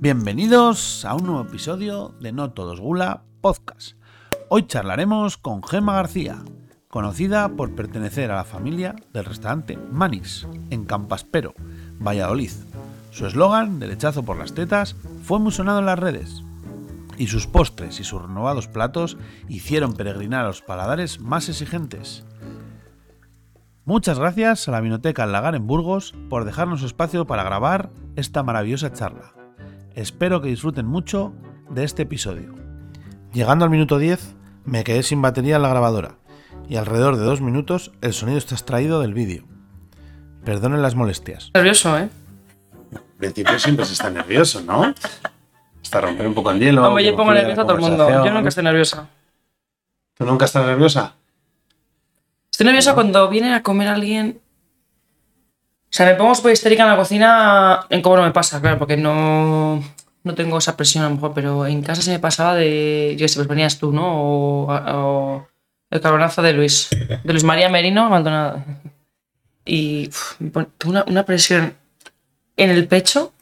Bienvenidos a un nuevo episodio de No Todos Gula Podcast. Hoy charlaremos con Gemma García, conocida por pertenecer a la familia del restaurante Manis, en Campaspero, Valladolid. Su eslogan, derechazo por las tetas, fue muy en las redes. Y sus postres y sus renovados platos hicieron peregrinar a los paladares más exigentes. Muchas gracias a la Vinoteca Lagar en Burgos por dejarnos espacio para grabar esta maravillosa charla. Espero que disfruten mucho de este episodio. Llegando al minuto 10, me quedé sin batería en la grabadora y alrededor de dos minutos el sonido está extraído del vídeo. Perdonen las molestias. Nervioso, ¿eh? Al principio siempre se está nervioso, ¿no? Hasta romper un poco el hielo. Hombre, yo pongo nerviosa a todo el mundo. Yo nunca estoy nerviosa. ¿Tú nunca estás nerviosa? Estoy nerviosa cuando viene a comer alguien. O sea, me pongo súper histérica en la cocina. En cómo no me pasa, claro, porque no, no tengo esa presión a lo mejor, pero en casa se me pasaba de. Yo sé, pues venías tú, ¿no? O, o el carbonazo de Luis. De Luis María Merino, abandonada. Y tuve una, una presión en el pecho.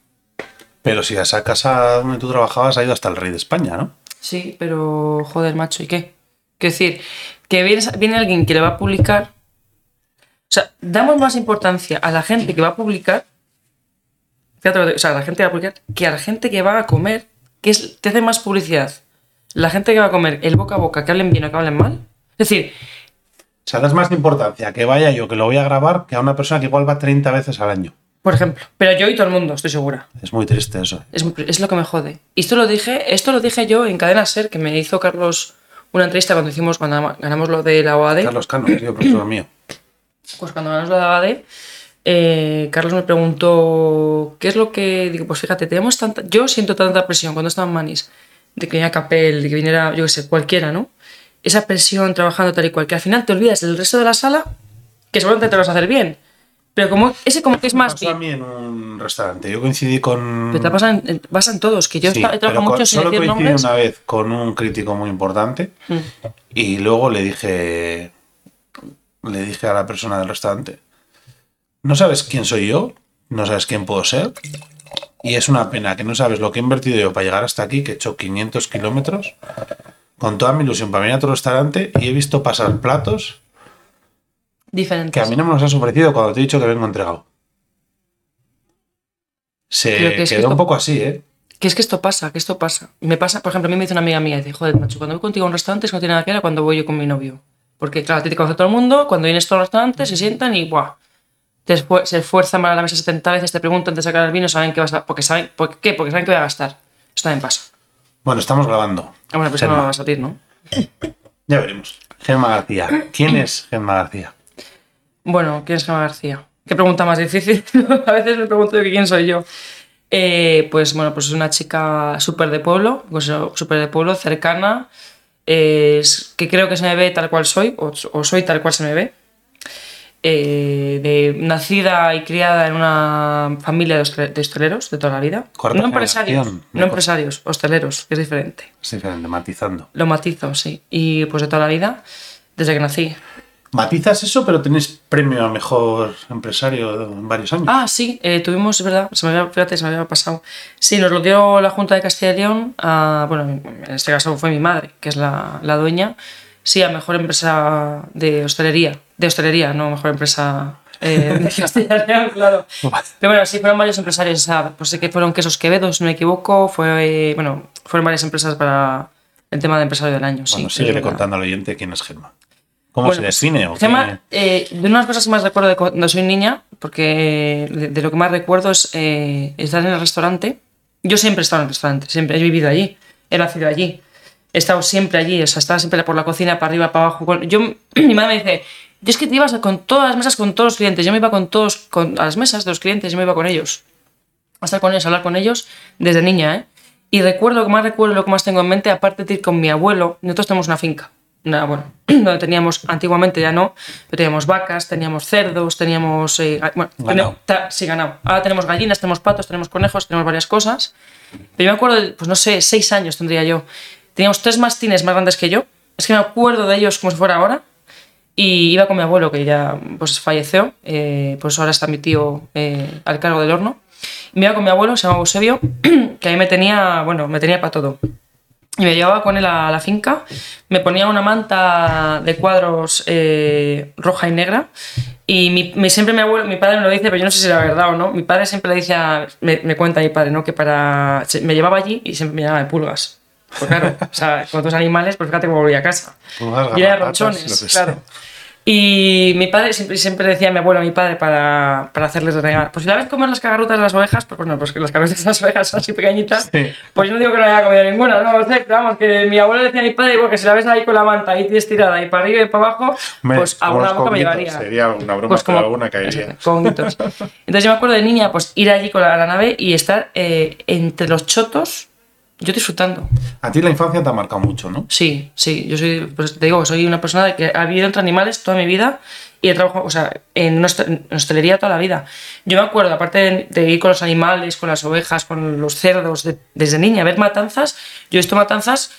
Pero si a esa casa donde tú trabajabas ha ido hasta el rey de España, ¿no? Sí, pero joder, macho, ¿y qué? Quiero decir, que viene, viene alguien que le va a publicar. O sea, damos más importancia a la gente que va a publicar. Fíjate, o sea, a la gente que va a publicar que a la gente que va a comer, que es, te hace más publicidad. La gente que va a comer el boca a boca, que hablen bien o que hablen mal. Es decir, O sea, das más importancia que vaya yo, que lo voy a grabar, que a una persona que igual va 30 veces al año. por ejemplo, pero yo y todo el mundo, estoy segura. Es muy triste eso. Es, muy- es lo que me jode. Y esto lo dije, esto lo dije yo en Cadena Ser, que me hizo Carlos una entrevista cuando hicimos, cuando ganamos lo de la OAD. Carlos Cano, querido profesor mío. Pues cuando ganamos la ABADE, eh, Carlos me preguntó qué es lo que. Digo, pues fíjate, tenemos tanta. Yo siento tanta presión cuando estaba en Manis, de que viniera Capel, de que viniera, yo qué sé, cualquiera, ¿no? Esa presión trabajando tal y cual, que al final te olvidas del resto de la sala, que seguramente te lo vas a hacer bien. Pero como ese como que es más. pasó a mí en un restaurante. Yo coincidí con. Pero te pasa en, en- pasa en todos, que yo Sí, he trabajado pero con- mucho sin solo decir coincidí nombres. una vez con un crítico muy importante Mm. y luego le dije le dije a la persona del restaurante no sabes quién soy yo no sabes quién puedo ser y es una pena que no sabes lo que he invertido yo para llegar hasta aquí que he hecho 500 kilómetros con toda mi ilusión para venir a tu restaurante y he visto pasar platos Diferentes. que a mí no me los has ofrecido cuando te he dicho que vengo entregado se que quedó un poco así ¿eh? Que es que esto pasa, que esto pasa. Me pasa, por ejemplo, a mí me dice una amiga mía, dice, joder, macho, cuando voy contigo a un restaurante es que no tiene nada que ver cuando voy yo con mi novio. Porque, claro, a ti te conoce todo el mundo, cuando vienes a todos los restaurantes se sientan y, ¡buah! Te esfu- se esfuerzan para la mesa 70 veces, te preguntan antes de sacar el vino, saben que vas a... Porque saben, ¿Por qué? Porque saben que voy a gastar. Esto también pasa. bueno estamos grabando Ah, Bueno, pues eso no va a salir, ¿no? Ya veremos. Gemma García. ¿Quién es Gemma García? Bueno, ¿quién es Gemma García? Qué pregunta más difícil. a veces me pregunto que quién soy yo. Eh, pues bueno, pues es una chica súper de pueblo, pues, súper de pueblo, cercana, es- que creo que se me ve tal cual soy, o, o soy tal cual se me ve. Eh, de, nacida y criada en una familia de, hostel- de hosteleros de toda la vida. Cuarta no empresarios, no empresarios, hosteleros, que es diferente. Es diferente, matizando. Lo matizo, sí. Y pues de toda la vida, desde que nací. Matizas eso, pero tenés premio a mejor empresario en varios años. Ah, sí, eh, tuvimos, es verdad, se me había, fíjate, se me había pasado. Sí, nos lo dio la Junta de Castilla y León, a, bueno, en este caso fue mi madre, que es la, la dueña, sí, a mejor empresa de hostelería, de hostelería, no mejor empresa eh, de Castilla y León, claro. Pero bueno, sí, fueron varios empresarios, o sea, pues sé que fueron Quesos Quevedo, si no me equivoco, fue, bueno, fueron varias empresas para el tema de empresario del año, sí. bueno, síguele verdad. contando al oyente quién es Gemma. ¿Cómo Bueno, se define? Gemma, eh, de unas cosas que más recuerdo de cuando soy niña, porque de, de lo que más recuerdo es eh, estar en el restaurante. Yo siempre he estado en el restaurante, siempre he vivido allí, he nacido allí, he estado siempre allí, o sea, estaba siempre por la cocina, para arriba, para abajo. Yo, mi madre me dice, yo es que te ibas con todas las mesas, con todos los clientes, yo me iba con todos, con, a las mesas de los clientes, yo me iba con ellos, a estar con ellos, a hablar con ellos desde niña, ¿eh? Y recuerdo, lo que más recuerdo, lo que más tengo en mente, aparte de ir con mi abuelo, nosotros tenemos una finca, una, bueno, donde teníamos, antiguamente ya no, pero teníamos vacas, teníamos cerdos, teníamos, eh, bueno, Ganado. sí, ganado. Ahora tenemos gallinas, tenemos patos, tenemos conejos, tenemos varias cosas. Pero yo me acuerdo, pues no sé, seis años tendría yo. Teníamos tres mastines más grandes que yo. Es que me acuerdo de ellos como si fuera ahora. Y iba con mi abuelo, que ya pues, falleció. eh, pues ahora está mi tío eh, al cargo del horno. Y me iba con mi abuelo, se llama Eusebio, que ahí me tenía, bueno, me tenía para todo. Y me llevaba con él a la finca, me ponía una manta de cuadros eh, roja y negra. Y mi, mi- siempre mi abuelo, mi padre me lo dice, pero yo no sé si era verdad o no. Mi padre siempre le dice, a- me, me cuenta mi padre, ¿no? Que para. Me llevaba allí y siempre me llamaba de pulgas. Pues claro, o sea, con otros animales, pues fíjate cómo volví a casa. Pulgas, Y era de ronchones, claro. Y mi padre siempre, siempre decía a mi abuelo, a mi padre, para, para hacerles regar. Pues si la ves comer las cagarrutas de las ovejas, pues bueno, pues que las cagarrutas de las ovejas son así pequeñitas. Sí. Pues yo no digo que no haya comido ninguna, no lo sé, pero vamos, que mi abuelo decía a mi padre, bueno, que si la ves ahí con la manta ahí estirada y para arriba y para abajo, pues alguna los boca me llevaría. Sería una broma, Pues como, pero alguna caería. Con. Entonces yo me acuerdo de niña, pues ir allí con la, la nave y estar eh, entre los chotos, yo disfrutando. A ti la infancia te ha marcado mucho, ¿no? Sí, sí, yo soy, pues te digo, soy una persona que ha vivido entre animales toda mi vida y he trabajado, o sea, en, hostel- en hostelería toda la vida. Yo me acuerdo, aparte de, de ir con los animales, con las ovejas, con los cerdos, de- desde niña, ver matanzas, yo he visto matanzas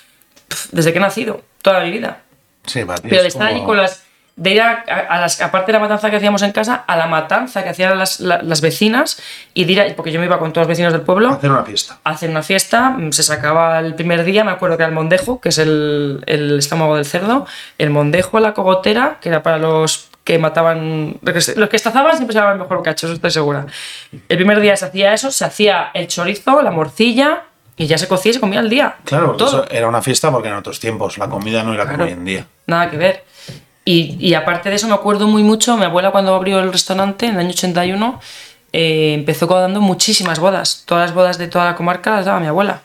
desde que he nacido, toda mi vida. Sí, ti Pero de estar como- allí con las. De ir a, a- las. Aparte de la matanza que hacíamos en casa, a la matanza que hacían las, la- las vecinas y de ir a- Porque yo me iba con todos los vecinos del pueblo Hacer una fiesta. a hacer una fiesta. mm, Se sacaba el primer día, me acuerdo que era el mondejo, que es el, el estómago del cerdo. El mondejo, la cogotera, que era para los que mataban. Los que, estazaban siempre se llamaban mejor cacho, eso estoy segura. El primer día se hacía eso, se hacía el chorizo, la morcilla. Y ya se cocía y se comía al día. Claro, porque Todo. eso era una fiesta porque en otros tiempos la comida no era Claro. como hoy en día. Nada que ver. Y, y aparte de eso, me acuerdo muy mucho, mi abuela cuando abrió el restaurante en el año 81, eh, empezó dando muchísimas bodas. Todas las bodas de toda la comarca las daba mi abuela.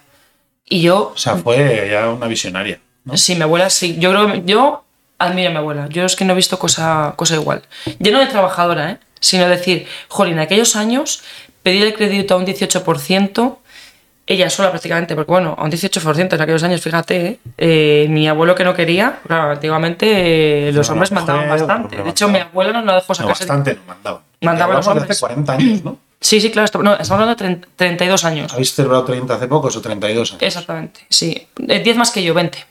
Y yo, O sea, fue ya una visionaria. ¿no? sí, mi abuela sí. Yo creo yo admiro a mi abuela. Yo es que no he visto cosa, cosa igual. Ya no de trabajadora, ¿eh? sino decir, jolín, en aquellos años pedir el crédito a un 18%, ella sola prácticamente, porque bueno, a un 18% en aquellos años, fíjate, ¿eh? Eh, mi abuelo que no quería, claro, antiguamente eh, los No, hombres mandaban bastante. De hecho, mi abuela no nos dejó No, sacarse. bastante no mandaban. Mandaban los de hace hombres. 40 años, ¿no? Sí, sí, claro, no, estamos hablando de 30 32 años. ¿Habéis celebrado 30 hace pocos o 32 años? Exactamente, sí. Eh, 10 más que yo, 20.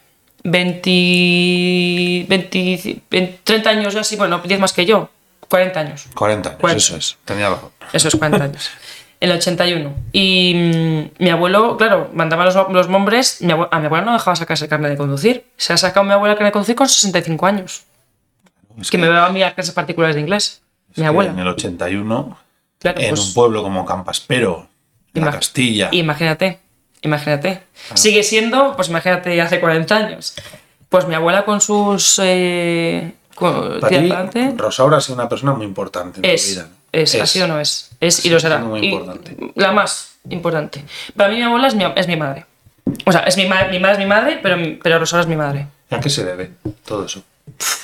20, 20, 20 30 años así, bueno, 10 más que yo, 40 años. 40 años, Cuarenta. eso es. Tenía razón. Eso es 40 años. En el 81. Y mm, mi abuelo, claro, mandaba los, los nombres. Mi abue- a mi abuela no dejaba sacarse carne de conducir. Se ha sacado mi abuela carne de conducir con 65 años. Es Que me daba a mí a clases particulares de inglés. Mi que abuela. En el 81, Claro, en pues- un pueblo como Campaspero, en la Castilla. Imagínate, imagínate. Ah. Sigue siendo, pues imagínate, hace 40 años. Pues mi abuela con sus... Eh, con, Para ti, Rosaura ha sido una persona muy importante en tu es, vida. Es, sido o no es. Es y lo será. Muy Y importante. la más importante. Para mí mi abuela es mi, es mi madre. O sea, es mi, ma- mi madre es mi madre, pero, pero Rosaura es mi madre. ¿A qué se debe todo eso?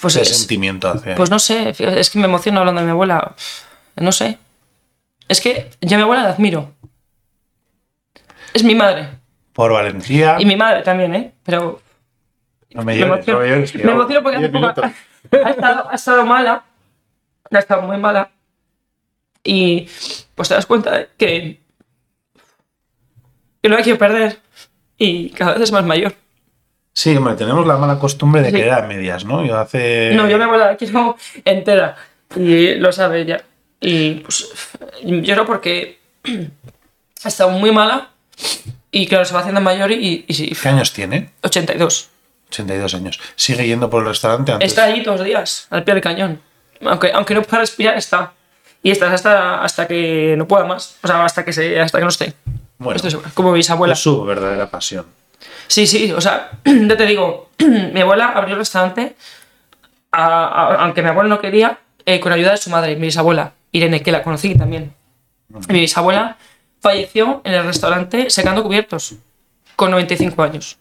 Pues, es- sentimiento hacia pues no sé, es que me emociono hablando de mi abuela. No sé. Es que yo a mi abuela la admiro. Es mi madre. por valentía. Y mi madre también, ¿eh? Pero No me me llores, emociono, no me llores, tío. me emociono porque hace poco ha estado, ha estado mala. Ha estado muy mala. Y pues te das cuenta que, que no hay que perder. Y cada vez es más mayor. Sí, hombre, tenemos la mala costumbre de Sí. querer a medias, ¿no? Yo hace. No, yo a mi abuela la quiero entera. Y lo sabe ella. Y pues yo no porque ha estado muy mala. Y claro, se va haciendo mayor y, y sí, ¿Qué años tiene? 82. 82 años. ¿Sigue yendo por el restaurante antes? Está allí todos los días, al pie del cañón. Aunque, aunque no pueda respirar, está. Y está hasta, hasta que no pueda más. O sea, hasta que, se, hasta que no esté. Bueno, Estoy segura. Como mi bisabuela. es su verdadera pasión. Sí, sí, o sea, yo te digo, mi abuela abrió el restaurante, a- a- aunque mi abuela no quería, eh, con ayuda de su madre, mi bisabuela, Irene, que la conocí también. Y mi bisabuela falleció en el restaurante secando cubiertos, con 95 años.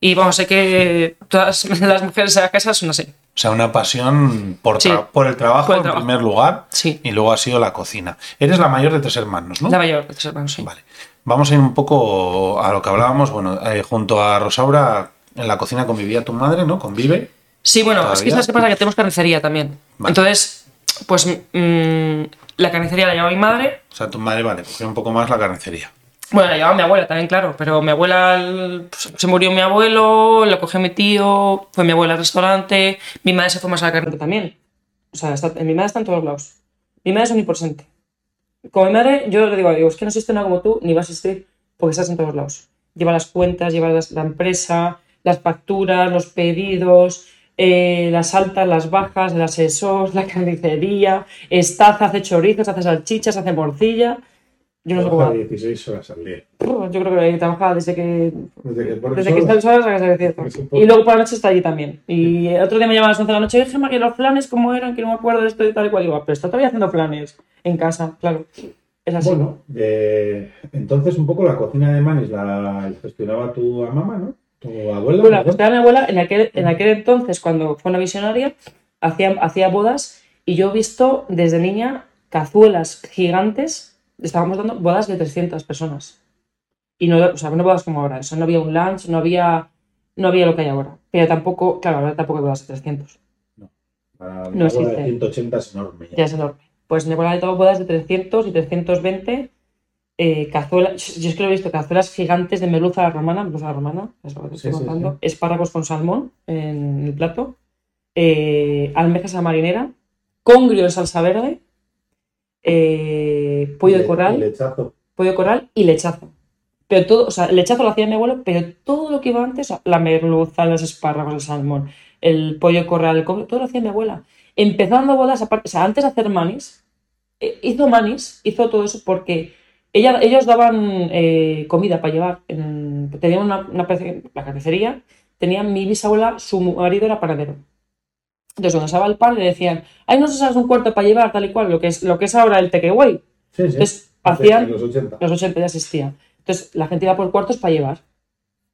Y vamos, sé que todas las mujeres en la casa son así. O sea, una pasión por, Sí. por el trabajo Por el en trabajo. primer lugar Sí. y luego ha sido la cocina. Eres la mayor de tres hermanos, ¿no? La mayor de tres hermanos, sí. Vale. Vamos a ir un poco a lo que hablábamos. Bueno, eh, junto a Rosaura, en la cocina convivía tu madre, ¿no? Convive. Sí, bueno, es que sabes qué pasa, que tenemos carnicería también. Vale. Entonces, pues mm, la carnicería la llevaba mi madre, O sea, tu madre, vale, cogió un poco más la carnicería. Bueno, la llevaba mi abuela también, claro, pero mi abuela el- pues, se murió mi abuelo, lo cogió mi tío, fue mi abuela al restaurante, mi madre se fue más a la carrera también. O sea, está- mi madre está en todos lados. Mi madre es omnipresente. Como mi madre, yo le digo, digo, es que no existe nada como tú, ni va a existir, porque estás en todos lados. Lleva las cuentas, lleva las- la empresa, las facturas, los pedidos, eh, las altas, las bajas, el asesor, la carnicería, estaza, hace chorizos, hace salchichas, hace morcilla. Yo no sé cómo. 16 horas al día. Yo creo que trabaja desde que Desde que desde que está sol hasta que se Y luego por la noche está allí también. Y el otro día me llamaba a las 11 de la noche, Gemma, que los planes cómo eran, que no me acuerdo de esto y tal y cual. Digo, "Ah, pero está todavía haciendo planes en casa, claro. Es así. Bueno, eh, entonces un poco la cocina de Manis la gestionaba tu mamá, ¿no? Tu abuela. Bueno, ¿no? pues mi abuela, en aquel, en aquel entonces, cuando fue una visionaria, hacía, hacía bodas y yo he visto desde niña cazuelas gigantes. Estábamos dando bodas de 300 personas. Y no, o sea, no bodas como ahora. O sea, no había un lunch, no había, no había lo que hay ahora. Pero tampoco, claro, ahora tampoco hay bodas de 300. Para no boda de existe. 180 es enorme. ya. Ya es enorme. Pues mi abuela ha dado bodas de 300 y 320 eh, cazuelas. Yo es que lo he visto, cazuelas gigantes de merluza a la romana, merluza a la romana, es lo que te estoy Sí, sí, contando. Espárragos con salmón en el plato. eh, almejas a marinera. Congrio en salsa verde. Eh, pollo de lechazo. pollo de coral y lechazo. Pero todo, o sea, el lechazo lo hacía mi abuelo, pero todo lo que iba antes, la merluza, los espárragos, el salmón, el pollo de corral, el cobre, todo lo hacía mi abuela. Empezando bodas, aparte, o sea, antes de hacer manis, eh, hizo manis, hizo todo eso porque ella, ellos daban eh, comida para llevar. En, tenían una, una la carnicería, tenían mi bisabuela, su marido era panadero. Entonces, cuando estaba el pan, le decían, ay, no sabes un cuarto para llevar, tal y cual, lo que es, lo que es ahora el takeaway. Sí, sí. Entonces, hacían en los 80. los 80 ya existía. Entonces, la gente iba por cuartos para llevar.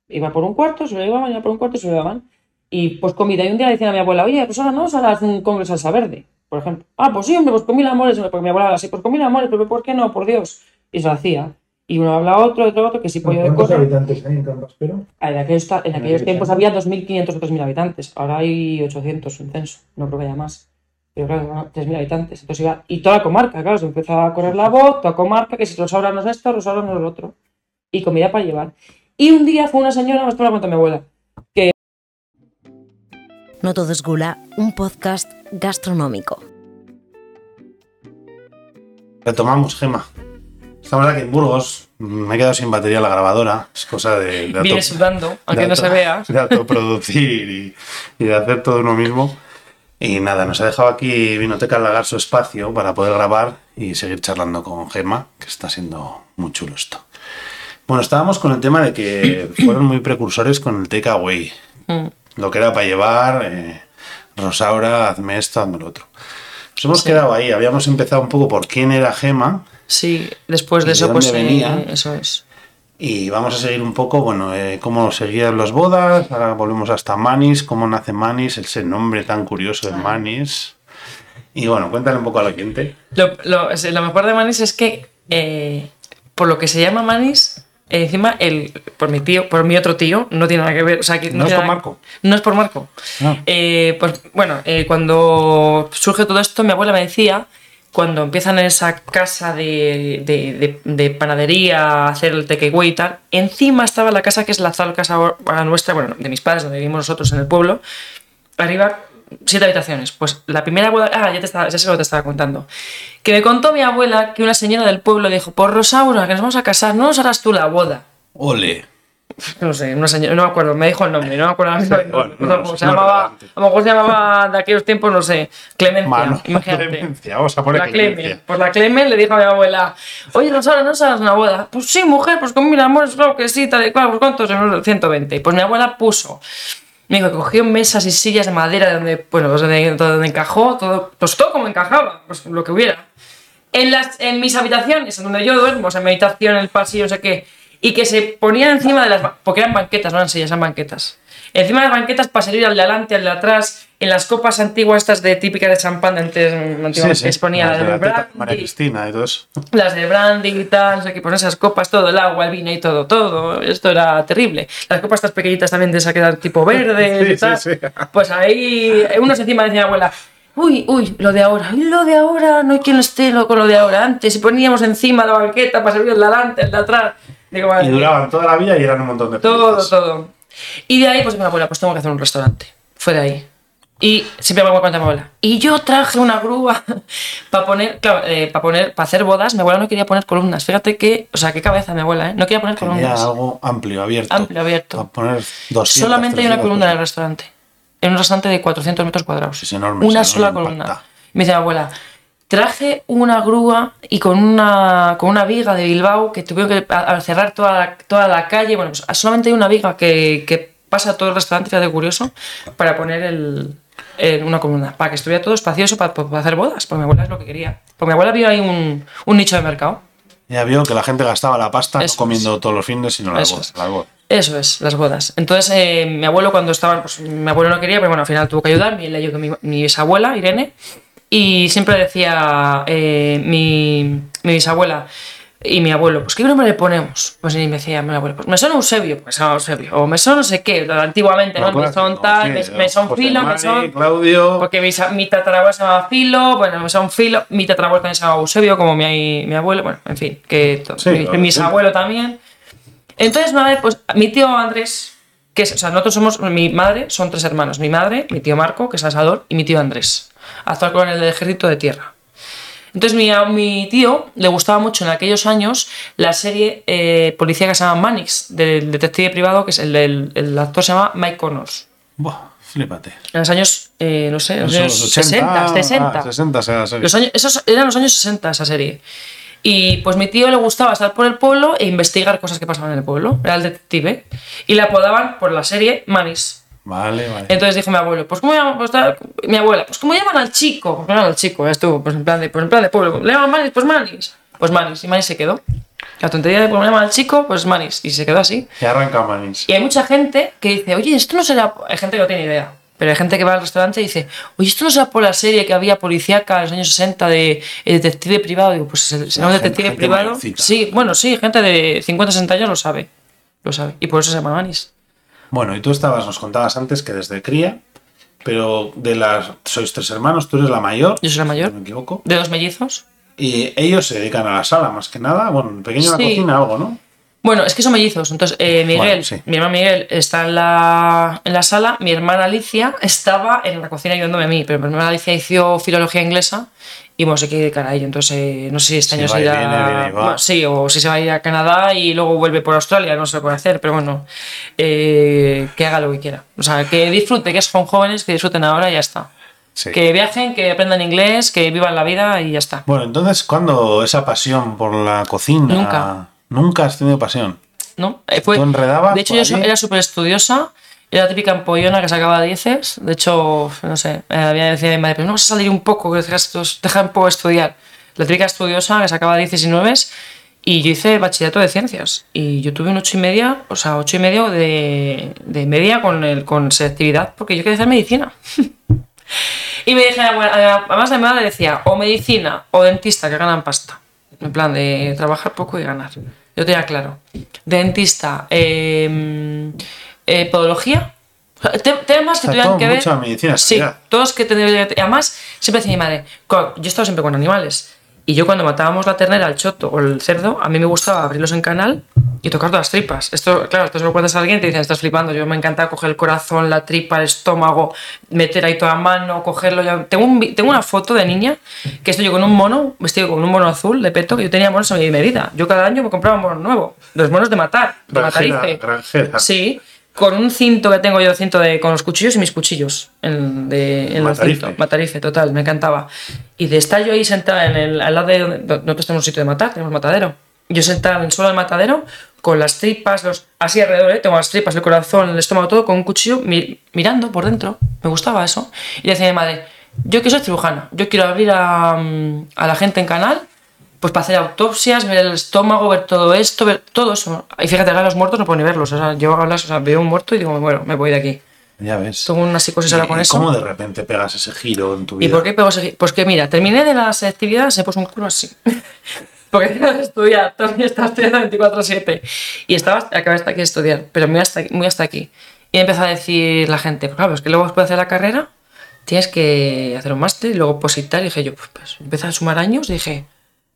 Iba por un cuarto, se lo llevaban, iba por un cuarto, se lo llevaban. Y pues comida. Y un día le decían a mi abuela, oye, pues ahora no harás un congreso salsa verde, por ejemplo. Ah, pues sí, hombre, pues comí amores. Porque mi abuela así, pues comí amores, pero ¿por qué no? Por Dios. Y se lo hacía. Y uno habla a otro, otro, otro, que si pollo de ¿Cuántos corral. habitantes hay en Campaspero? En aquellos, en aquellos tiempos había 2.500 o 3.000 habitantes. Ahora hay 800 en censo. No creo que haya más. Pero claro, 3.000 habitantes. Entonces iba, y toda la comarca, claro, se empezó a correr la voz, toda comarca, que si Rosaura no es esto, Rosaura no es lo otro. Y comida para llevar. Y un día fue una señora, esto me lo contó mi abuela, No todo es gula, un podcast gastronómico. Retomamos, Gema. Estamos aquí en Burgos. Me he quedado sin batería la grabadora. Es cosa de, de viene sudando, aunque no se vea. De autoproducir y, y de hacer todo uno mismo. Y nada, nos ha dejado aquí Vinoteca Lagar su espacio para poder grabar y seguir charlando con Gema, que está siendo muy chulo esto. Bueno, estábamos con el tema de que fueron muy precursores con el takeaway. Mm. Lo que era para llevar, eh, Rosaura, hazme esto, hazme lo otro. Nos hemos Sí. quedado ahí. Habíamos empezado un poco por quién era Gema. Sí, después ¿Y de de eso, dónde pues eh, venía? eso es. Y vamos a seguir un poco, bueno, eh, cómo seguían las bodas, ahora volvemos hasta Manis, cómo nace Manis, ese nombre tan curioso de Manis. Y bueno, cuéntale un poco a la gente. Lo, lo- mejor de Manis es que, eh, por lo que se llama Manis, eh, encima, el, por mi tío, por mi otro tío, no tiene nada que ver. O sea, que ¿No es por nada- Marco? No es por Marco. No. Eh, pues bueno, eh, cuando surge todo esto, mi abuela me decía, cuando empiezan en esa casa de, de- de- de panadería a hacer el takeaway y tal, encima estaba la casa que es la actual casa nuestra, bueno, de mis padres, donde vivimos nosotros en el pueblo, arriba siete habitaciones. Pues la primera boda, ah, ya, te estaba, ya sé lo que te estaba contando. Que me contó mi abuela que una señora del pueblo dijo, por Rosaura, que nos vamos a casar, no nos harás tú la boda. Ole. No sé, una señora, no me acuerdo, me dijo el nombre, no me acuerdo. Bueno, no, no, se no llamaba, a lo mejor se llamaba de aquellos tiempos, no sé, Clemencia, Mano, imagínate. Clemencia, vamos a poner La Clemen, Clemencia. pues la Clemen le dijo a mi abuela, oye Rosario, ¿no sabes una boda? Pues sí, mujer, pues con mil amores, claro que sí, tal y cual, pues cuántos, 120. Y pues mi abuela puso, me dijo cogió mesas y sillas de madera de donde, bueno, pues donde, donde encajó, todo, pues todo como encajaba, pues lo que hubiera. En, las, en mis habitaciones, en donde yo duermo, o sea, en mi habitación, en el pasillo, no sé qué, y que se ponían encima de las... porque eran banquetas, no eran sillas, eran banquetas. Encima de las banquetas para salir al de adelante, al de atrás, en las copas antiguas estas de típicas de champán de antes, antiguamente, que se ponía Las de de brandy, María Cristina y todo eso. las de brandy y tal, no sé qué, pues esas copas, todo, el agua, el vino y todo, todo, esto era terrible. Las copas estas pequeñitas también de esa que eran tipo verde Sí, y tal. sí, sí. Pues ahí, unos encima decía abuela, uy, uy, lo de ahora, lo de ahora, no hay quien esté lo- con lo de ahora. Antes, poníamos encima la banqueta para servir el de adelante, el de atrás. Digo, Y duraban toda la vida y eran un montón de Todo, todo. Y de ahí, pues mi abuela, pues tengo que hacer un restaurante. Fue de ahí. Y siempre me acuerdo mi abuela. Y yo traje una grúa para poner, claro, para poner, para hacer bodas. Mi abuela no quería poner columnas. Fíjate que, o sea, qué cabeza mi abuela, ¿eh? No quería poner Quería columnas. algo amplio, abierto. Amplio, abierto. Para poner 200, Solamente hay una 300 columna en el restaurante. En un restaurante de 400 metros cuadrados. Es enorme, Una es sola enorme, columna. impacta. Me dice mi abuela, traje una grúa y con una, con una viga de Bilbao que tuvieron que a- a cerrar toda la, toda la calle. Bueno, pues solamente hay una viga que, que pasa todo el restaurante, fíjate curioso, para poner el, el- una columna. Para que estuviera todo espacioso para, para hacer bodas. Porque mi abuela es lo que quería. Porque mi abuela vio ahí un, un nicho de mercado. Ya vio que la gente gastaba la pasta Eso no comiendo todos los fines, sino las bodas. las bodas. Eso es, las bodas. Entonces, eh, mi abuelo cuando estaban, pues mi abuelo no quería, pero bueno, al final tuvo que ayudar, mi, le ayudó mi, mi bisabuela, Irene, y siempre decía eh, mi, mi bisabuela y mi abuelo, pues ¿qué nombre le ponemos? Pues y me decía mi abuelo, pues mesón Eusebio, pues mesón Eusebio, o mesón no sé qué, antiguamente, ¿no? Mesón clásico, tal, sí, mesón José filo, Mari, mesón... Claudio. Porque mi, mi tatarabuelo se llamaba Filo, bueno, mesón Filo, mi tatarabuelo también se llamaba Eusebio, como mi, mi abuelo, bueno, en fin, que Sí, mi, lo- mi bisabuelo también. Entonces, una vez, pues, mi tío Andrés, que es, o sea, nosotros somos, mi madre, son tres hermanos, mi madre, mi tío Marco, que es asador, y mi tío Andrés, actual coronel del ejército de tierra. Entonces, mi, a mi tío le gustaba mucho en aquellos años la serie eh, policía que se llama Mannix, del detective privado, que es el, el, el actor se llama Mike Connors. Buah, flipate. En los años, eh, no sé, los Eso, años los 60, 60. Ah, 60 sea la serie. Los años, esos eran los años 60 esa serie. Y pues mi tío le gustaba estar por el pueblo e investigar cosas que pasaban en el pueblo. Era el detective. Y le apodaban por la serie Manis. Vale, vale. Entonces dijo mi abuelo, pues cómo llaman, pues, tal- mi abuela, pues cómo llaman al chico, pues llaman al chico, ya estuvo, pues en plan de, pues en plan de pueblo, le llaman Manis, pues Manis, pues Manis, y Manis se quedó. La tontería de cómo llaman al chico, pues Manis, y se quedó así. Y arranca Manís. Y hay mucha gente que dice, oye, esto no será. Hay gente que no tiene idea. Pero hay gente que va al restaurante y dice, oye, esto no será por la serie que había policíaca en los años 60 de el detective privado. Digo, pues será un detective gente privado. Sí, bueno, sí, gente de 50, 60 años lo sabe. Lo sabe. Y por eso se llama Manis. Bueno, y tú estabas, nos contabas antes que desde cría, pero de las. Sois tres hermanos, tú eres la mayor. Yo soy la mayor. Si no me equivoco. De dos mellizos. Y ellos se dedican a la sala más que nada. Bueno, pequeño en la Sí. cocina, algo, ¿no? Bueno, es que son mellizos. Entonces, eh, Miguel, Bueno, sí. mi hermano Miguel está en la, en la sala. Mi hermana Alicia estaba en la cocina ayudándome a mí. Pero mi hermana Alicia hizo filología inglesa y bueno, se quiere dedicar a ello. Entonces, eh, no sé si este año se irá. viene, bueno, sí, o si se va a ir a Canadá y luego vuelve por Australia. No sé lo a hacer, pero bueno, eh, que haga lo que quiera. O sea, que disfrute, que son jóvenes, que disfruten ahora y ya está. Sí. Que viajen, que aprendan inglés, que vivan la vida y ya está. Bueno, entonces, ¿cuándo esa pasión por la cocina? Nunca. Nunca has tenido pasión. ¿no? Eh, fue- ¿Tú enredabas de hecho, yo allí? era súper estudiosa, era la típica empollona que sacaba dieces. De hecho, no sé, eh, había decía mi madre, pero no vas a salir un poco, que deja un poco estudiar. La típica estudiosa que sacaba dieces y nueves. Y yo hice bachillerato de ciencias. Y yo tuve un ocho y media, o sea, ocho y medio de, de media con, el, con selectividad, porque yo quería hacer medicina. y me dije, además de mi madre decía, o medicina o dentista, que ganan pasta. En plan de trabajar poco y ganar. Yo tenía claro. Dentista, eh, eh, podología. te- Temas que Está tuvieran todo que ver. mucho a medicina, Sí, todos que tendrían Además, siempre decía mi madre, yo he estado siempre con animales. Y yo cuando matábamos la ternera, el choto o el cerdo, a mí me gustaba abrirlos en canal y tocar todas las tripas. Esto, claro, esto se lo cuentas a alguien y te dicen, estás flipando. Yo me encanta coger el corazón, la tripa, el estómago, meter ahí toda la mano, cogerlo. ya- Tengo, un tengo una foto de niña que estoy yo con un mono, vestido con un mono azul de peto, que yo tenía monos a mi medida. Yo cada año me compraba un mono nuevo. Los monos de matar, de Granjera, granjera. Sí, con un cinto que tengo yo, cinto de, con los cuchillos y mis cuchillos. En, de, en el Matarife. cinto. Matarife, total, me encantaba. Y de estar yo ahí sentada en el, al lado de donde nosotros tenemos un sitio de matar, tenemos matadero. Yo sentada en el suelo del matadero, con las tripas, los, así alrededor, ¿eh? tengo las tripas, el corazón, el estómago, todo, con un cuchillo, mi- mirando por dentro. Me gustaba eso. Y le decía a mi madre, yo que soy cirujana, yo quiero abrir a, mm, a la gente en canal pues para hacer autopsias, ver el estómago, ver todo esto, ver todo eso. Y fíjate, ahora los muertos no puedo ni verlos. O sea, yo ahora, o sea, veo un muerto y digo, bueno, me voy de aquí. Ya ves. Tengo una psicosis ahora ¿Y con eso. ¿Cómo de repente pegas ese giro en tu ¿Y vida? por qué pego ese- Pues que mira, terminé de la selectividad, se puso un culo así. Porque tenía que estudiar, todavía estaba estudiando 24-7. Y estaba, acabé hasta aquí de estudiar, pero muy hasta, muy hasta aquí. Y empezó a decir la gente, pues claro, es que luego después de hacer la carrera, tienes que hacer un máster y luego positar. Y dije yo, pues, pues empecé a sumar años y dije,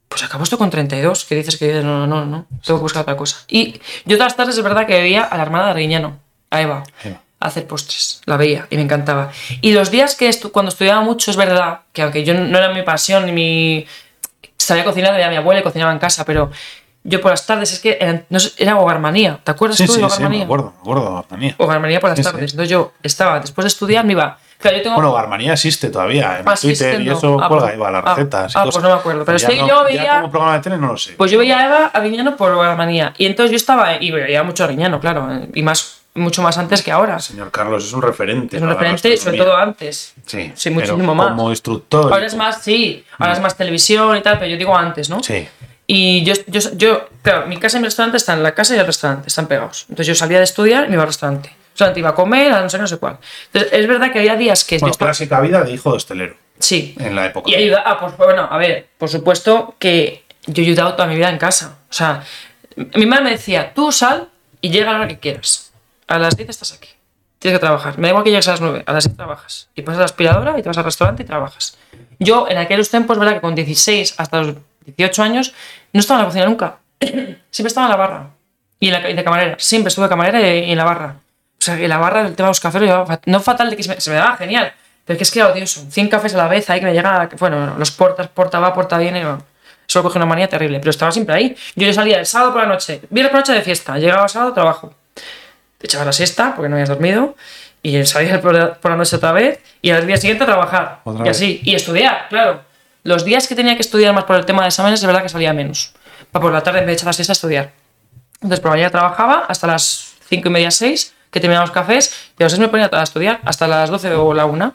pues acabo esto con 32, que dices que no, no, no, no, tengo que buscar otra cosa. Y yo todas las tardes es verdad que veía a la hermana de Arguiñano, a Eva. Eva. hacer postres. La veía y me encantaba. Y los días que estu- cuando estudiaba mucho, es verdad que aunque yo no era mi pasión ni mi. Sabía cocinar, veía a mi abuela y cocinaba en casa, pero yo por las tardes es que eran- no sé, era hogarmanía. ¿Te acuerdas Sí, tú sí, de sí, me hogarmanía? acuerdo, me acuerdo, Garmanía. Hogarmanía por las sí. tardes. Entonces yo estaba, después de estudiar, me iba. Claro, yo tengo. Bueno, Garmanía existe todavía en Ah, Twitter y eso. Ah, cuelga pues- ahí va las ah, recetas ah, pues no me acuerdo, pero ya es que no- yo ya veía- como programa de tele no lo sé. Pues yo veía a Eva Arguiñano por hogarmanía. Y entonces yo estaba. Y veía mucho a Arguiñano, claro. Y más, mucho más antes que ahora. Señor Carlos es un referente. Es un referente, sobre todo antes. Sí, Sí, muchísimo más. Como instructor. Ahora es más, sí, ahora es más televisión y tal, pero yo digo antes, ¿no? Sí. Y yo, yo, yo, claro, mi casa y mi restaurante están, la casa y el restaurante están pegados. Entonces yo salía de estudiar y me iba al restaurante. O sea, iba a comer, a no sé, no sé cuál. Entonces es verdad que había días que... yo estaba- clásica vida de hijo de hostelero sí. en la época. Y ayuda, ah, pues bueno, a ver, por supuesto que yo he ayudado toda mi vida en casa. O sea, mi madre me decía, tú sal y llega a la hora que quieras. A las 10 estás aquí. Tienes que trabajar. Me da igual que llegues a las 9, a las 10 trabajas. Y pasas la aspiradora y te vas al restaurante y trabajas. Yo en aquellos tiempos, verdad que con 16 hasta los 18 años no estaba en la cocina nunca. Siempre estaba en la barra. Y, en la, y de camarera. Siempre estuve de camarera y en la barra. O sea, que la barra, el tema de los cafés, lo llevaba fat- no fatal de que se me, se me daba genial. Pero es que es que era odioso. 100 cafés a la vez, ahí que me llega, bueno, los portas, porta va, porta viene. bueno, Eso coge una manía terrible. Pero estaba siempre ahí. Yo salía el sábado por la noche, viernes por la noche de fiesta, llegaba el sábado, trabajo. Te echabas la siesta porque no habías dormido. Y salías por la, por la noche otra vez. Y al día siguiente a trabajar. Otra y vez. así. Y estudiar, claro. Los días que tenía que estudiar más por el tema de exámenes, es verdad que salía menos. Para por la tarde, de echar la siesta, a estudiar. Entonces, por la mañana trabajaba hasta las 5 y media, 6, que terminaba los cafés, y a 6 me ponía a estudiar, hasta las 12 o la 1.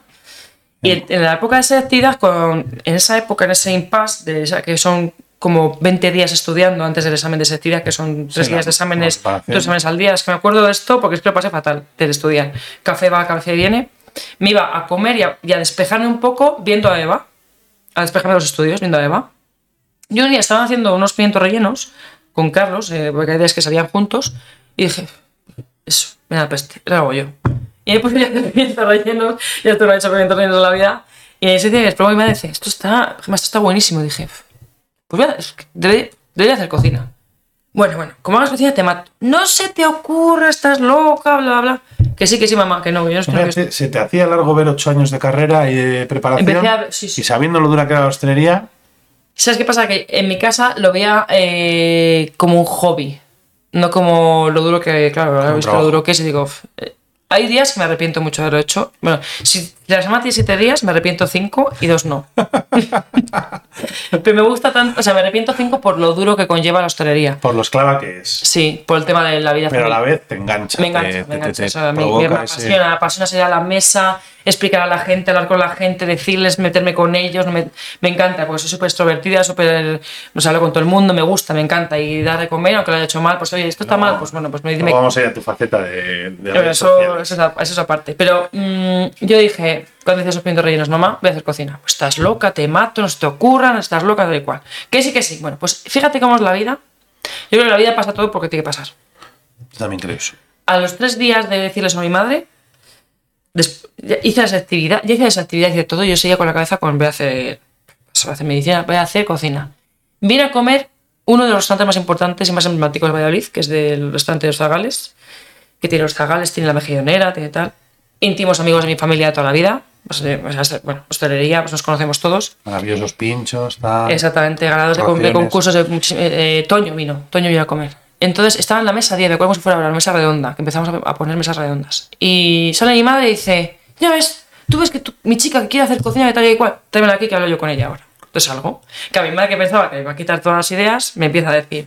Y en, en la época de selectividad, con, en esa época, en ese impasse, de esa- que son como 20 días estudiando antes del examen de selectividad, que son tres Sí, días la- de exámenes, la dos exámenes al día. Es que me acuerdo de esto porque es que lo pasé fatal del estudiar. Café va, café viene. Me iba a comer y a, y a despejarme un poco viendo a Eva, a despejarme de los estudios viendo a Eva. Yo un día estaba haciendo unos pimientos rellenos con Carlos, eh, porque hay días que salían juntos, y dije, eso, me da peste, lo hago yo. Y me puse a hacer pimientos rellenos, ya esto no he hecho pimientos rellenos en la vida, y ese día les probó y me dice, esto está, esto está buenísimo. Y dije, pues voy a- que debería, debería hacer cocina. Bueno, bueno, como hagas cocina te mato. No se te ocurra, estás loca, bla, bla, bla. Que sí, que sí, mamá, que no, que yo no estoy Fíjate, se te hacía largo ver ocho años de carrera y de preparación. Empecé a sí. Y sabiendo lo dura que era la hostelería, ¿Sabes qué pasa? Que en mi casa lo veía eh, como un hobby, no como lo duro que, claro, ahora he visto lo duro que es y digo, "Uf, eh, hay días que me arrepiento mucho de haberlo hecho. Bueno, si la semana tiene siete días, me arrepiento cinco y dos no. Pero me gusta tanto, o sea, me arrepiento cinco por lo duro que conlleva la hostelería. por lo esclava que es. Sí, por el tema de la vida Pero a la vez te engancha. Me engancha, te, me te- engancha. te o sea, me, apasiona, me apasiona a la mesa, explicar a la gente, hablar con la gente, decirles, meterme con ellos. Me, me encanta, porque soy súper extrovertida, súper. No sé, hablo con todo el mundo, me gusta, me encanta. Y dar de comer, aunque lo haya hecho mal, pues oye, esto está mal, pues bueno, pues me dice. vamos a ir a tu faceta de, de eso, eso, eso es aparte. Pero mm, yo dije, cuando hice esos pimientos rellenos, mamá, voy a hacer cocina. Pues estás loca, te mato, no se te ocurra, estás loca, da igual. Que sí, que sí. Bueno, pues fíjate cómo es la vida. Yo creo que la vida pasa todo porque tiene que pasar. Yo también creo eso. a los tres días de decirles a mi madre, hice esa actividad, ya hice esa actividad, hice todo, yo seguía con la cabeza con voy a hacer, pues, voy a hacer medicina, voy a hacer cocina. Vine a comer uno de los restaurantes más importantes y más emblemáticos de Valladolid, que es del restaurante de los Zagales, que tiene los Zagales, tiene la mejillonera, tiene tal. Íntimos amigos de mi familia de toda la vida, pues, eh, pues, bueno, hostelería, pues nos conocemos todos. Maravillosos pinchos, tal. Exactamente, ganados de, concursos de eh, eh, Toño vino, Toño vino a comer. Entonces estaba en la mesa 10, me acuerdo como si fuera la mesa redonda, que empezamos a, a poner mesas redondas. Y sale mi madre y dice, ya ves, tú ves que tu- mi chica que quiere hacer cocina de tal y cual, tráemela aquí que hablo yo con ella ahora. Entonces algo. Que a mi madre que pensaba que me iba a quitar todas las ideas, me empieza a decir,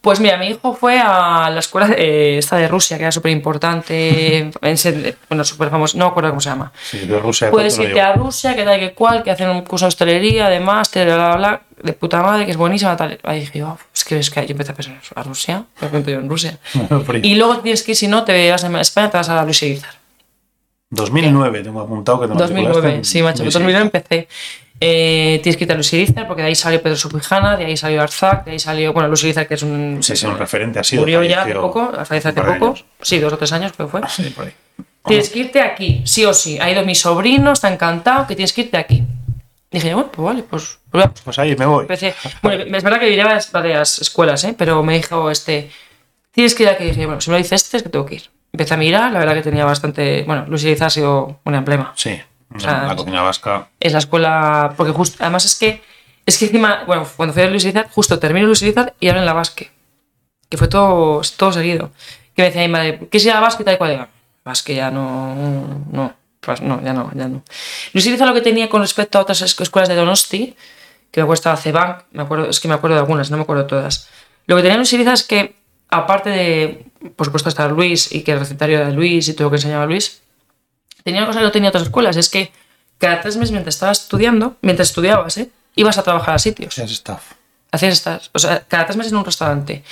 pues mira, mi hijo fue a la escuela de, esta de Rusia, que era súper importante, bueno, súper famoso, no me acuerdo cómo se llama. Sí, de Rusia. Puedes irte a Rusia, que tal que cual, que hacen un curso de hostelería, de máster, bla, bla, bla, de puta madre, que es buenísima, tal. Ahí dije, oh, es que es que yo empecé a pensar, ¿a Rusia? ¿Qué cuento yo en Rusia? Y luego tienes que ir, si no, te vas a España, te vas a la Luis Irizar. 2009, tengo apuntado que te 2009, matriculaste sí, macho, en- 2009 empecé. Eh, tienes que a Luis Irizar, porque de ahí salió Pedro Subijana, de ahí salió Arzac, de ahí salió, bueno, Luis Irizar, que es un... Sí, sí, un referente ha sido. Murió ya hace poco, hace poco, sí, dos o tres años creo que fue. Sí, por ahí. Tienes que irte aquí, sí o sí. Ha ido mi sobrino, está encantado, que tienes que irte aquí. Dije, bueno, pues vale, pues, pues. Pues ahí me voy. Empecé. Bueno, es verdad que iría a varias escuelas, ¿eh? pero me dijo este, tienes que ir aquí. Dije, bueno, si me lo dice este, es que tengo que ir. empecé a mirar, la verdad que tenía bastante. Bueno, Luis Iriza ha sido un emblema. Sí, sea, la cocina vasca. Es la escuela. Porque justo. Además es que. Es que encima. Bueno, cuando fui a Luis Iriza, justo termino Luis Iriza y ahora en la Basque. Que fue todo, todo seguido. Que me decía mi madre, ¿qué es ir a la Basque y tal y cual? Digo, Basque ya no. No. Pues no, ya no, ya no. Luis Iriza lo que tenía con respecto a otras es- escuelas de Donosti, que me acuerdo Cebank, me acuerdo, es que me acuerdo de algunas, no me acuerdo de todas. Lo que tenía Luis Iriza es que, aparte de, por supuesto, estar Luis y que el recetario era de Luis y todo lo que enseñaba Luis, tenía una cosa que no tenía otras escuelas, es que cada tres meses mientras estabas estudiando, mientras estudiabas, ¿eh? ibas a trabajar a sitios. Es staff. Hacías estas, o sea, cada tres meses en un restaurante.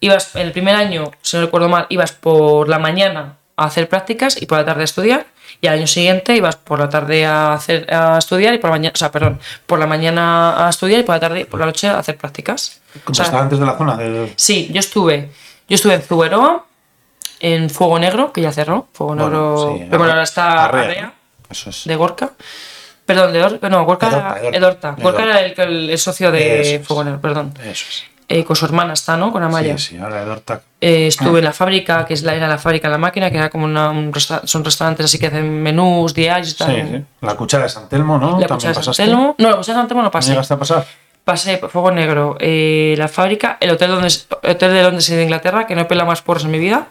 Ibas, en el primer año, si no recuerdo mal, ibas por la mañana a hacer prácticas y por la tarde a estudiar. Y al año siguiente ibas por la tarde a, hacer, a estudiar y por la mañana, o sea, perdón, por la mañana a estudiar y por la tarde, por la noche a hacer prácticas. O sea, antes de la zona de... Sí, yo estuve. Yo estuve en Zuberoa, en Fuego Negro, que ya cerró. Fuego Negro. sí, pero bueno, ahora está Arrea, Arrea. Eso es. de Gorka. Perdón, de Gorka. No, Gorka De era. Dorta, de de Dorta. Dorta. De Gorka era el, el- el socio de. Fuego Negro, perdón. Eso es. Eh, con su hermana está, ¿no? Con Amaya. Sí, sí, ahora de Dorta. Eh, estuve en la fábrica, que es la, era la fábrica La Máquina, que era como una, un resta- son restaurantes así que hacen menús diarios y Sí, tal. sí. La cuchara de San Telmo, ¿no? La También cuchara de San. Telmo. No, la cuchara de San Telmo no ¿No pasé. llegaste a pasar? Pasé por Fuego Negro, eh, la fábrica, el hotel, donde, hotel de Londres y de Inglaterra, que no he pelado más porros en mi vida,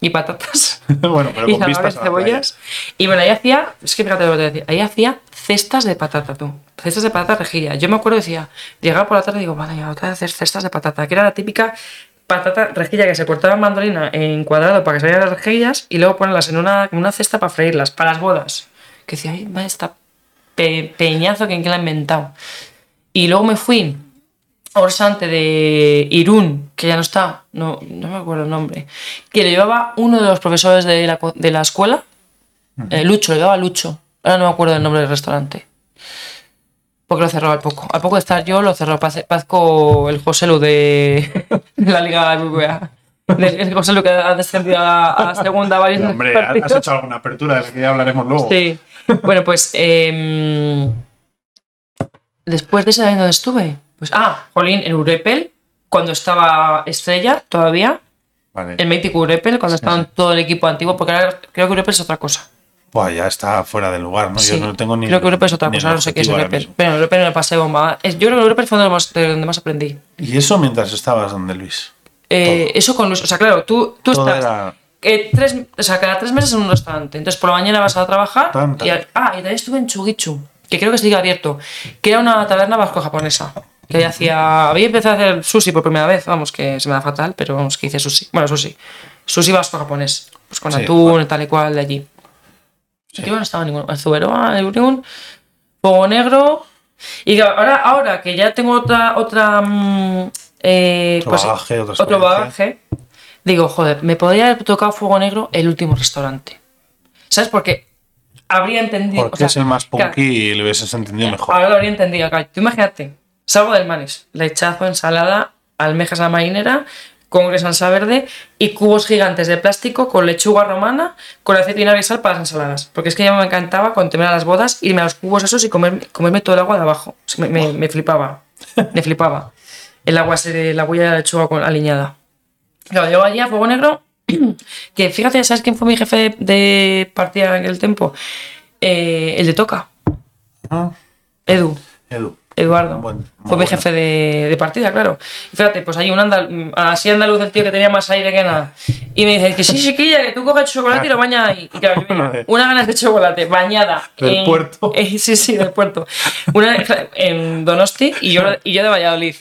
y patatas, bueno, pero y con vistas cebollas. Y bueno, ahí hacía, es que fíjate lo que te decía, ahí hacía cestas de patata, tú. Cestas de patata rejilla. Yo me acuerdo, decía, llegaba por la tarde y digo, vale, ya otra vez hacer cestas de patata, que era la típica patata rejilla que se cortaba en mandolina en cuadrado para que salieran las rejillas y luego ponerlas en una, en una cesta para freírlas, para las bodas. Que decía, ay, va esta pe- peñazo que en que la ha inventado. Y luego me fui a restaurante de Irún, que ya no está, no, no me acuerdo el nombre, que lo llevaba uno de los profesores de la, de la escuela, eh, Lucho, lo llevaba Lucho. Ahora no me acuerdo el nombre del restaurante. Porque lo cerró al poco. Al poco de estar yo, lo cerró. Paz- Pazco el José Lu de, de la Liga BBVA. El el José Lu que ha descendido a, la segunda varios Hombre, has hecho alguna apertura de la que ya hablaremos luego. Sí. Bueno, pues. em, después de ese año donde estuve. Pues, ah, Jolín, en Urepel, cuando estaba Estrella todavía. Vale. El mítico Urepel, cuando estaba todo el equipo antiguo, porque ahora creo que Urepel es otra cosa. Buah, ya está fuera del lugar, ¿no? Sí. Yo no tengo ni. creo que Urepel es otra cosa, no sé qué es Urepel. Pero Urepel me pasé bomba. Yo creo que Urepel fue donde más, de donde más aprendí. Y eso mientras estabas donde Luis. Eh, eso con Luis. O sea, claro, tú, tú era- eh, tres, o sea, cada tres meses en un restaurante. Entonces, por la mañana vas a trabajar. Y, ah, y también estuve en Chugichu, que creo que sigue abierto. Que era una taberna vasco-japonesa. Que hacía. Había empezado a hacer sushi por primera vez. Vamos, que se me da fatal, pero vamos, que hice sushi. Bueno, sushi. Sushi vasco-japonés. Pues con Sí, atún bueno. y tal y cual de allí. Yo no estaba ninguno. El Zuberoa, el Uriún, Fuego Negro. Y ahora, ahora que ya tengo otra. otra mm, eh, Otro bagaje, otra otro bagaje. Digo, joder, me podría haber tocado Fuego Negro el último restaurante. ¿Sabes? Porque habría entendido. Porque o sea, es el más punky y lo hubieses entendido mejor. Ahora lo habría entendido. claro. Tú imagínate, salgo del manis, lechazo, ensalada, almejas a la marinera, con grasa salsa verde y cubos gigantes de plástico con lechuga romana, con aceite y sal para las ensaladas. Porque es que ya me encantaba cuando terminaba las bodas irme a los cubos esos y comer- comerme todo el agua de abajo. O sea, me, me- me flipaba. Me flipaba. El agua, ese- la huella de la lechuga con, aliñada. Claro, llego allí a Fuego Negro, que fíjate, ¿sabes quién fue mi jefe de, de partida en aquel tiempo? Eh, el de Toca, Ah, Edu. Edu. Eduardo. Fue mi bueno. jefe de, de partida, claro. Y fíjate, pues hay un andal, así andaluz el tío que tenía más aire que nada. Y me dice que sí, chiquilla, que tú coges chocolate y lo bañas ahí. Y claro, yo, mira, una ganas de chocolate bañada. Del en- puerto. sí, sí, del puerto. Una en Donosti y yo, y yo de Valladolid.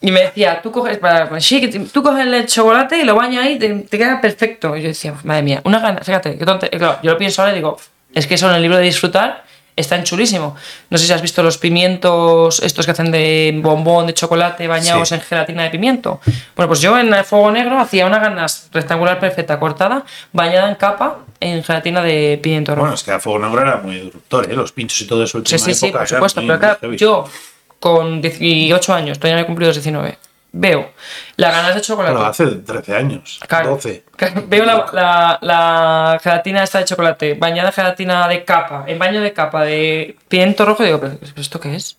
Y me decía, tú coges, para, sí, tú coges el chocolate y lo bañas ahí, te, te queda perfecto. Y yo decía, madre mía, una gana, fíjate, qué tonte. Claro, yo lo pienso ahora y digo, es que eso en el libro de disfrutar está en chulísimo. No sé si has visto los pimientos, estos que hacen de bombón de chocolate bañados Sí. en gelatina de pimiento. Bueno, pues yo en el fuego negro hacía una ganas rectangular perfecta, cortada, bañada en capa en gelatina de pimiento rojo. Bueno, es que a Fuego Negro era muy disruptor, ¿eh? Los pinchos y todo eso. Sí, última sí, sí, época, por supuesto. Pero heavy. yo con 18 años, todavía no he cumplido los 19, veo las ganas de chocolate. Pero hace 13 años. Claro, 12. claro, Veo la, la- la gelatina esta de chocolate, bañada en gelatina de capa, en baño de capa de pimiento rojo, y digo, ¿pero pero esto qué es?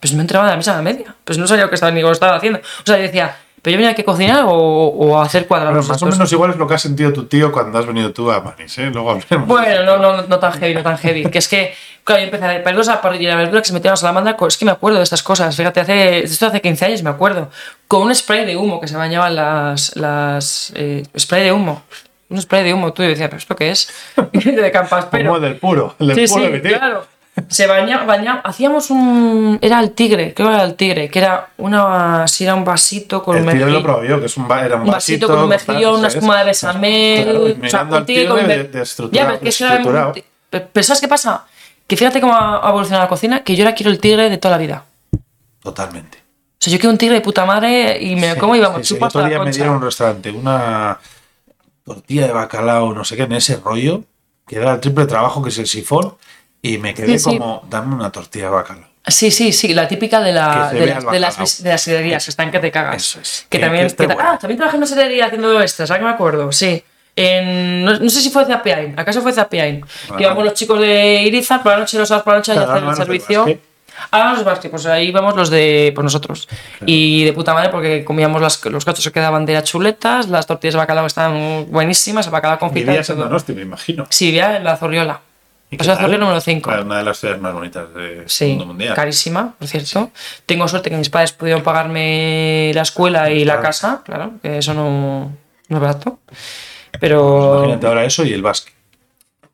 Pues no entraba de la mesa a la media. Pues no sabía lo que estaba ni lo estaba haciendo. O sea, yo decía, Pero yo venía aquí a cocinar o, o a hacer cuadrados. más o menos igual es lo que has sentido tu tío cuando has venido tú a Manis, ¿eh? Luego hablemos. Bueno, no, no, no tan heavy, no tan heavy. Que es que, claro, yo empecé a ver la parrilla y la verdura que se metían a la salamandra. Es que me acuerdo de estas cosas. Fíjate, hace, esto hace 15 años me acuerdo. Con un spray de humo que se bañaban las. las eh, spray de humo. Un spray de humo. Tú y yo decía, ¿pero esto qué es? de campas, pero. Como del puro, el del Sí, puro sí, de claro. Se bañaba, bañaba, hacíamos un. Era el tigre, creo que era el tigre, que era una. Si era un vasito con El tigre mejillón- lo probé yo, que es un, era un, un vasito con un mejillón, una espuma de besamel. Claro, o sea, un tigre con de- de Ya, que era un Pero ¿sabes qué pasa? Que fíjate cómo ha evolucionado la cocina, que yo ahora quiero el tigre de toda la vida. Totalmente. O sea, yo quiero un tigre de puta madre y me lo Sí, como y vamos, sí, sí. El chupas otro toda día la me dieron un restaurante una tortilla de bacalao, no sé qué, en ese rollo, que era el triple trabajo que es el sifón, y me quedé Sí, sí. como, dame una tortilla de bacalao. Sí, sí, sí, la típica de, la, de, de, las, de las que están que te cagas. Eso es. Que Que- también. que que ta- bueno. ah, también trabajé en una sidrería haciendo esto, ¿sabes que me acuerdo? Sí. En, no, no sé si fue Zapiain, ¿acaso fue Zapiain? Ah. Íbamos los chicos de Iriza por la noche, los sábados por la noche, a Claro, hacer el servicio. Ah, los básquet, pues ahí íbamos los de pues nosotros. Y de puta madre porque comíamos las, los cachos que quedaban de las chuletas, las tortillas de bacalao estaban buenísimas, el bacalao y Vivías en. Donosti, me imagino. Sí, vivía en la Zorriola. ¿Y O qué sea, tal? Zorriola número 5. Claro, Una de las ciudades más bonitas del Sí, mundo mundial. carísima, por cierto. Tengo suerte que mis padres pudieron pagarme la escuela y la casa, claro, que eso no, no es barato. Pero Imagínate ahora eso y el básquet.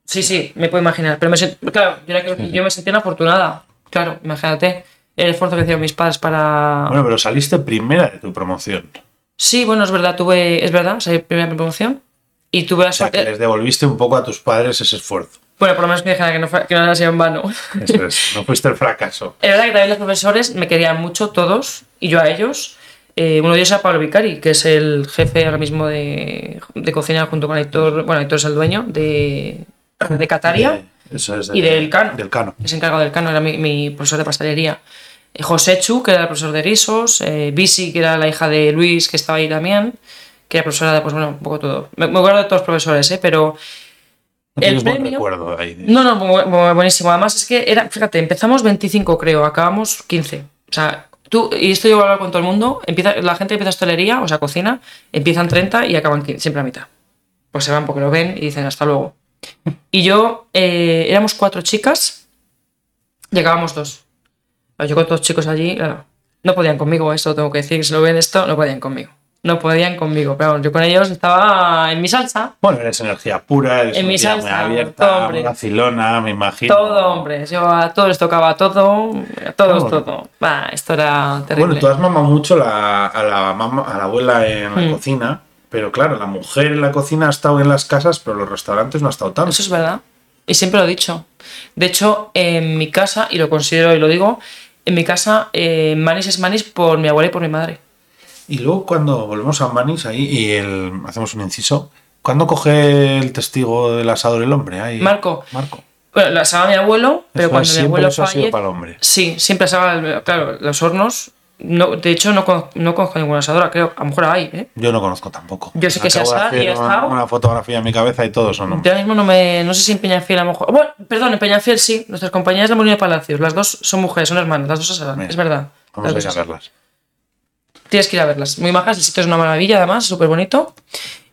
sí, sí, me puedo imaginar. Pero me sent- claro, yo, era que- yo me sentía una afortunada. Claro, imagínate el esfuerzo que hicieron mis padres para. Bueno, pero saliste primera de tu promoción. Sí, bueno, es verdad, tuve, es verdad, salí primera promoción y tuve la O sea, suerte. que les devolviste un poco a tus padres ese esfuerzo. Bueno, por lo menos me dijeron que no, que no sido en vano. Eso es, no fuiste el fracaso. Es verdad que también los profesores me querían mucho, todos, y yo a ellos. Eh, uno de ellos era Pablo Vicari, que es el jefe ahora mismo de, de cocina junto con Héctor, bueno, Héctor es el dueño de, de Cataria, Eh, Eso es y del Cano. Del Cano. es encargado del Cano, era mi, mi profesor de pastelería. Eh, José Chu, que era el profesor de guisos, eh, Bisi, que era la hija de Luis, que estaba ahí también, que era profesora de, pues bueno, un poco todo. Me, me acuerdo de todos los profesores, ¿eh? pero el buen premio- recuerdo ahí. no, no, bu- bu- buenísimo. Además, es que era, fíjate, empezamos 25, creo, acabamos 15. O sea, tú, y esto yo voy a hablar con todo el mundo, empieza, la gente empieza hostelería, o sea, cocina, empiezan 30 y acaban 15, siempre a mitad. Pues se van porque lo ven y dicen hasta luego. Y yo, eh, éramos cuatro chicas y acabamos dos. Yo con todos chicos allí, claro, no podían conmigo, esto lo tengo que decir, si lo ven esto, no podían conmigo. No podían conmigo, pero bueno, yo con ellos estaba en mi salsa, Bueno, eres energía pura, eres En una mi tía muy salsa, abierta, todo, hombre. muy vacilona, me imagino. Todo, hombre. Yo a todos les tocaba todo, a todos todo. Va, esto era terrible. Bueno, tú has mamado mucho la- a, la mamá, a la abuela en la Mm. cocina, pero claro, la mujer en la cocina ha estado en las casas, pero los restaurantes no ha estado tanto. Eso es verdad. Y siempre lo he dicho. De hecho, en mi casa, y lo considero y lo digo, en mi casa, eh, Manis es Manis por mi abuela y por mi madre. Y luego cuando volvemos a Manis ahí y el, hacemos un inciso, ¿cuándo coge el testigo del asador el hombre? Ahí, Marco. Marco. Bueno, la asaba mi abuelo, pero Eso cuando mi abuelo eso ha sido falle... para el hombre. Sí, siempre asaba, claro, los hornos. No, de hecho, no, con- no conozco ninguna asadora, creo. A lo mejor hay, ¿eh? Yo no conozco tampoco. Yo sí que sé Acabo de asar y una, estado- una fotografía en mi cabeza y todos son Yo hombres. ahora mismo no me. No sé si en Peñafiel a lo mejor. Bueno, perdón, en Peñafiel sí. Nuestras compañeras de Molino de Palacios. Las dos son mujeres, son hermanas. Las dos asadan. Mira, Es verdad. Vamos Las a ir dos a asadan. verlas. Tienes que ir a verlas. Muy majas. El sitio es una maravilla, además. Súper bonito.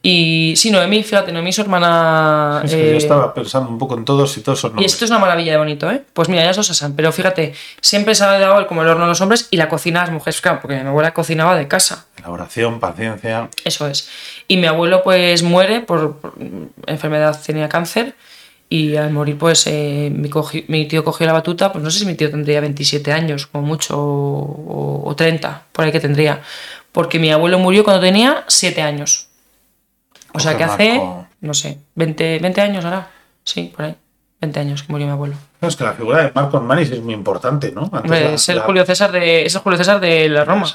Y sí, Noemí, fíjate, Noemí, su hermana. Es que eh, yo estaba pensando un poco en todos y todos son y esto es una maravilla de bonito, ¿eh? Pues mira, ellas dos asan. Pero fíjate, siempre se ha dado como el horno a los hombres y la cocina a las mujeres. Claro, porque mi abuela cocinaba de casa. Elaboración, paciencia. Eso es. Y mi abuelo pues muere por, por enfermedad, tenía cáncer. Y al morir pues eh, mi, cogi- mi tío cogió la batuta, pues no sé si mi tío tendría 27 años, como mucho, o, o 30, por ahí que tendría. Porque mi abuelo murió cuando tenía 7 años. O sea Coge que hace, Marco. no sé, 20, 20 años ahora. Sí, por ahí. 20 años que murió mi abuelo. No, es que la figura de Marcos Manis es muy importante, ¿no? Antes la- es el la- Julio César de, es el Julio César de la Roma.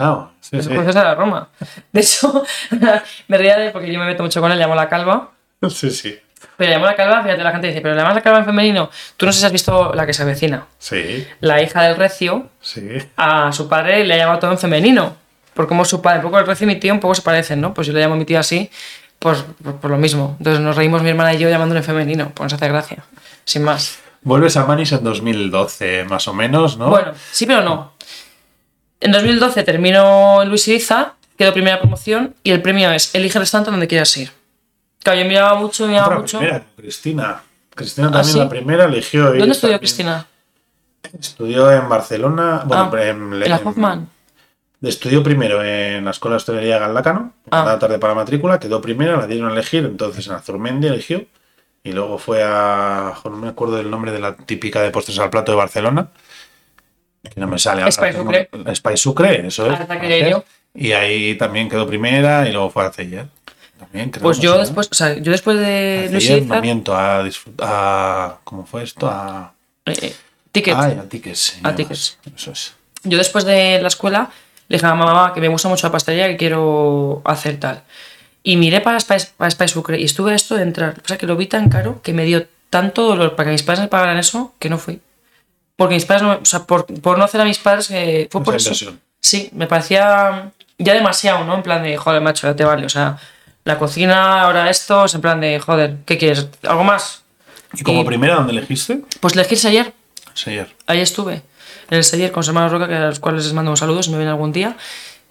Sí, es sí. el Julio César de la Roma. De hecho, me reía de porque yo me meto mucho con él, le llamo la calva. Sí, sí. Pero le llamo la calva, fíjate, la gente dice, pero le llamas la calva en femenino. Tú no sé si has visto la que se avecina. Sí, La hija del recio, sí. a su padre le ha llamado todo en femenino. Por como su padre, un poco el recio y mi tío un poco se parecen, ¿no? Pues yo le llamo a mi tío así, pues por, por lo mismo. Entonces nos reímos mi hermana y yo llamándole en femenino, pues nos hace gracia. Sin más. Vuelves a Manis en 2012, más o menos, ¿no? Bueno, sí, pero no. En 2012 terminó en Luis Iriza quedo primera promoción y el premio es elige el restaurante donde quieras ir. Claro, yo miraba mucho, miraba Otra mucho. primera, Cristina. Cristina también sí? la primera eligió. ¿Dónde estudió también. Cristina? Estudió en Barcelona. Bueno, Ah, en, en la Hoffman. Estudió primero en la Escuela de Hostelería de Galdacano, Ah. la tarde para la matrícula, quedó primera, la dieron a elegir, entonces en Azurmendi eligió, y luego fue a, no me acuerdo del nombre de la típica de postres al plato de Barcelona, que no me sale ahora. Spice Sucre. Spice Sucre, eso es. Ah. Y ahí también quedó primera y luego fue a Celler. También, Pues yo ¿no? después, o sea, yo después de A Luis Izar, miento, a, a- ¿Cómo fue esto? A... eh, eh, Ticket. Ay, a Tickets. A Tickets. Eso es. Yo después de la escuela le dije a mamá que me gusta mucho la pastelería que quiero hacer tal. Y miré para Spice, para Spice Sucre y estuve a esto de entrar. Lo que pasa es que lo vi tan caro que me dio tanto dolor para que mis padres me pagaran eso que no fui. Porque mis padres, no, o sea, por, por no hacer a mis padres, eh, fue por Esa eso. Sí, me parecía ya demasiado, ¿no? En plan de, joder, macho, ya te vale. O sea, la cocina, ahora esto, es en plan de, joder, ¿qué quieres? ¿Algo más? ¿Y como Y- primera dónde elegiste? Pues elegirse ayer. Celler. Ahí estuve. En el Seller con los hermanos Roca, que a los cuales les mando un saludo si me ven algún día.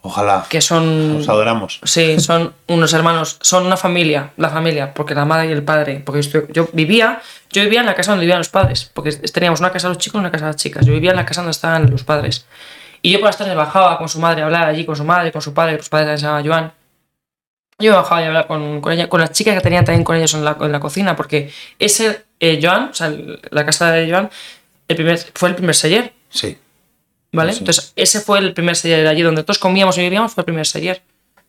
Ojalá. Que son. Los adoramos. Sí, son unos hermanos, son una familia, la familia, porque la madre y el padre, porque yo, vivía, yo vivía en la casa donde vivían los padres, porque teníamos una casa de los chicos y una casa de las chicas, yo vivía en la casa donde estaban los padres. Y yo por las tardes bajaba con su madre a hablar allí, con su madre, con su padre, los padres se llamaban Joan. Yo bajaba y hablaba con, con ella, con las chicas que tenían también con ellos en la, en la cocina, porque ese eh, Joan, o sea, el- la casa de Joan, el primer, fue el primer seller, Sí. ¿vale? Sí. Entonces, ese fue el primer seller allí donde todos comíamos y vivíamos, fue el primer seller.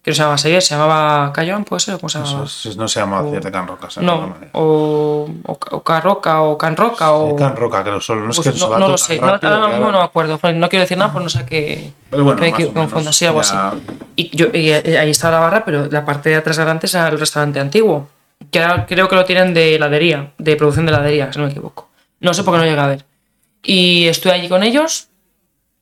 Que no se llamaba se llamaba Cayón, puede ser, o cómo se llamaba. Eso es- no se llama O- Cier de Can Roca. No, o, o, o Carroca, o Canroca, o. Can Roca, creo solo. No es pues que no, no lo sé, no, ahora que mismo no me acuerdo. No quiero decir nada, pues no sé qué. Pero bueno, que equi- confunda, sí, algo ya- así. Y, yo, y eh, ahí estaba la barra, pero la parte de atrás delante era el restaurante antiguo. Que ahora creo que lo tienen de heladería, de producción de heladería, si no me equivoco. No sé por qué no llegué a ver. Y estuve allí con ellos,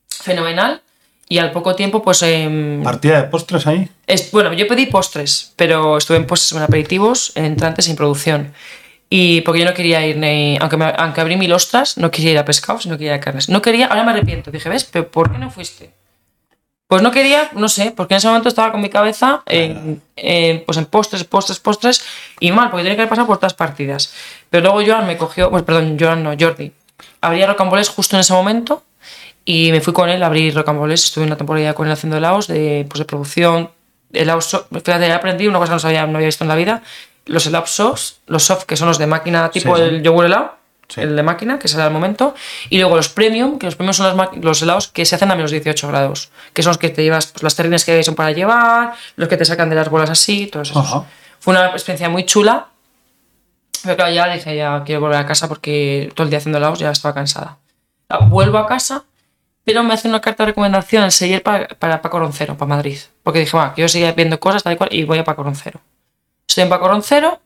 fenomenal. Y al poco tiempo, pues. em, Partida de postres ahí. es, bueno, yo pedí postres, pero estuve en postres, en aperitivos, en entrantes, sin producción. Y porque yo no quería ir ni. Aunque, me- aunque abrí mil ostras, no quería ir a pescados, no quería ir a carnes. No quería, ahora me arrepiento. Dije, ¿ves? ¿Pero por qué no fuiste? Pues no quería, no sé, porque en ese momento estaba con mi cabeza en, en, pues en postres, postres, postres, y mal, porque tenía que haber pasado por todas partidas. Pero luego Joan me cogió, pues perdón, Joan no, Jordi. Abría rocambolés justo en ese momento y me fui con él a abrir rocambolés. Estuve una temporada con él haciendo helados de, pues de producción. Helados, fíjate, he aprendido una cosa que no, sabía, no había visto en la vida. Los helados soft, los soft que son los de máquina tipo Sí, sí. el yogur helado, Sí. el de máquina, que sale al momento. Y luego los premium, que los premium son los, los helados que se hacen a menos 18 grados. Que son los que te llevas, pues, las terrines que son para llevar, los que te sacan de las bolas así, todos esos. Ajá. Fue una experiencia muy chula. Pero claro, ya dije, ya quiero volver a casa porque todo el día haciendo helados ya estaba cansada. Vuelvo a casa, pero me hace una carta de recomendación el seller para, para Paco Roncero, para Madrid. Porque dije, bueno, yo seguía viendo cosas tal y cual y voy a Paco Roncero. Estoy en Paco Roncero,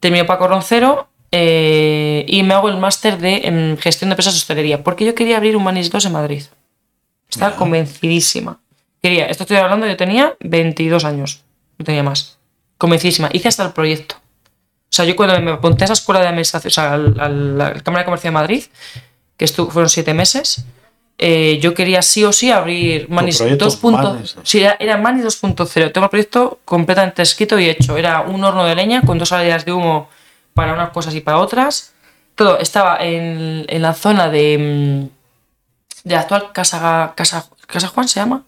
termino Paco Roncero eh, y me hago el máster de en gestión de empresas de hostelería. Porque yo quería abrir un Manis 2 en Madrid. Estaba convencidísima. Quería, esto estoy hablando, yo tenía 22 años, no tenía más. Convencidísima. Hice hasta el proyecto. O sea, yo cuando me apunté a esa escuela de administración, o sea, al- a la Cámara de Comercio de Madrid, que estu- fueron siete meses, eh, yo quería sí o sí abrir Manis proyecto 2.0. Manis 2. Sí, era, era Manis 2.0. Tengo el proyecto completamente escrito y hecho. Era un horno de leña con dos salidas de humo para unas cosas y para otras. Todo estaba en, en la zona de, mm, de la actual Casa, Casa, Casa Juan, ¿se llama?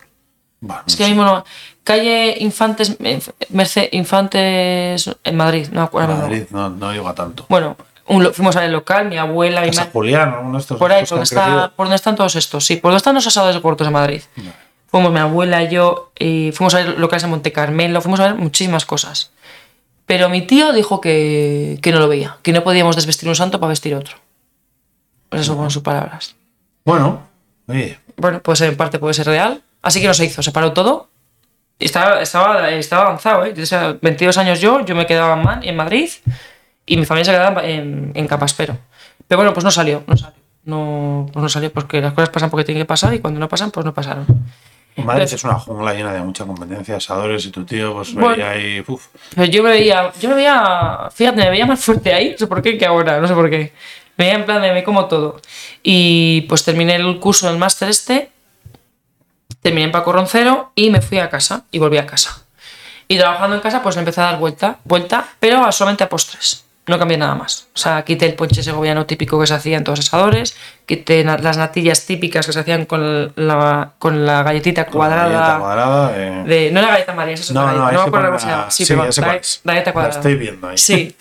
Bueno, Es que mismo no. Calle Infantes, eh, Merce- Infantes en Madrid, no me acuerdo. Madrid no, no llega tanto. Bueno, un fuimos al local, mi abuela, mi madre. Julián, uno de estos Por ahí, por donde, está, por donde están todos estos, sí. Por donde están los asados cortos de Madrid. Fuimos mi abuela y yo, y fuimos a ver locales en Monte Carmelo, fuimos a ver muchísimas cosas. Pero mi tío dijo que, que no lo veía, que no podíamos desvestir un santo para vestir otro. Pues eso fueron sus palabras. Bueno, oye, Bueno, pues en parte puede ser real. Así que no se hizo, se paró todo. Y estaba, estaba, estaba avanzado, ¿eh? O sea, 22 años yo, yo me quedaba Man- en Madrid y mi familia se quedaba en, en Capaspero. Pero bueno, pues no salió, no salió. No, pues no salió porque las cosas pasan porque tienen que pasar y cuando no pasan, pues no pasaron. Madrid es una jungla llena de mucha competencia, asadores y tu tío pues Bueno. veía ahí, uf, yo me veía, yo me veía, fíjate, me veía más fuerte ahí, no sé por qué, que ahora, no sé por qué. Me veía en plan de me como todo. Y pues terminé el curso del máster este, terminé en Paco Roncero y me fui a casa y volví a casa. Y trabajando en casa, pues le empecé a dar vuelta, vuelta, pero solamente a postres. No cambié nada más. O sea, quité el ponche segoviano típico que se hacía en todos los asadores, quité las natillas típicas que se hacían con la, con la galletita cuadrada. Galleta cuadrada. eh. De, no era galleta María, esa es No, otra no, galleta, no me se acuerdo cómo se la- llama. Sí, sí, pero la- la galleta La cuadrada. estoy viendo ahí. Sí.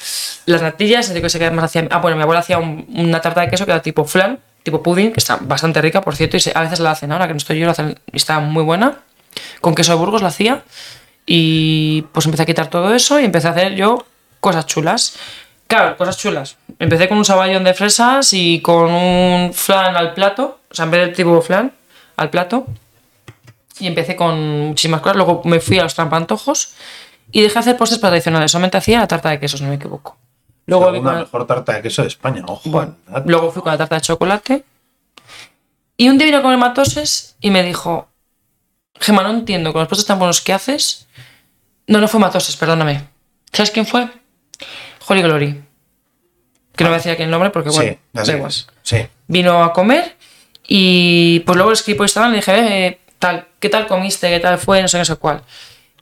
Las natillas, que sé qué más hacía. Ah, bueno, mi abuela hacía un- una tarta de queso que era tipo flan, tipo pudding, que está bastante rica, por cierto, y se- a veces la hacen ahora que no estoy yo, la hacen, y está muy buena. Con queso de Burgos la hacía. Y pues empecé a quitar todo eso y empecé a hacer yo cosas chulas. Claro, cosas chulas. Empecé con un saballón de fresas y con un flan al plato, o sea, en vez del tipo flan, al plato. Y empecé con muchísimas cosas. Luego me fui a los trampantojos y dejé de hacer postres tradicionales. Solamente hacía la tarta de quesos, no me equivoco. Luego, Segunda con- mejor tarta de queso de España, ojo. bueno, ¿verdad? luego fui con la tarta de chocolate. Y un día vino a comer matoses y me dijo: Gemma, no entiendo, con los postres tan buenos que haces. No, no fue matoses, perdóname. ¿Sabes quién fue? Holy Glory. Que no voy a decir aquí el nombre porque, bueno, sí, da igual Sí. vino a comer y pues luego le escribí por Instagram y le dije, eh, tal, ¿qué tal comiste? ¿Qué tal fue? No sé qué, no sé cuál.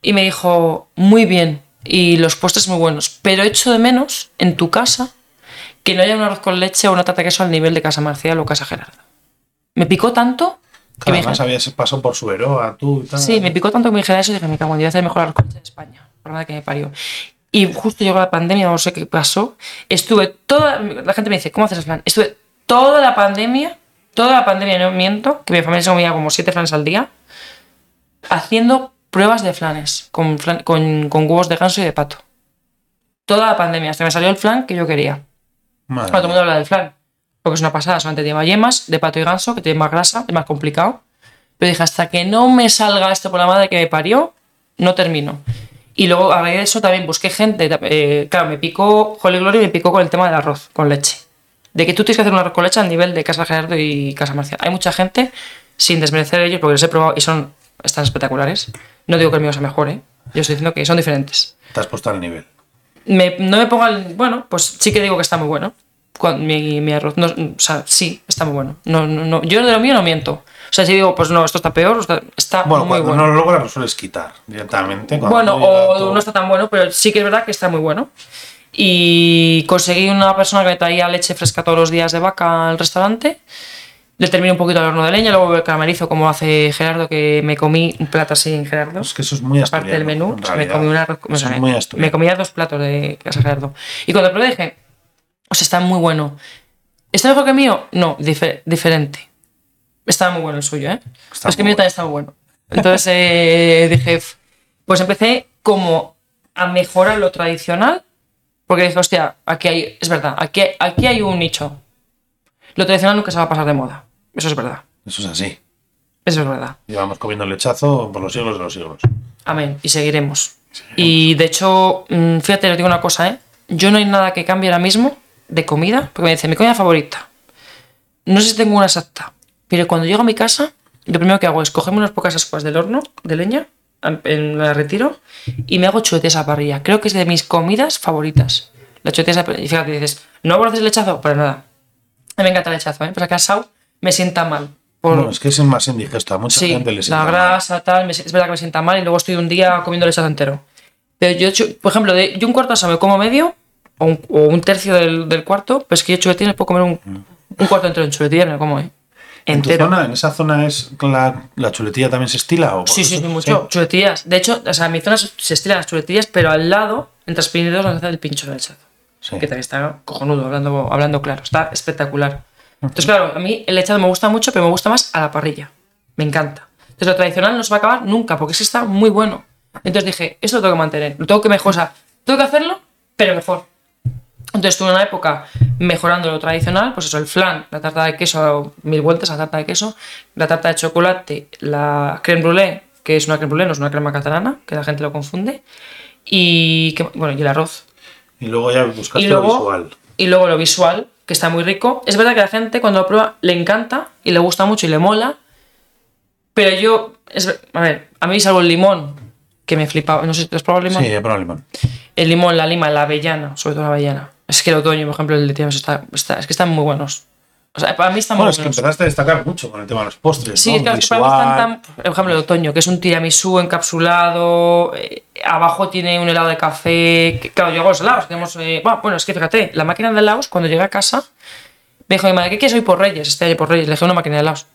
Y me dijo, muy bien, y los postres muy buenos, pero echo de menos en tu casa que no haya un arroz con leche o una tarta de queso al nivel de Casa Marcial o Casa Gerardo. Me picó tanto que me Además, habías pasado por Suberoa, tú y tal. sí, me picó tanto que me dijera eso y dije, me cago en Dios, voy a hacer el mejor arroz con leche de España. Por nada que me parió. Y justo llegó la pandemia, no sé qué pasó. Estuve toda. La gente me dice, ¿cómo haces el plan? Estuve toda la pandemia, toda la pandemia, no miento, que mi familia se comía como siete flanes al día, haciendo pruebas de flanes con, flan- con, con huevos de ganso y de pato. Toda la pandemia, hasta que me salió el flan que yo quería. Madre todo el mundo habla del flan, porque es una pasada, solamente lleva yemas de pato y ganso, que tiene más grasa, es más complicado. Pero dije, hasta que no me salga esto por la madre que me parió, no termino. Y luego, a raíz de eso, también busqué gente. eh, claro, me picó, Holy Glory me picó con el tema del arroz con leche. De que tú tienes que hacer un arroz con leche al nivel de Casa Gerardo y Casa Marcial. Hay mucha gente, sin desmerecer ellos, porque los he probado y son, están espectaculares. No digo que el mío sea mejor, ¿eh? Yo estoy diciendo que son diferentes. Te has puesto al nivel. Me- no me ponga el. Bueno, pues sí que digo que está muy bueno. Cuan- mi, mi arroz. No, o sea, sí, está muy bueno. No, no, no, yo de lo mío no miento. O sea, si digo, pues no, esto está peor, está, Bueno, muy cuando bueno. no lo logras, lo sueles quitar directamente. cuando Bueno, o todo- no está tan bueno, pero sí que es verdad que está muy bueno. Y conseguí una persona que me traía leche fresca todos los días de vaca al restaurante. Le terminé un poquito al horno de leña, luego el caramelizo como hace Gerardo, que me comí un plato así en Gerardo. Es que eso es muy asturiano. Aparte del menú, me comí un arroz- o sea, es muy me comía dos platos de Casa Gerardo. Y cuando probé dije, o sea, está muy bueno. ¿Está mejor que el mío? No, dife- diferente. Estaba muy bueno el suyo, ¿eh? Está es que el mío también muy bueno. Entonces eh, dije, pues empecé como a mejorar lo tradicional, porque dije, hostia, aquí hay, es verdad, aquí, aquí hay un nicho. Lo tradicional nunca se va a pasar de moda. Eso es verdad. Eso es así. Eso es verdad. Llevamos comiendo lechazo por los siglos de los siglos. Amén. Y seguiremos. Y de hecho, mm, fíjate, os digo una cosa, ¿eh? Yo no hay nada que cambie ahora mismo de comida, porque me dice, mi comida favorita. No sé si tengo una exacta, pero cuando llego a mi casa, lo primero que hago es cogerme unas pocas ascuas del horno de leña, en- la retiro, y me hago chuletes a parrilla. Creo que es de mis comidas favoritas. La chuletes a parrilla. Y fíjate, dices, ¿no conoces el lechazo? Para nada. Me encanta el lechazo, ¿eh? Pero que asado me sienta mal. Por, No, es que es más indigesto. A mucha Sí, gente le la sienta mal. grasa, tal, me- es verdad que me sienta mal y luego estoy un día comiendo lechazo entero. Pero yo, por ejemplo, de, yo un cuarto de asado me como medio o un, o un tercio del, del cuarto, pero es que yo chuletines puedo comer un, un cuarto entero en chuletilla, me como, ¿eh? ¿En tu zona, en esa zona es la, la chuletilla también se estila? O Sí, sí, sí, mucho. Chuletillas. De hecho, o sea, en mi zona se estilan las chuletillas, pero al lado, entre Espinidos, nos hace el pincho de lechazo. Sí. Que también está cojonudo, hablando, hablando claro. Está espectacular. Entonces, claro, a mí el lechado me gusta mucho, pero me gusta más a la parrilla. Me encanta. Entonces, lo tradicional no se va a acabar nunca, porque es que está muy bueno. Entonces dije, esto lo tengo que mantener, lo tengo que mejorar. O sea, tengo que hacerlo, pero mejor. Entonces estuve una época mejorando lo tradicional, pues eso, el flan, la tarta de queso, mil vueltas a la tarta de queso, la tarta de chocolate, la creme brûlée, que es una creme brûlée, no es una crema catalana, que la gente lo confunde, y, que- bueno, y el arroz. Y luego ya buscaste Y lo visual. y luego lo visual, que está muy rico. Es verdad que a la gente cuando lo prueba le encanta y le gusta mucho y le mola, pero yo, es a ver, a mí salvo el limón, que me flipaba, no sé si te has probado el limón. Sí, he probado limón. El limón, la lima, la avellana, sobre todo la avellana. Es que el otoño, por ejemplo, el de Tiames está, está- es que están muy buenos. O sea, para mí está muy Bueno, es que buenos. empezaste a destacar mucho con el tema de los postres. Sí, ¿no? es que, es que para mí están tan. Por ejemplo, el otoño, que es un tiramisú encapsulado. eh, abajo tiene un helado de café. que- claro, yo hago los helados. Tenemos, eh, bueno, bueno, es que fíjate, la máquina de helados, cuando llegué a casa, me dijo mi madre, ¿qué quieres hoy por Reyes? Este año por Reyes. Le dije una máquina de helados.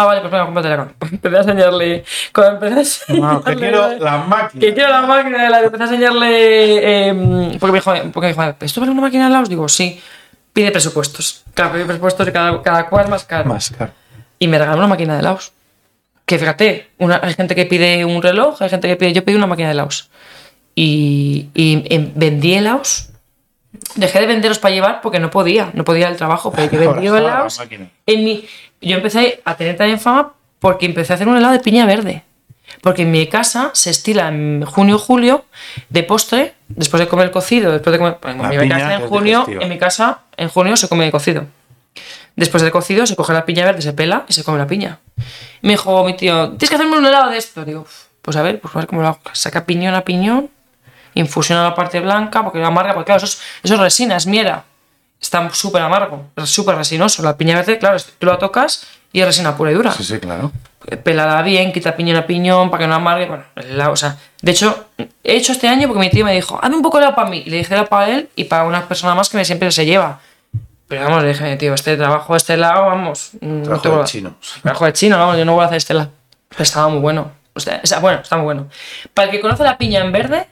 Ah, vale, pues venga, cómprate la Empecé a enseñarle. Cuando empecé a No, que enseñarle- quiero la máquina. que quiero la máquina de helados. Empecé a enseñarle. eh, porque me dijo, porque me dijo, ¿esto vale una máquina de helados? Digo, sí. Pide presupuestos. Claro, pide presupuestos y cada, cada cual más caro Más caro. y me regaló una máquina de helados. Que fíjate, una- hay gente que pide un reloj, hay gente que pide. Yo pedí una máquina de helados. Y, y, em, vendí helados. Dejé de venderlos para llevar porque no podía, no podía ir al trabajo, pero yo vendí helados. En mi, yo empecé a tener también fama porque empecé a hacer un helado de piña verde. Porque en mi casa se estila en junio julio de postre, después de comer el cocido, después de comer. En La mi casa en junio, en mi casa en junio se come cocido. Después del cocido se coge la piña verde, se pela y se come la piña. Me dijo mi tío, tienes que hacerme un helado de esto. Digo, "Uf, pues a ver, pues a ver cómo lo hago. Saca piñón a piñón, infusiona la parte blanca, porque la amarga, porque claro, eso es, eso es resina, es miera. Está súper amargo, súper resinoso. La piña verde, claro, tú la tocas y es resina pura y dura. Sí, sí, claro. Pelada bien, quita piñón a piñón para que no amargue. Bueno, helado, o sea, de hecho, he hecho este año porque mi tío me dijo, hazme un poco de helado para mí. Y le dije helado para él y para una persona más que me siempre se lleva. Pero vamos, le dije, tío, este trabajo, este helado, vamos. no Trabajo te de chinos. Trabajo de chino, vamos, yo no voy a hacer este helado. Pero estaba muy bueno. O sea, bueno, está muy bueno. Para el que conoce la piña en verde,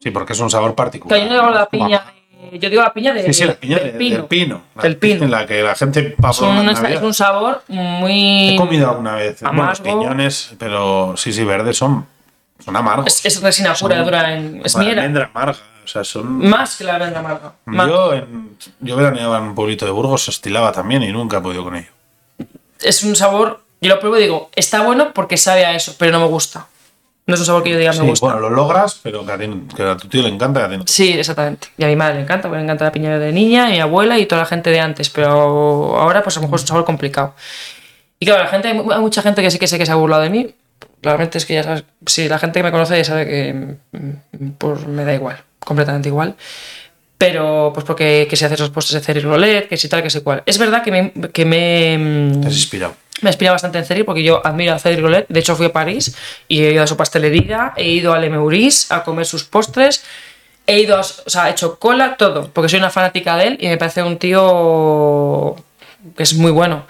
Sí, porque es un sabor particular. que yo no digo la piña, eh, yo digo la piña de, Sí, sí, la piña del de- pino. del pino. La Del pino. En la que la gente va Es un, es sabor muy... He comido alguna vez. Bueno, los amargo. piñones, pero sí, sí, verdes son, son amargos. Es, es resina pura, Son dura, en, es miera. almendra amarga. O sea, son. Más que la almendra amarga. Más. Yo, en, yo veraneaba en un pueblito de Burgos, se estilaba también y nunca he podido con ello. Es un sabor, yo lo pruebo y digo, está bueno porque sabe a eso, pero no me gusta. No es un sabor que yo diga Sí, me gusta. bueno, lo logras, pero que a, ti- que a tu tío le encanta a ti no. Sí, exactamente. Y a mi madre le encanta, porque le encanta la piña de niña, y a mi abuela y toda la gente de antes, pero ahora pues a lo mejor es un sabor complicado. Y claro, la gente, hay mu- hay mucha gente que sí que sé que se ha burlado de mí. Claramente es que ya sabes, si la gente que me conoce ya sabe que mm, pues me da igual, completamente igual. Pero pues porque que se hace esos postres de Ceri Rolet, que si tal, que sé cuál. Es verdad que me, que me, mm, Te has inspirado. me inspira bastante en Cedric porque yo admiro a Cedric Rolet. De hecho, fui a París y he ido a su pastelería, he ido al Meuris a comer sus postres, he ido a, o sea, he hecho cola, todo, porque soy una fanática de él y me parece un tío que es muy bueno.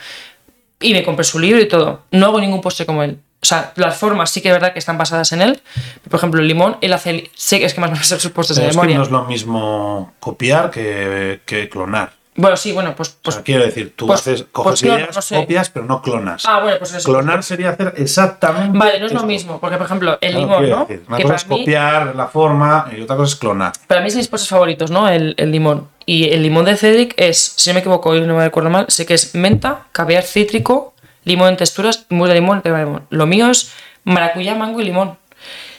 Y me compré su libro y todo. No hago ningún postre como él. O sea, las formas sí que es verdad que están basadas en él. Por ejemplo, el limón, él hace. Sé que es que más me sé sus postres de es que no es lo mismo copiar que, que clonar. Bueno, sí, bueno, pues. O pues sea, quiero decir, tú pues- haces, pues coges ideas, no sé. copias, pero no clonas. ah, bueno, pues eso. Clonar sería hacer exactamente. Vale, no es lo mismo, porque por ejemplo, el limón, ¿no? decir, Una que cosa es mí, copiar la forma y otra cosa es clonar. Para mí es mis postres favoritos, ¿no? El, el limón. Y el limón de Cedric es, si no me equivoco y no me recuerdo mal, sé que es menta, caviar cítrico, limón en texturas, mousse de limón, crema de limón. Lo mío es maracuyá, mango y limón.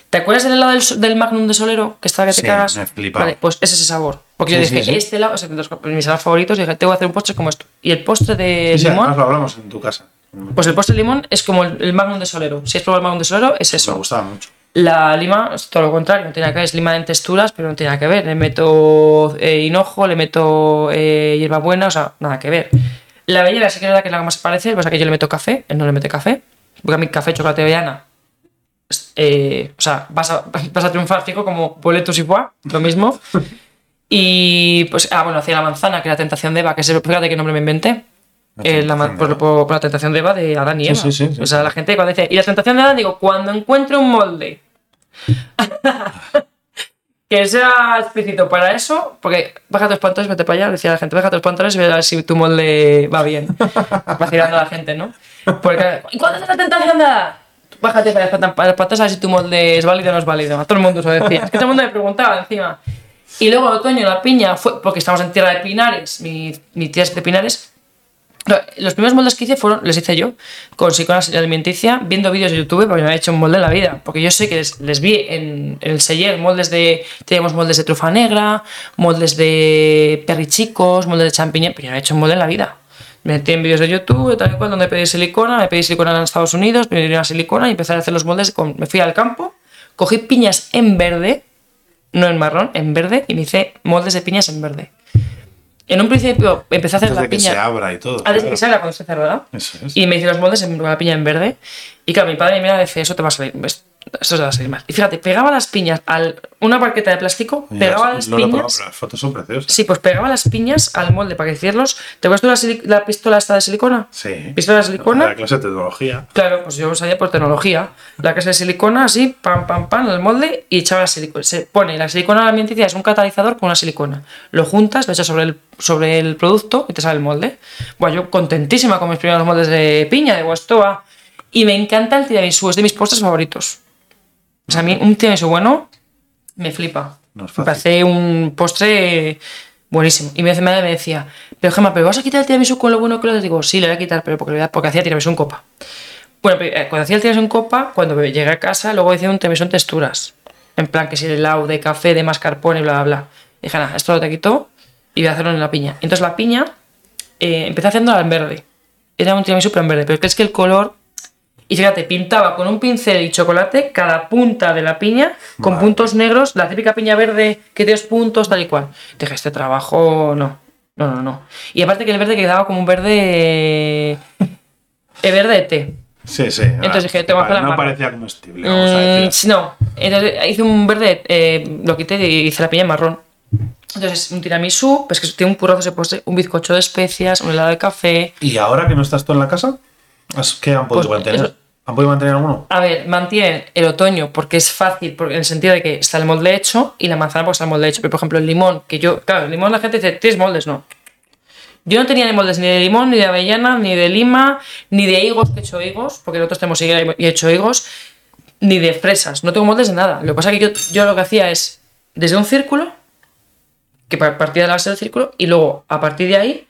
¿Te acuerdas del helado del, del Magnum de Solero? Que estaba que te Sí, cagas. me. Vale, pues es ese sabor. Porque yo Sí, dije, sí, este helado es de los- mis helados favoritos. Dije, tengo que hacer un postre como esto. Y el postre de limón, lo hablamos en tu casa. pues el postre de limón es como el, el Magnum de Solero. Si has probado el Magnum de Solero, es eso. Me gustaba mucho. La lima es todo lo contrario, no tiene nada que ver, es lima en texturas, pero no tiene nada que ver. Le meto eh, hinojo, le meto eh, hierbabuena, o sea, nada que ver. La avellana sí que es verdad que es la que más se parece, pasa es que yo le meto café, él no le mete café, porque a mí café, chocolate avellana, eh, o sea, vas a, vas a triunfar, fijo, como boletos y foie, lo mismo. Y pues, ah, bueno, hacía la manzana, que era la tentación de Eva, que es el, fíjate qué nombre me inventé. La Eh, la de por, Eva. por- por la tentación de Eva de Adán y Eva. sí, sí, sí, o sea, la gente cuando dice, y la tentación de Adán, digo, cuando encuentre un molde que sea explícito para eso, porque baja tus pantalones, vete para allá, decía la gente, baja tus pantalones y verás si tu molde va bien. Vacilando a la gente, ¿no? Porque, ¿y cuándo es la tentación de? Bájate para las pantalones a ver si tu molde es válido o no es válido. A todo el mundo se lo decía. Es que todo el mundo me preguntaba encima. Y luego en otoño la piña fue, porque estamos en tierra de pinares, mi, mi tía es de pinares, Los primeros moldes que hice fueron, les hice yo, con psicóloga alimenticia, viendo vídeos de YouTube, porque me había hecho un molde en la vida. Porque yo sé que les, vi en, el seller moldes de. Teníamos moldes de trufa negra, moldes de perrichicos, moldes de champiñón, pero yo no he hecho un molde en la vida. Me metí en vídeos de YouTube, tal y cual, donde pedí silicona, me pedí silicona en Estados Unidos, dieron una silicona y empecé a hacer los moldes. Con, me fui al campo, cogí piñas en verde, no en marrón, en verde, y me hice moldes de piñas en verde. En un principio empecé a hacer Antes la de que piña. se abra y todo. Antes de que se abra cuando se cerrada. Eso es. Y me hice los moldes en la piña en verde. Y claro, mi padre me mira y dice, eso te va a salir, esto te va a salir mal. Y fíjate, pegaba las piñas a una barqueta de plástico, Mira, pegaba las no lo he probado, piñas... pero las fotos son preciosas. Sí, pues pegaba las piñas al molde para que hicierlos. ¿Te acuerdas tú la, la pistola esta de silicona? Sí. ¿Pistola de silicona? La clase de tecnología. Claro, pues yo sabía por tecnología. La casa de silicona, así, pam, pam, pam, el molde y echaba la silicona. Se pone la silicona alimenticia, es un catalizador con una silicona. Lo juntas, lo echas sobre el, sobre el producto y te sale el molde. Bueno, yo contentísima con mis primeros moldes de piña, de guastoa. Y me encanta el tiramisú, es de mis postres favoritos. O sea, a mí un tiramisú bueno me flipa. No es me parece un postre buenísimo. Y mi madre me decía, pero Gemma, ¿pero vas a quitar el tiramisú con lo bueno que lo? Digo, sí, le voy a quitar, pero porque, porque hacía tiramisú en copa. Bueno, eh, cuando hacía el tiramisú en copa, cuando llegué a casa, luego hice un tiramisú en texturas. En plan, que si el helado de café, de mascarpone, bla, bla, bla. dije, nada, esto lo te quito y voy a hacerlo en la piña. Entonces la piña, eh, empecé haciéndola en verde. Era un tiramisú pero en verde, pero es que el color... Y fíjate, pintaba con un pincel y chocolate cada punta de la piña con puntos negros, la típica piña verde que tienes puntos, tal y cual. Dije, este trabajo no. No, no, no. Y aparte que el verde quedaba como un verde. El verde de té. Sí, sí. Entonces dije, tengo que hacer la No parecía comestible, vamos a Mm, decir. no. Entonces hice un verde, eh, lo quité y hice la piña en marrón. Entonces, un tiramisú, pues que tiene un currazo ese postre, un bizcocho de especias, un helado de café. ¿Y ahora que no estás tú en la casa? ¿Has- ¿Qué han podido Pues, mantener? ¿Han podido mantener alguno? A ver, mantienen el otoño porque es fácil, porque en el sentido de que está el molde hecho y la manzana porque está el molde hecho. Pero, por ejemplo, el limón, que yo, claro, el limón la gente dice, ¿tienes moldes? No. Yo no tenía ni moldes ni de limón, ni de avellana, ni de lima, ni de higos, que he hecho higos, porque nosotros tenemos higuera y he hecho higos, ni de fresas. No tengo moldes de nada. Lo que pasa es que yo, yo lo que hacía es, desde un círculo, que pa- partía de la base del círculo, y luego, a partir de ahí,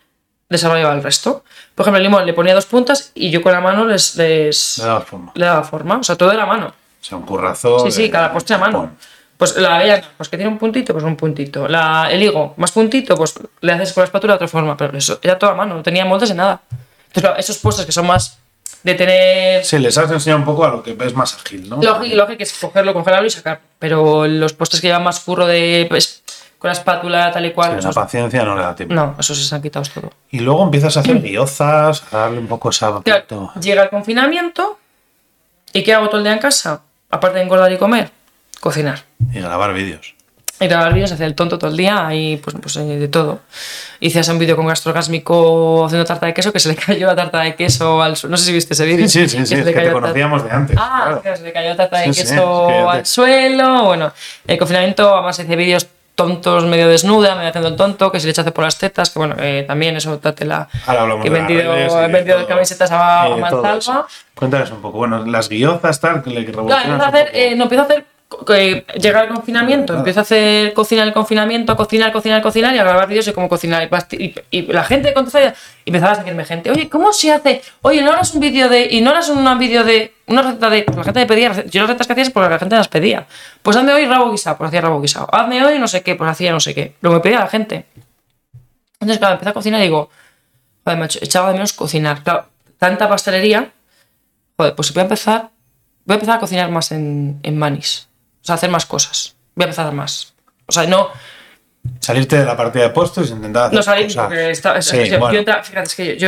desarrollaba el resto. Por ejemplo, el limón le ponía dos puntas y yo con la mano les, les, Le das forma. le daba forma, o sea, todo de la mano. O sea, un currazo. Sí, sí, de- cada postre a mano. Pon. Pues la avellana, pues que tiene un puntito, pues un puntito. La, el higo, más puntito, pues le haces con la espátula de otra forma, pero eso era todo a mano, no tenía moldes de nada. Entonces, claro, esos postres que son más de tener. Sí, les has enseñado un poco a lo que es más ágil, ¿no? Lógico, lógico es cogerlo, congelarlo y sacar. Pero los postres que llevan más curro de. Pues, con la espátula, tal y cual. Sí, la paciencia no le da tiempo. no, esos se han quitado todo. Y luego empiezas a hacer guiozas, a darle un poco esa... Claro, llega el confinamiento. ¿Y qué hago todo el día en casa? Aparte de engordar y comer, cocinar. Y grabar vídeos. Y grabar vídeos, hacer el tonto todo el día y pues, pues eh, de todo. Hice un vídeo con gastrogásmico haciendo tarta de queso, que se le cayó la tarta de queso al suelo. No sé si viste ese vídeo. Sí, sí, sí, Que sí, es que te la conocíamos de antes. Ah, claro. se le cayó tarta de Sí, sí, queso es que te- al suelo. Bueno, el confinamiento, además hice vídeos tontos, medio desnuda, medio haciendo tonto, que si le echaste por las tetas, que bueno, eh, también eso, tátela. Ahora hablamos que he vendido, he vendido camisetas a, a eso. Cuéntales un poco. Bueno, las guiozas, tal, que le empiezo a hacer, poco. eh, no empiezo a hacer que llega el confinamiento, empiezo a hacer cocina en el confinamiento, a cocinar, cocinar, cocinar y a grabar vídeos de cómo cocinar. Y, la gente contesta y empezaba a seguirme gente. Oye, ¿cómo se hace? Oye, ¿no harás un vídeo de. Y no harás un vídeo de. Una receta de. Pues la gente me pedía. Yo las recetas que hacía es porque la gente las pedía. Pues hazme hoy rabo guisado, pues hacía rabo guisado. Hazme hoy no sé qué, pues hacía no sé qué. Lo que me pedía la gente. Entonces, claro, empecé a cocinar y digo. Joder, macho, echaba de menos cocinar. Claro, tanta pastelería. Joder, pues voy a empezar. Voy a empezar a cocinar más en, en manis. O sea, hacer más cosas. Voy a empezar más. O sea, no, Salirte de la partida de postres e intentar hacer no salir cosas. porque está, es- Sí, yo, yo fíjate, es que yo, yo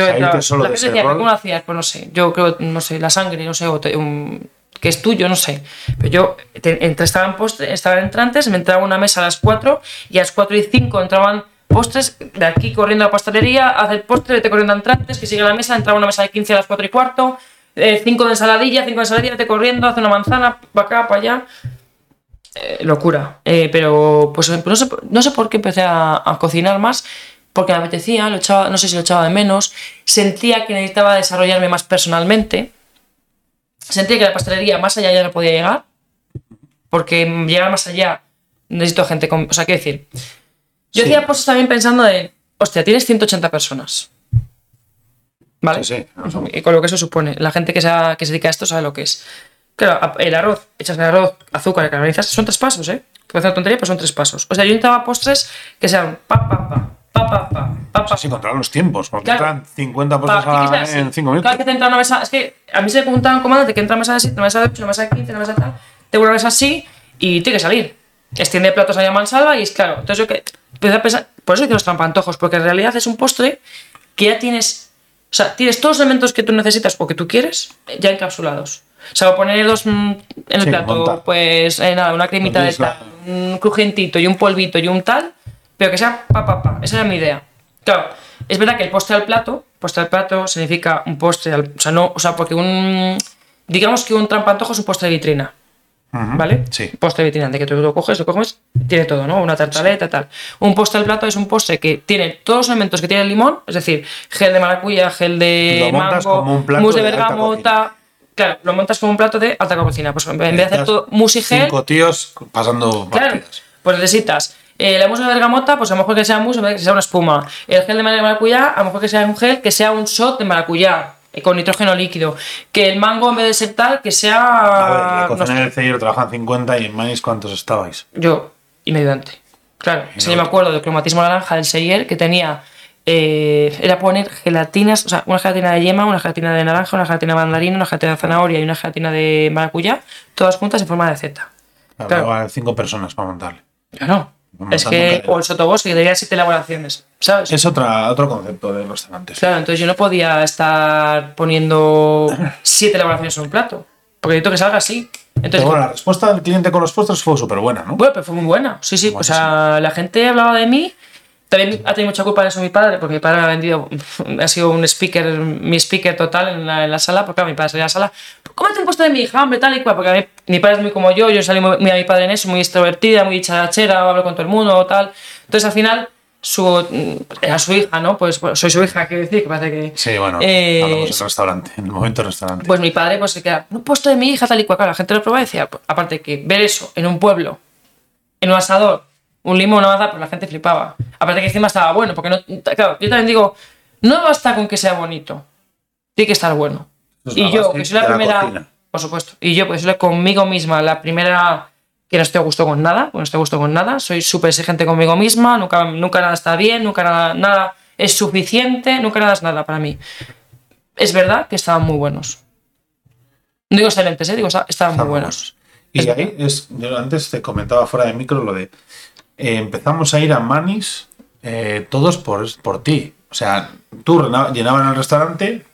la de gente decía. ¿cómo lo hacías? Pues no sé, yo creo, no sé, la sangre, no sé, o te- un- que es tuyo, no sé. Pero yo te- entre, estaba, en postre, estaba en entrantes, me entraba a una mesa a las 4 y a las 4 y 5 entraban postres, de aquí corriendo a la pastelería, a hacer postre, vete corriendo a entrantes, que sigue la mesa, entraba una mesa de 15 a las 4 y cuarto, 5 de ensaladilla, 5 de ensaladilla, vete corriendo, hace una manzana, para acá, para allá. Eh, locura. Eh, pero pues no sé, no sé por qué empecé a, a cocinar más, porque me apetecía, lo echaba, no sé si lo echaba de menos, sentía que necesitaba desarrollarme más personalmente, sentía que la pastelería más allá ya no podía llegar, porque llegar más allá necesito gente con... O sea, ¿qué decir? Yo Sí. hacía postres también pensando de, hostia, tienes 180 personas. ¿Vale? Sí, sí. Y con lo que eso supone. La gente que se, ha- que se dedica a esto sabe lo que es. Claro, el arroz, echas el arroz, azúcar, caramelizas, son tres pasos, ¿eh? Parece una tontería, pero son tres pasos. O sea, yo intentaba postres que sean pa, pa, pa, pa, pa, pa, pa, pa. Controlar los tiempos, porque claro. entran 50 postres a en 5 minutos. Cada vez que te entra una mesa, es que a mí se me preguntaban comandos que entra una mesa de 7, una mesa de 8, una mesa de 15, una mesa de tal, te una mesa así y tiene que salir. Extiende platos a llaman salva y es claro. Entonces yo que empecé a pensar, por eso hice los trampantojos, porque en realidad es un postre que ya tienes, o sea, tienes todos los elementos que tú necesitas o que tú quieres ya encapsulados. O sea, poner dos mm, en el Sí, plato, montar. pues eh, nada, una cremita de tal, un crujentito y un polvito y un tal, pero que sea pa pa pa. Esa era mi idea. Claro, es verdad que el postre al plato, postre al plato significa un postre, al, o sea, no, o sea, porque un. Digamos que un trampantojo es un postre de vitrina. ¿Vale? Sí. Postre de vitrina, de que tú lo coges, lo coges, tiene todo, ¿no? Una tartaleta, tal. Un postre al plato es un postre que tiene todos los elementos que tiene el limón, es decir, gel de maracuyá, gel de Lo mango, como un plato mousse de bergamota. Claro, lo montas como un plato de alta cocina. Pues en vez de hacer todo mousse y gel, Cinco tíos pasando Claro, partidas. pues necesitas eh, la mousse de bergamota, pues a lo mejor que sea mousse, en vez de que sea una espuma. El gel de maracuyá, a lo mejor que sea un gel que sea un shot de maracuyá eh, con nitrógeno líquido. Que el mango, en vez de ser tal, que sea. A ver, la no cocina del Celler trabajan 50 y en Manis ¿cuántos estabais? yo y ayudante. Claro, si yo me acuerdo del cromatismo naranja del Seyer que tenía. Eh, era poner gelatinas, o sea, una gelatina de yema, una gelatina de naranja, una gelatina de mandarina, una gelatina de zanahoria y una gelatina de maracuyá, todas juntas en forma de Z. Claro, cinco personas para montarle. Claro. Es que, o el sotobosque, que tenía siete elaboraciones, ¿sabes? Es otra, otro concepto de restaurantes. Claro, entonces yo no podía estar poniendo siete elaboraciones en un plato, porque necesito que salga así. Pero Entonces, bueno, la respuesta del cliente con los postres fue súper buena, ¿no? bueno, pero fue muy buena. Sí, sí, o sea, la gente hablaba de mí. También ha tenido mucha culpa de eso mi padre, porque mi padre me ha vendido, ha sido un speaker, mi speaker total en la, en la sala, porque claro, mi padre salía a la sala, cómete un postre de mi hija, hombre, tal y cual, porque a mí- mi padre es muy como yo, yo salí muy, muy a mi padre en eso, muy extrovertida, muy charachera, hablo con todo el mundo, tal. Entonces al final, su, era su hija, ¿no? Pues, bueno, soy su hija, quiero decir, que parece que... Sí, bueno, Eh, hablamos del restaurante, en el momento del restaurante. pues mi padre pues se queda, un postre de mi hija tal y cual. Claro, la gente lo probaba y decía, pues, aparte que ver eso en un pueblo, en un asador, un limón, una maza, pues la gente flipaba. Aparte que encima estaba bueno, porque no, claro, yo también digo, no basta con que sea bonito, tiene que estar bueno. Y yo, que soy la la primera, cocina. por supuesto, y yo, pues soy conmigo misma, la primera que no estoy a gusto con nada, pues no estoy a gusto con nada, soy súper exigente conmigo misma, nunca, nunca nada está bien, nunca nada, nada es suficiente, nunca nada es nada para mí. Es verdad que estaban muy buenos. No digo excelentes, ¿eh? digo esta- estaban muy buenos. Y Es ahí es, yo antes te comentaba fuera de micro lo de eh, empezamos a ir a Manis eh, todos por, por ti. O sea, tú llenaban el restaurante,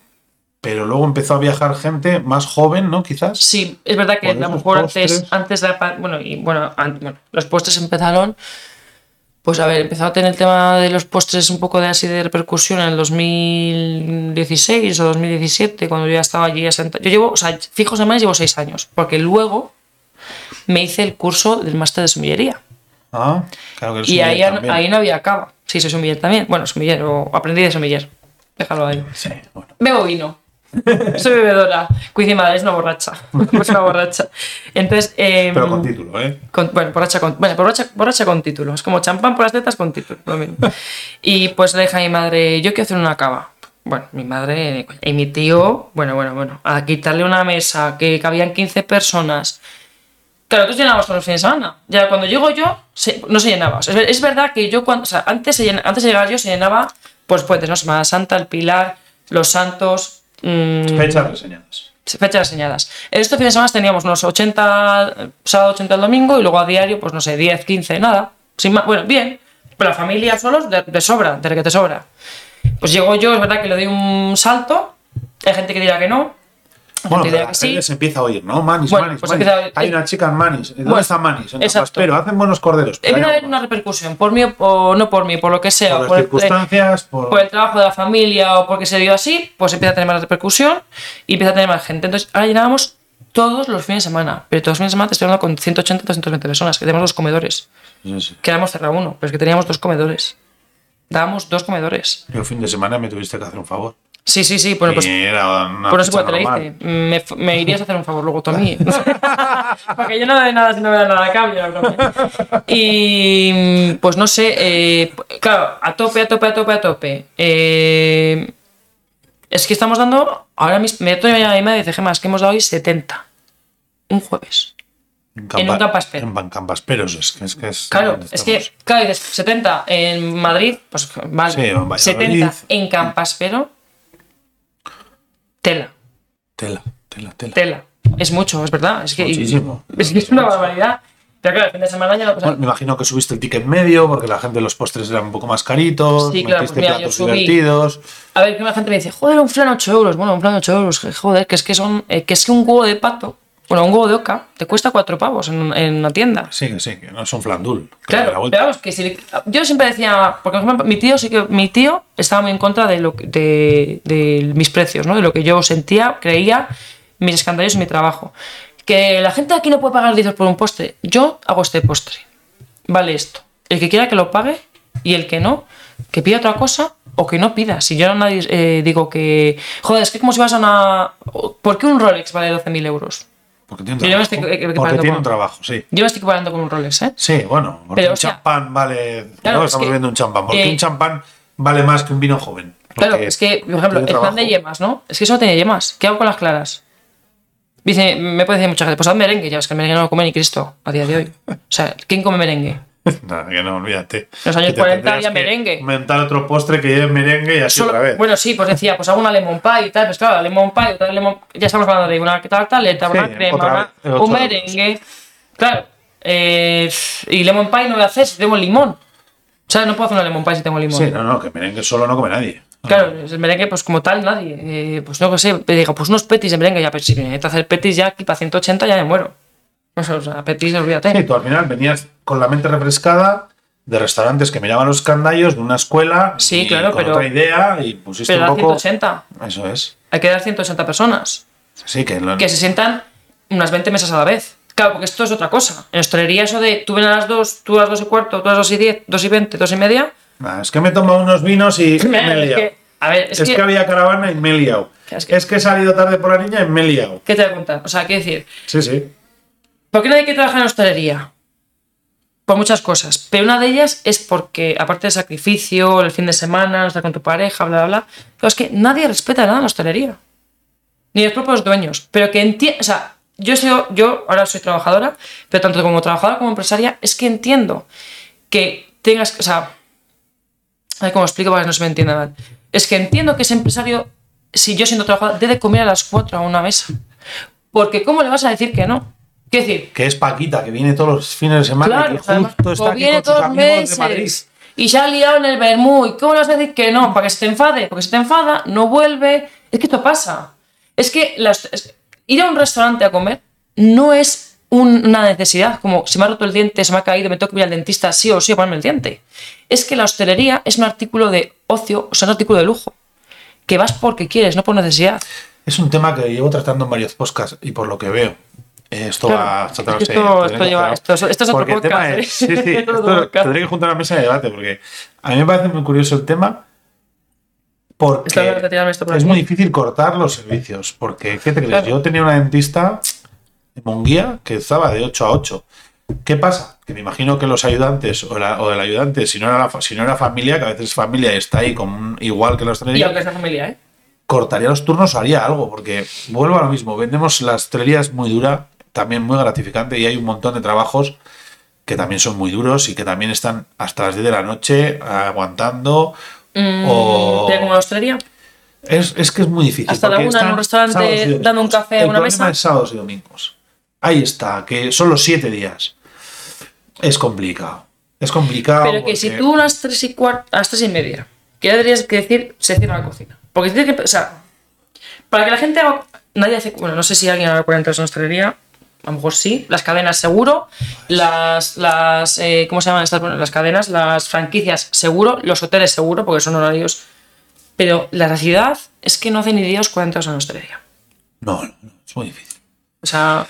pero luego empezó a viajar gente más joven, ¿no? Quizás. Sí, es verdad que a lo mejor antes, postres. antes de la bueno, y bueno, los postres empezaron, pues a ver, empezó a tener el tema de los postres un poco de así de repercusión en el 2016 o 2017, cuando yo ya estaba allí asentada. Yo llevo, o sea, fijos en más llevo seis años, porque luego me hice el curso del máster de sumillería. Ah, claro que eres Y ahí, también. ahí no había cava. Sí, soy sumiller también. Bueno, sumiller, o aprendí de sumiller. Déjalo ahí. Sí, bueno. Bebo vino. Soy bebedora. Cuide madre, es una borracha. Es una borracha. Entonces. eh, Pero con título, ¿eh? con- bueno, borracha con, bueno, borracha, borracha con título. Es como champán por las tetas con título. lo mismo. Y pues le dije a mi madre, yo quiero hacer una cava. Bueno, mi madre y mi tío, bueno, bueno, bueno, a quitarle una mesa que cabían 15 personas. Claro, nosotros llenábamos todos los fines de semana. Ya cuando llego yo, se- no se llenaba. O sea, es, es verdad que yo, cuando, o sea, antes, se llena- antes de llegar yo, se llenaba, pues puentes, ¿no? Semana Santa, el Pilar, los Santos. mm, Fechas reseñadas. fechas reseñadas. Estos fines de semana teníamos unos 80, eh, sábado, 80 el domingo, y luego a diario, pues no sé, 10, 15, nada. Sin más, bueno, bien. Pero la familia solos, de, de sobra, de que te sobra. Pues llego yo, es verdad que le doy un salto. Hay gente que dirá que no. Bueno, pero la sí. se empieza a oír, ¿no? Manis, Bueno, Manis, pues Manis. oír- Hay una chica en Manis. ¿Dónde Bueno, está Manis? En. Pero hacen buenos corderos. pero hay haber una repercusión, por mí o no por mí, por lo que sea. Por las el- circunstancias, por... por el trabajo de la familia o porque se dio así, pues empieza a tener más repercusión y empieza a tener más gente. Entonces, ahora llenábamos todos los fines de semana, pero todos los fines de semana te estoy hablando con 180, 220 personas, que tenemos dos comedores. Sí, sí. Que habíamos cerrado uno, pero es que teníamos dos comedores. Dábamos dos comedores. Yo el fin de semana me tuviste que hacer un favor. Sí, sí, sí. Bueno, pues, era una cuál te la hice. Me, me irías a hacer un favor luego tú a mí. Porque yo no doy nada si no me da nada a cambio. la broma. Y pues no sé, eh, claro, a tope, a tope, a tope, a tope. Eh, es que estamos dando, ahora mismo, me a mi madre y dice, Gemma, es que hemos dado hoy 70. Un jueves. En un campaspero. En campasperos, es que es... Que es Claro, es que, claro, dices 70 en Madrid, pues vale. Sí, en Valladolid. 70 en Campaspero, tela, Tela, tela, tela. tela. Es mucho, es verdad. Es que, Muchísimo. Es que es una barbaridad. Pero claro, el fin de semana ya no pasa Bueno, me imagino que subiste el ticket medio porque la gente de los postres eran un poco más caritos, Sí, claro, metiste pues mira, yo platos subí- divertidos. A ver, que la gente me dice, joder, un flan 8 euros. Bueno, un flan 8 euros, joder, que es que son. eh, que es que un huevo de pato, bueno, un huevo de oca, te cuesta 4 pavos en, en una tienda. Sí, que sí, que no es un flandul. la Claro, vuelta. pero vamos, que si. Yo siempre decía, porque por ejemplo, mi tío sí que. Mi tío estaba muy en contra de, lo, de, de mis precios, ¿no? De lo que yo sentía, creía, mis escándalos y mi trabajo. Que la gente aquí no puede pagar 10 euros por un postre. Yo hago este postre. Vale esto. El que quiera que lo pague y el que no, que pida otra cosa o que no pida. Si yo a nadie eh, digo que. Joder, es que como si vas a una. ¿Por qué un Rolex vale 12.000 euros? Porque tiene un Yo ya me trabajo. estoy Porque tiene con- un trabajo, sí. Yo me estoy comparando con un Rolex, ¿eh? Sí, bueno, porque Pero, un o sea, champán vale. claro, no es estamos que, viendo un champán. Porque eh, un champán vale más que un vino joven. Claro, es que, por ejemplo, el pan de trabajo. yemas, ¿no? Es que eso no tiene yemas. ¿Qué hago con las claras? Dice, me puede decir mucha gente, pues haz merengue. Ya es que el merengue no lo come ni Cristo a día de hoy. O sea, ¿quién come merengue? Nada, que no, olvídate. En los años Que te 40 tendrías había merengue. Inventar otro postre que lleve merengue y así Solo- otra vez. bueno, sí, pues decía, pues hago una lemon pie y tal. Pues claro, lemon pie, otra lemon Ya estamos hablando de una tartaleta, Sí, una crema, vez, un merengue. Claro. eh, y lemon pie no voy a hacer si tengo limón. O sea, no puedo hacer una lemon pie si tengo limón. sí, no, no, que merengue solo no come nadie. Claro, el merengue, pues como tal, nadie. Eh, pues no que sé, digo, pues unos petis de merengue, ya, pero si me necesito hacer petis ya aquí para 180 ya me muero. O sea, o sea, petis, olvídate. Sí, tú al final venías con la mente refrescada de restaurantes que miraban los candallos de una escuela Sí, y claro, con pero- otra idea y pusiste Pero un poco 180. eso es Hay que dar 180 personas sí que lo- que se sientan unas 20 mesas a la vez. Claro, porque esto es otra cosa. En hostelería, eso de tú ven a las 2, tú a las 2 y cuarto, tú a las 2 y 10, 2 y 20, 2 y media. Nah, es que me he tomado unos vinos y me he Es liado. que, a ver, es, es, que... que, había caravana y me he liado. Es Es que- que... he salido tarde por la niña y me he liado. ¿Qué te voy a contar? O sea, quiero decir, Sí, sí. ¿Por qué nadie quiere trabajar en hostelería? Por muchas cosas. Pero una de ellas es porque, aparte del sacrificio, el fin de semana, estar con tu pareja, bla, bla, bla. Pero es que nadie respeta nada en la hostelería. Ni los propios dueños. Pero que entiendo. O sea, yo, soy, yo ahora soy trabajadora, pero tanto como trabajadora como empresaria, es que entiendo que tengas. O sea. A ver cómo explico para que no se me entienda mal. Es que entiendo que ese empresario, si yo siendo trabajador, debe comer a las 4 a una mesa. Porque, ¿cómo le vas a decir que no? Quiero decir, Que es Paquita, que viene todos los fines de semana Claro, y que además, justo está o aquí viene con sus todos los amigos de Madrid. y se ha liado en el Bermú. ¿Y cómo le vas a decir que no? Para que se te enfade. Porque se te enfada, no vuelve. Es que esto pasa. Es que las- es- ir a un restaurante a comer no es un- una necesidad. Como si me ha roto el diente, se me ha caído, me tengo que ir al dentista, sí o sí a ponerme el diente. Es que la hostelería es un artículo de ocio, o sea, un artículo de lujo. Que vas porque quieres, no por necesidad. Es un tema que llevo tratando en varios podcasts y por lo que veo. Esto Claro. va Es que esto- esto lleva- esto es- esto es otro Porque el tema podcast, es- sí, ¿eh? sí, Esto es esto tendré que juntar a la mesa de debate porque a mí me parece muy curioso el tema porque por es muy difícil cortar los servicios porque ¿qué te crees? Claro. Yo tenía una dentista en Munguía que estaba de 8 a 8 ¿Qué pasa? Que me imagino que los ayudantes o, la- o el ayudante, si no, era la si no era familia, que a veces es familia está ahí con un- igual que los Y aunque es familia, ¿eh? cortaría los turnos o haría algo, porque vuelvo a lo mismo, vendemos la hostelería es muy dura, también muy gratificante y hay un montón de trabajos que también son muy duros y que también están hasta las 10 de la noche aguantando o... ¿Pero como? Es, es que es muy difícil. Hasta la una en un restaurante dando un café a una mesa. es sábados y domingos. Ahí está, que son los siete días. Es complicado. Es complicado. Pero que si tú a las 3 y cuarto, a las 3 y media, que ya deberías que decir, se cierra la cocina. Porque tienes que, o sea, para que la gente haga, nadie hace, bueno, no sé si alguien haga 40 horas en hostelería, a lo mejor sí, las cadenas seguro, las, las eh, ¿cómo se llaman estas? Bueno, las cadenas, las franquicias seguro, los hoteles seguro, porque son horarios, pero la realidad es que no hacen ni Dios 40 horas en hostelería. No, no, no, es muy difícil. O sea,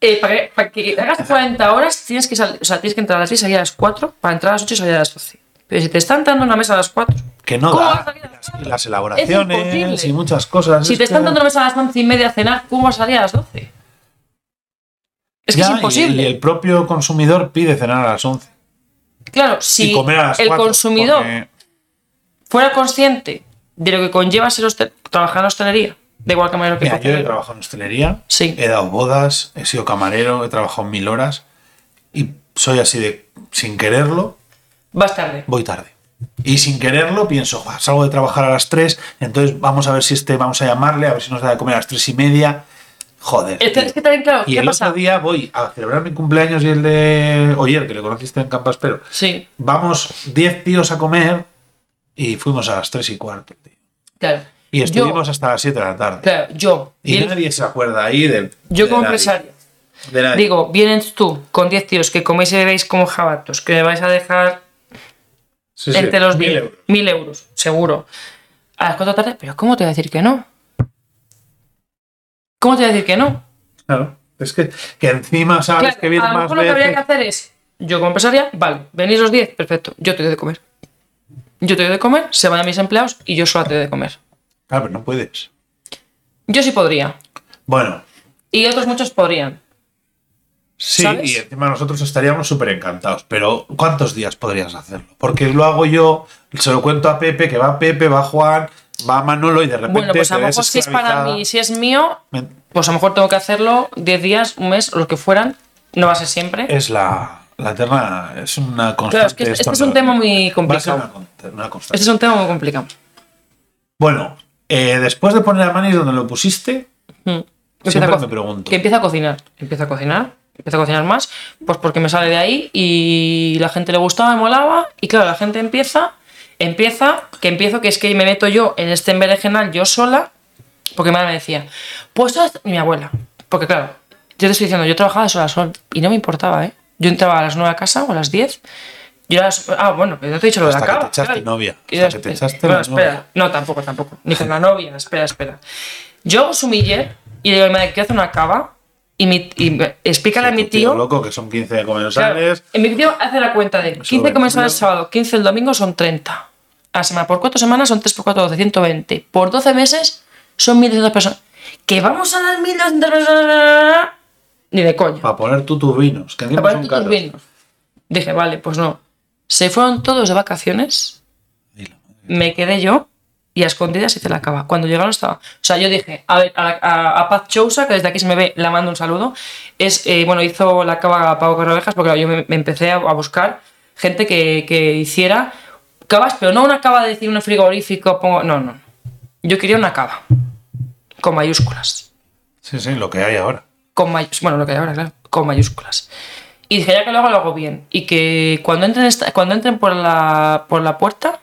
eh, para, que, para que hagas 40 horas tienes que, sal- o sea, tienes que entrar a las 6 y salir a las 4, para entrar a las 8 y salir a las 12. Pero si te están dando una mesa a las 4, Que no ¿Cómo da. las elaboraciones y muchas cosas. si te están dando una mesa a las 11 y media a cenar, ¿cómo vas a salir a las 12? Es que Ya, es imposible. Y, el propio consumidor pide cenar a las 11. claro, si y comer a las el 4, consumidor porque- fuera consciente de lo que conlleva ser trabajar en hostelería, de igual que manera que Mira, yo he trabajado en hostelería, Sí. he dado bodas, he sido camarero, he trabajado mil horas y soy así de, sin quererlo, vas tarde. voy tarde. Y sin quererlo pienso, "Buah, salgo de trabajar a las 3, entonces vamos a ver si este, vamos a llamarle, a ver si nos da de comer a las 3 y media. Joder. Es que, es que también, claro, y ¿qué el pasa? otro día voy a celebrar mi cumpleaños y el de Oyer, que le conociste en Campaspero. Sí, Vamos 10 tíos a comer y fuimos a las 3 y cuarto, tío. claro. Y estuvimos yo, hasta las 7 de la tarde. claro, yo, Y nadie se acuerda ahí del. yo de como empresario, digo, vienes tú con 10 tíos que coméis y bebéis como jabatos, que me vais a dejar Sí, sí, entre los mil 10, euros. mil euros, seguro. A las 4 de la tarde, pero ¿cómo te voy a decir que no? ¿Cómo te voy a decir que no? Claro. Es que, que encima sabes Claro, que a lo más lo que habría que hacer es, yo como empresaria, vale, venís los 10, perfecto, yo te doy de comer. Yo te doy de comer, se van a mis empleados y yo solo te doy de comer. Claro, pero no puedes. Yo sí podría. Bueno, Y otros muchos podrían. sí, ¿Sabes? y encima nosotros estaríamos súper encantados. Pero ¿cuántos días podrías hacerlo? Porque lo hago yo, se lo cuento a Pepe, que va Pepe, va Juan, va Manolo y de repente. Bueno, pues a lo mejor si es para mí, si es mío, pues a lo mejor tengo que hacerlo 10 días, un mes, lo que fueran. No va a ser siempre. Es la, la eterna. Es una constante. Claro, es que este es un tema muy Va a ser complicado. una, una. Este es un tema muy complicado. Bueno, eh, después de poner a Manis donde lo pusiste, Mm. Siempre a me pregunto. Que empieza a cocinar. Empieza a cocinar. Empieza a cocinar más. Pues porque me sale de ahí y la gente le gustaba, me molaba. Y claro, la gente empieza. Empieza. Que empiezo, que es que me meto yo en este emberejenal yo sola. Porque mi madre me decía, pues tú haz-". y mi abuela. Porque claro, yo te estoy diciendo, yo trabajaba de sol a sol. Y no me importaba, ¿eh? Yo entraba a las 9 a casa o a las 10. Yo era, ah, bueno, pero no te he dicho lo de la Hasta que te echaste novia, Y hasta que te echaste bueno, novia. No, tampoco, tampoco. Ni con la novia. Espera, espera. Yo os humillé y le digo, madre, quiero hacer una cava. Y, mi, y explícale a mi tío tío. loco, que son 15 Claro, comensales. y mi tío hace la cuenta de 15 comensales el sábado, 15 el domingo son 30. A la semana, por 4 semanas son 3 por 4, 12, 120. Por 12 meses son 1200 personas. ¿Que vamos a dar 1200 personas? Ni de coña. Para poner tú tus vinos, que encima Aparte son tus caros. vinos. Dije, vale, pues no. Se fueron todos de vacaciones. Dilo. Me quedé yo y a escondidas hice la cava. Cuando llegaron estaba. O sea, yo dije, a ver, a, a- a Paz Chousa, que desde aquí se me ve, la mando un saludo. Es, eh, bueno, hizo la cava a Pau Carrovejas porque claro, yo me, me empecé a, a buscar gente que, que hiciera cavas, pero no una cava de decir un frigorífico, pongo. No, no. Yo quería una cava. Con mayúsculas Sí, sí, lo que hay ahora. con mayúsculas. Bueno, lo que hay ahora, claro, con mayúsculas. Y dije, ya que lo hago, lo hago bien. Y que cuando entren, esta- cuando entren por, la, por la puerta,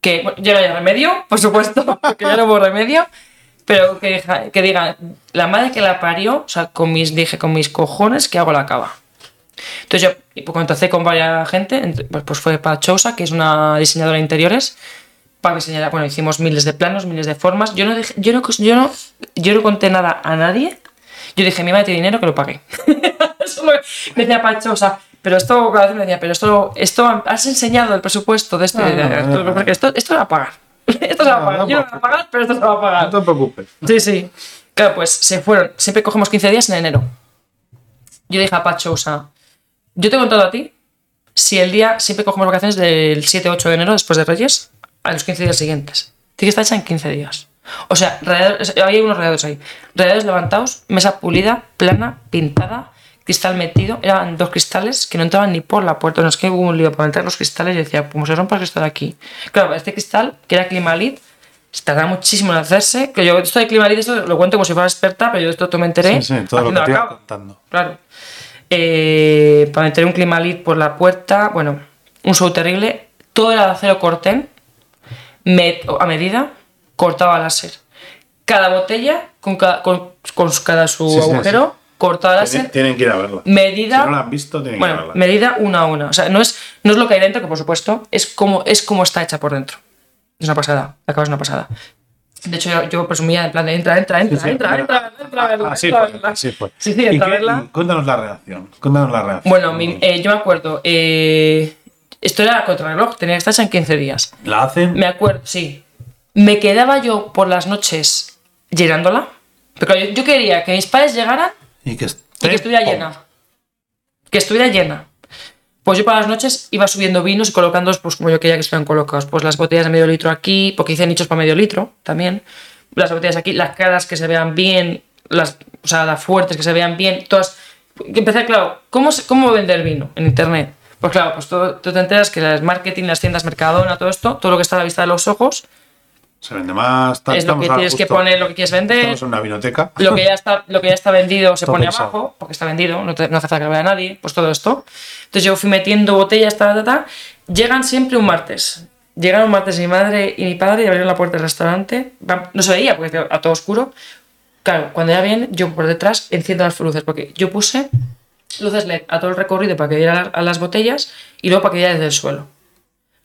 que ya no hay remedio, por supuesto, porque ya no hubo remedio, pero que, que digan, la madre que la parió, o sea, con mis, dije, con mis cojones que hago la cava. Entonces yo pues, contacté con varias gente, pues, pues fue para Chousa, que es una diseñadora de interiores, para diseñar, bueno, hicimos miles de planos, miles de formas. Yo no, dije- yo no, yo no, yo no conté nada a nadie. Yo dije, mi madre tiene dinero, que lo pague. Eso me, me decía Pachosa, pero esto, cada vez me decía, pero esto, esto has enseñado el presupuesto de este, no, no, porque esto, esto se va a pagar. Esto se va a pagar. no, Yo no lo voy a pagar, pero esto se va a pagar. No te preocupes. Sí, sí. Claro, pues se fueron. Siempre cogemos 15 días en enero. Yo dije a Pacho, o sea, yo te he contado a ti si el día, siempre cogemos vacaciones del 7-8 de enero, después de Reyes, a los 15 días siguientes. Tiene que estar hecha en 15 días. O sea, radiadores- había unos radiadores ahí. Radiadores levantados, mesa pulida, plana, pintada, cristal metido. Eran dos cristales que no entraban ni por la puerta. No es que hubo un lío para meter los cristales y decía, como se rompa el cristal aquí. Claro, este cristal, que era Climalit, tarda muchísimo en hacerse. Que yo esto de Climalit, esto lo cuento como si fuera experta, pero yo esto me enteré. Sí, sí, todo lo haciendo que te la iba cava. contando. Claro. Eh, para meter un climalit por la puerta, bueno, un show terrible. Todo era de acero corten, me- a medida, cortaba láser. Cada botella, con cada, con, con cada su sí, agujero, cortaba Tienen, láser. tienen que ir a verla. Medida. Si no la han visto, tienen que Bueno, verla. medida una a una. O sea, no es, no es lo que hay dentro, que por supuesto, es como, es como está hecha por dentro. Es una pasada. La cava es una pasada. De hecho, yo, yo presumía en plan de entra, entra, entra, Sí, sí, entra, entra, entra, a verla, Así entra fue, verla. así fue. Sí, sí, ¿Y entra a qué- verla. y Cuéntanos la reacción. Cuéntanos la reacción. Bueno, mi- eh, yo me acuerdo, eh, esto era contrarreloj, tenía que estar hecha en 15 días. ¿La hacen? Me acuerdo, sí. Me quedaba yo por las noches llenándola. Pero yo, yo quería que mis padres llegaran Y que, y esté- que estuviera llena. Que estuviera llena. Pues yo para las noches iba subiendo vinos y colocándolos pues como yo quería que estuvieran colocados. Pues las botellas de medio litro aquí, porque hice nichos para medio litro también. Las botellas aquí, las caras que se vean bien, las, o sea, las fuertes que se vean bien, todas. Empecé, claro, ¿cómo, ¿cómo vender vino en internet? Pues claro, pues todo, tú te enteras que las marketing, las tiendas Mercadona, todo esto, todo lo que está a la vista de los ojos, Se vende más. tal, es lo que tienes que poner, lo que quieres vender. Estamos en una vinoteca. Lo que ya está, lo que ya está vendido se Todo pone pensado. abajo, porque está vendido, no, te- no hace falta que lo vea nadie, pues todo esto. Entonces yo fui metiendo botellas, ta, ta, ta. Llegan siempre un martes. Llegaron un martes mi madre y mi padre y abrieron la puerta del restaurante. No se veía porque a todo oscuro. Claro, cuando ya vienen, yo por detrás enciendo las luces, porque yo puse luces LED a todo el recorrido para que diera a las- botellas y luego para que diera desde el suelo.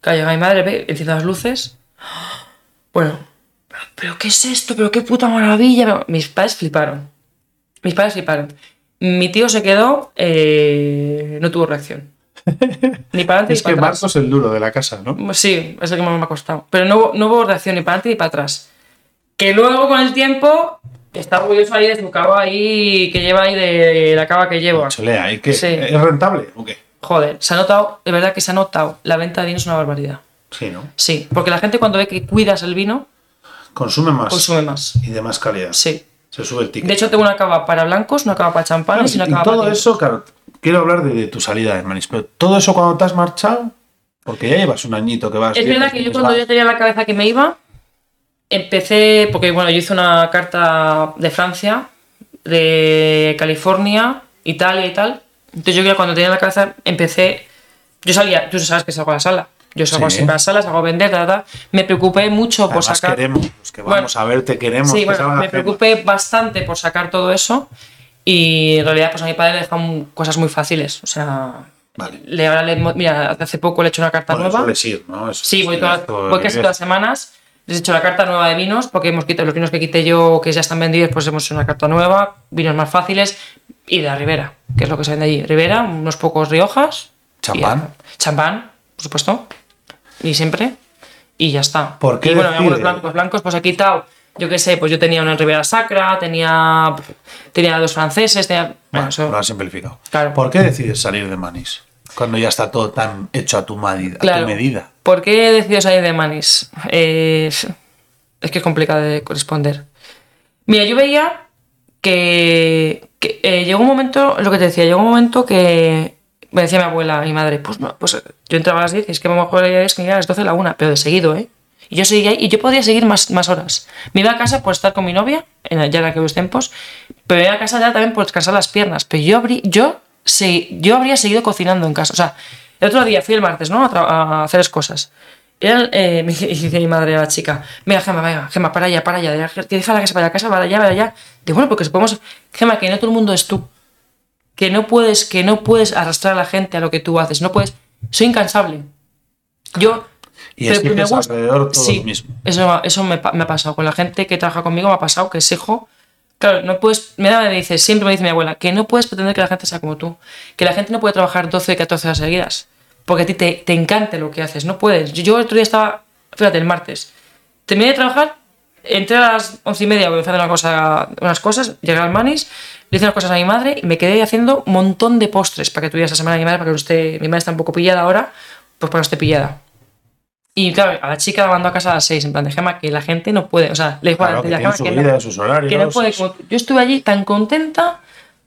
Claro, llega mi madre, ve, enciendo las luces. Bueno, pero, pero ¿qué es esto? ¿Pero qué puta maravilla? Mis padres fliparon. Mis padres fliparon. Mi tío se quedó, eh, no tuvo reacción. Ni para adelante Es ni para que atrás. Es el duro de la casa, ¿no? Sí, es el que más me ha costado. Pero no, hubo- no hubo reacción ni para adelante ni para atrás. Que luego con el tiempo está orgulloso ahí de su cava ahí que lleva ahí de la cava que lleva. Cholea, ¿y qué? Sí. ¿Es rentable o qué? Joder, se ha notado, de verdad que se ha notado. La venta de vino es una barbaridad. Sí, ¿no? Sí, porque la gente cuando ve que cuidas el vino, Consume más. consume más. Y de más calidad. Sí. Se sube el ticket. De hecho, tengo una cava para blancos, una cava para champanes y una cava todo para eso, claro, quiero hablar de, de tu salida de Manis, pero todo eso cuando te has marchado, porque ya llevas un añito que vas. Es verdad que yo cuando vas. ya tenía en la cabeza que me iba, empecé, porque bueno, yo hice una carta de Francia, de California, Italia y tal. Entonces yo ya cuando tenía en la cabeza empecé, yo salía, tú sabes que salgo a la sala. Yo salgo Sí. siempre a la sala, salgo a vender, ta, ta. Me preocupé mucho por Además sacar... queremos, los que vamos Bueno, a verte, queremos Sí, que bueno, me preocupé bastante por sacar todo eso y en realidad pues a mi padre le dejan cosas muy fáciles. O sea, Vale. le, ahora le, mira, hace poco le he hecho una carta Bueno, nueva. ir, ¿no? Sí, voy, todas- voy casi todas las semanas. Les he hecho la carta nueva de vinos, porque hemos quitado los vinos que quité yo, que ya están vendidos, pues hemos hecho una carta nueva, vinos más fáciles, y de la Ribera, que es lo que se vende allí. Ribera, unos pocos Riojas. Champán. Champán, por supuesto. Y siempre. Y ya está. ¿Por qué y bueno, algunos blancos, blancos, pues he quitado. Yo qué sé, pues yo tenía una en Ribera Sacra, tenía, tenía dos franceses, tenía. Bueno, Bueno, eso- lo has simplificado. Claro. ¿Por qué decides salir de Manis? Cuando ya está todo tan hecho a tu, a Claro. tu medida. ¿Por qué he decidido salir de Manis? Eh, es que es complicado de responder. Mira, yo veía que, que, eh, llegó un momento, lo que te decía, llegó un momento que me decía mi abuela, mi madre, pues no, pues yo entraba a las 10 y es que a lo mejor es que ya a las 12 la una, pero de seguido, ¿eh? Y yo seguía ahí y yo podía seguir más, más horas. Me iba a casa por estar con mi novia, ya en aquellos tiempos, pero me iba a casa ya también por descansar las piernas. Pero yo, habrí, yo, yo habría seguido cocinando en casa. O sea, el otro día fui el martes, ¿no? A, a hacer cosas. Y era, eh, dice mi madre a la chica, venga, Gema, venga, Gema, para allá, para allá, déjala que se vaya a casa, para allá, para allá. Digo, bueno, porque si podemos, Gema, que no todo el mundo es tú. Que no puedes, que no puedes arrastrar a la gente a lo que tú haces, no puedes. Soy incansable. Yo. Y pero que exiges alrededor todo sí, lo mismo. Eso, eso me, me ha pasado. Con la gente que trabaja conmigo me ha pasado, que es hijo. Claro, no puedes. Me, da- me dice, siempre me dice mi abuela, que no puedes pretender que la gente sea como tú. Que la gente no puede trabajar 12, 14 horas seguidas. Porque a ti te, te encanta lo que haces. No puedes. Yo, yo el otro día estaba, fíjate, el martes. Terminé de trabajar, entré a las once y media, voy a hacer una cosa, unas cosas, llegué al Manis, le hice unas cosas a mi madre y me quedé haciendo un montón de postres para que tuviera esa semana mi madre, para que no esté, mi madre está un poco pillada ahora, pues para que no esté pillada. Y claro, a la chica la mandó a casa a las 6, en plan de Gema, que la gente no puede, o sea, le dijo a Claro, la que Gema su que vida, no, sus horarios. que no puede. como yo estuve allí tan contenta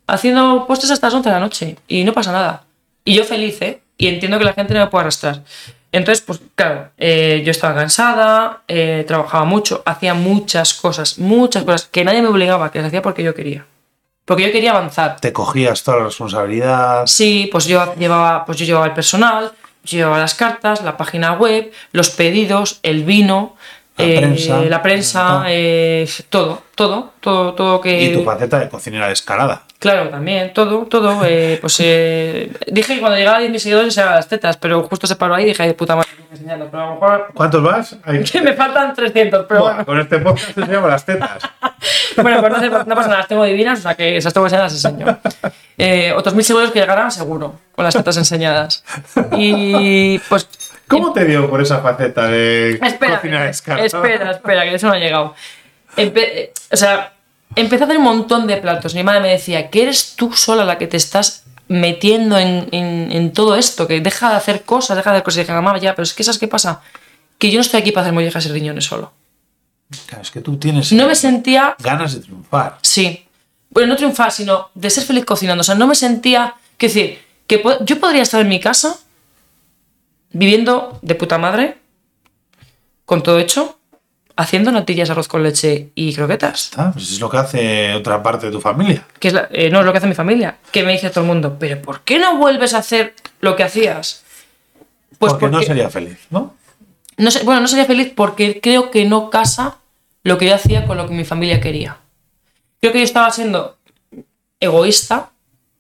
haciendo postres hasta las 11 de la noche y no pasa nada. Y yo feliz, ¿eh? Y entiendo que la gente no me puede arrastrar. Entonces, pues claro, eh, yo estaba cansada, eh, trabajaba mucho, hacía muchas cosas, muchas cosas que nadie me obligaba, que las hacía porque yo quería. Porque yo quería avanzar. Te cogías toda la responsabilidad. Sí, pues yo llevaba, pues yo llevaba el personal, yo llevaba las cartas, la página web, los pedidos, el vino, La eh, prensa, la prensa, todo. eh, todo, todo, todo, todo que. Y tu faceta de cocinera escalada. Claro, también, todo, todo. eh, pues eh, dije que cuando llegara a 10.000 seguidores se las tetas, pero justo se paró ahí y dije, ay, puta madre, tengo que enseñarlo. Pero a lo mejor ¿Cuántos vas? Ahí. que me faltan 300, pero Buah, bueno. Con este podcast te enseñamos las tetas. Bueno, pues no, no pasa nada, las tengo divinas, o sea que esas tengo que enseñar, las enseño. Eh, otros mil seguidores que llegarán seguro, con las tetas enseñadas. Y pues ¿Cómo te dio por esa faceta de Espera, escalada? espera, espera, que eso no ha llegado. Empe- o sea, empecé a hacer un montón de platos. Mi madre me decía que eres tú sola la que te estás metiendo en, en- en todo esto, que deja de hacer cosas, deja de hacer cosas. Y dije, mamá, ya, pero es que ¿sabes qué pasa? Que yo no estoy aquí para hacer mollejas y riñones solo. Claro, es que tú tienes No me sentía ganas de triunfar. Sí. Bueno, no triunfar, sino de ser feliz cocinando. O sea, no me sentía. Quiero decir, que po- yo podría estar en mi casa viviendo de puta madre, con todo hecho, haciendo natillas, arroz con leche y croquetas. Ah, pues es lo que hace otra parte de tu familia. Que es la- eh, no es lo que hace mi familia. Que me dice todo el mundo, pero ¿por qué no vuelves a hacer lo que hacías? Pues porque, no sería feliz, ¿no? no sé- bueno, no sería feliz porque creo que no casa lo que yo hacía con lo que mi familia quería. Creo que yo estaba siendo egoísta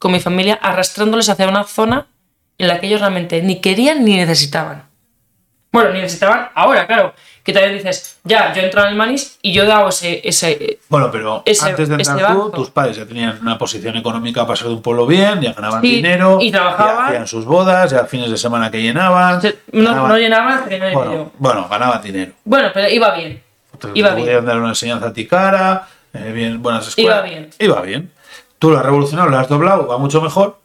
con mi familia, arrastrándoles hacia una zona en la que ellos realmente ni querían ni necesitaban. Bueno, ni necesitaban ahora, claro. Que también dices, ya, yo entro en el manis y yo dado ese, ese Bueno, pero Ese- antes de entrar tú, tus padres ya tenían una posición económica para ser de un pueblo bien, ya ganaban Sí, dinero, y trabajaban. ya hacían sus bodas, ya fines de semana que llenaban. no, ganaban- no llenaban, no bueno, dinero. bueno, ganaban dinero. Bueno, pero iba bien. Entonces, Iba te bien. podían dar una enseñanza a ti cara, eh, bien, buenas escuelas. Iba bien. Iba bien. Tú lo has revolucionado, lo has doblado, va mucho mejor,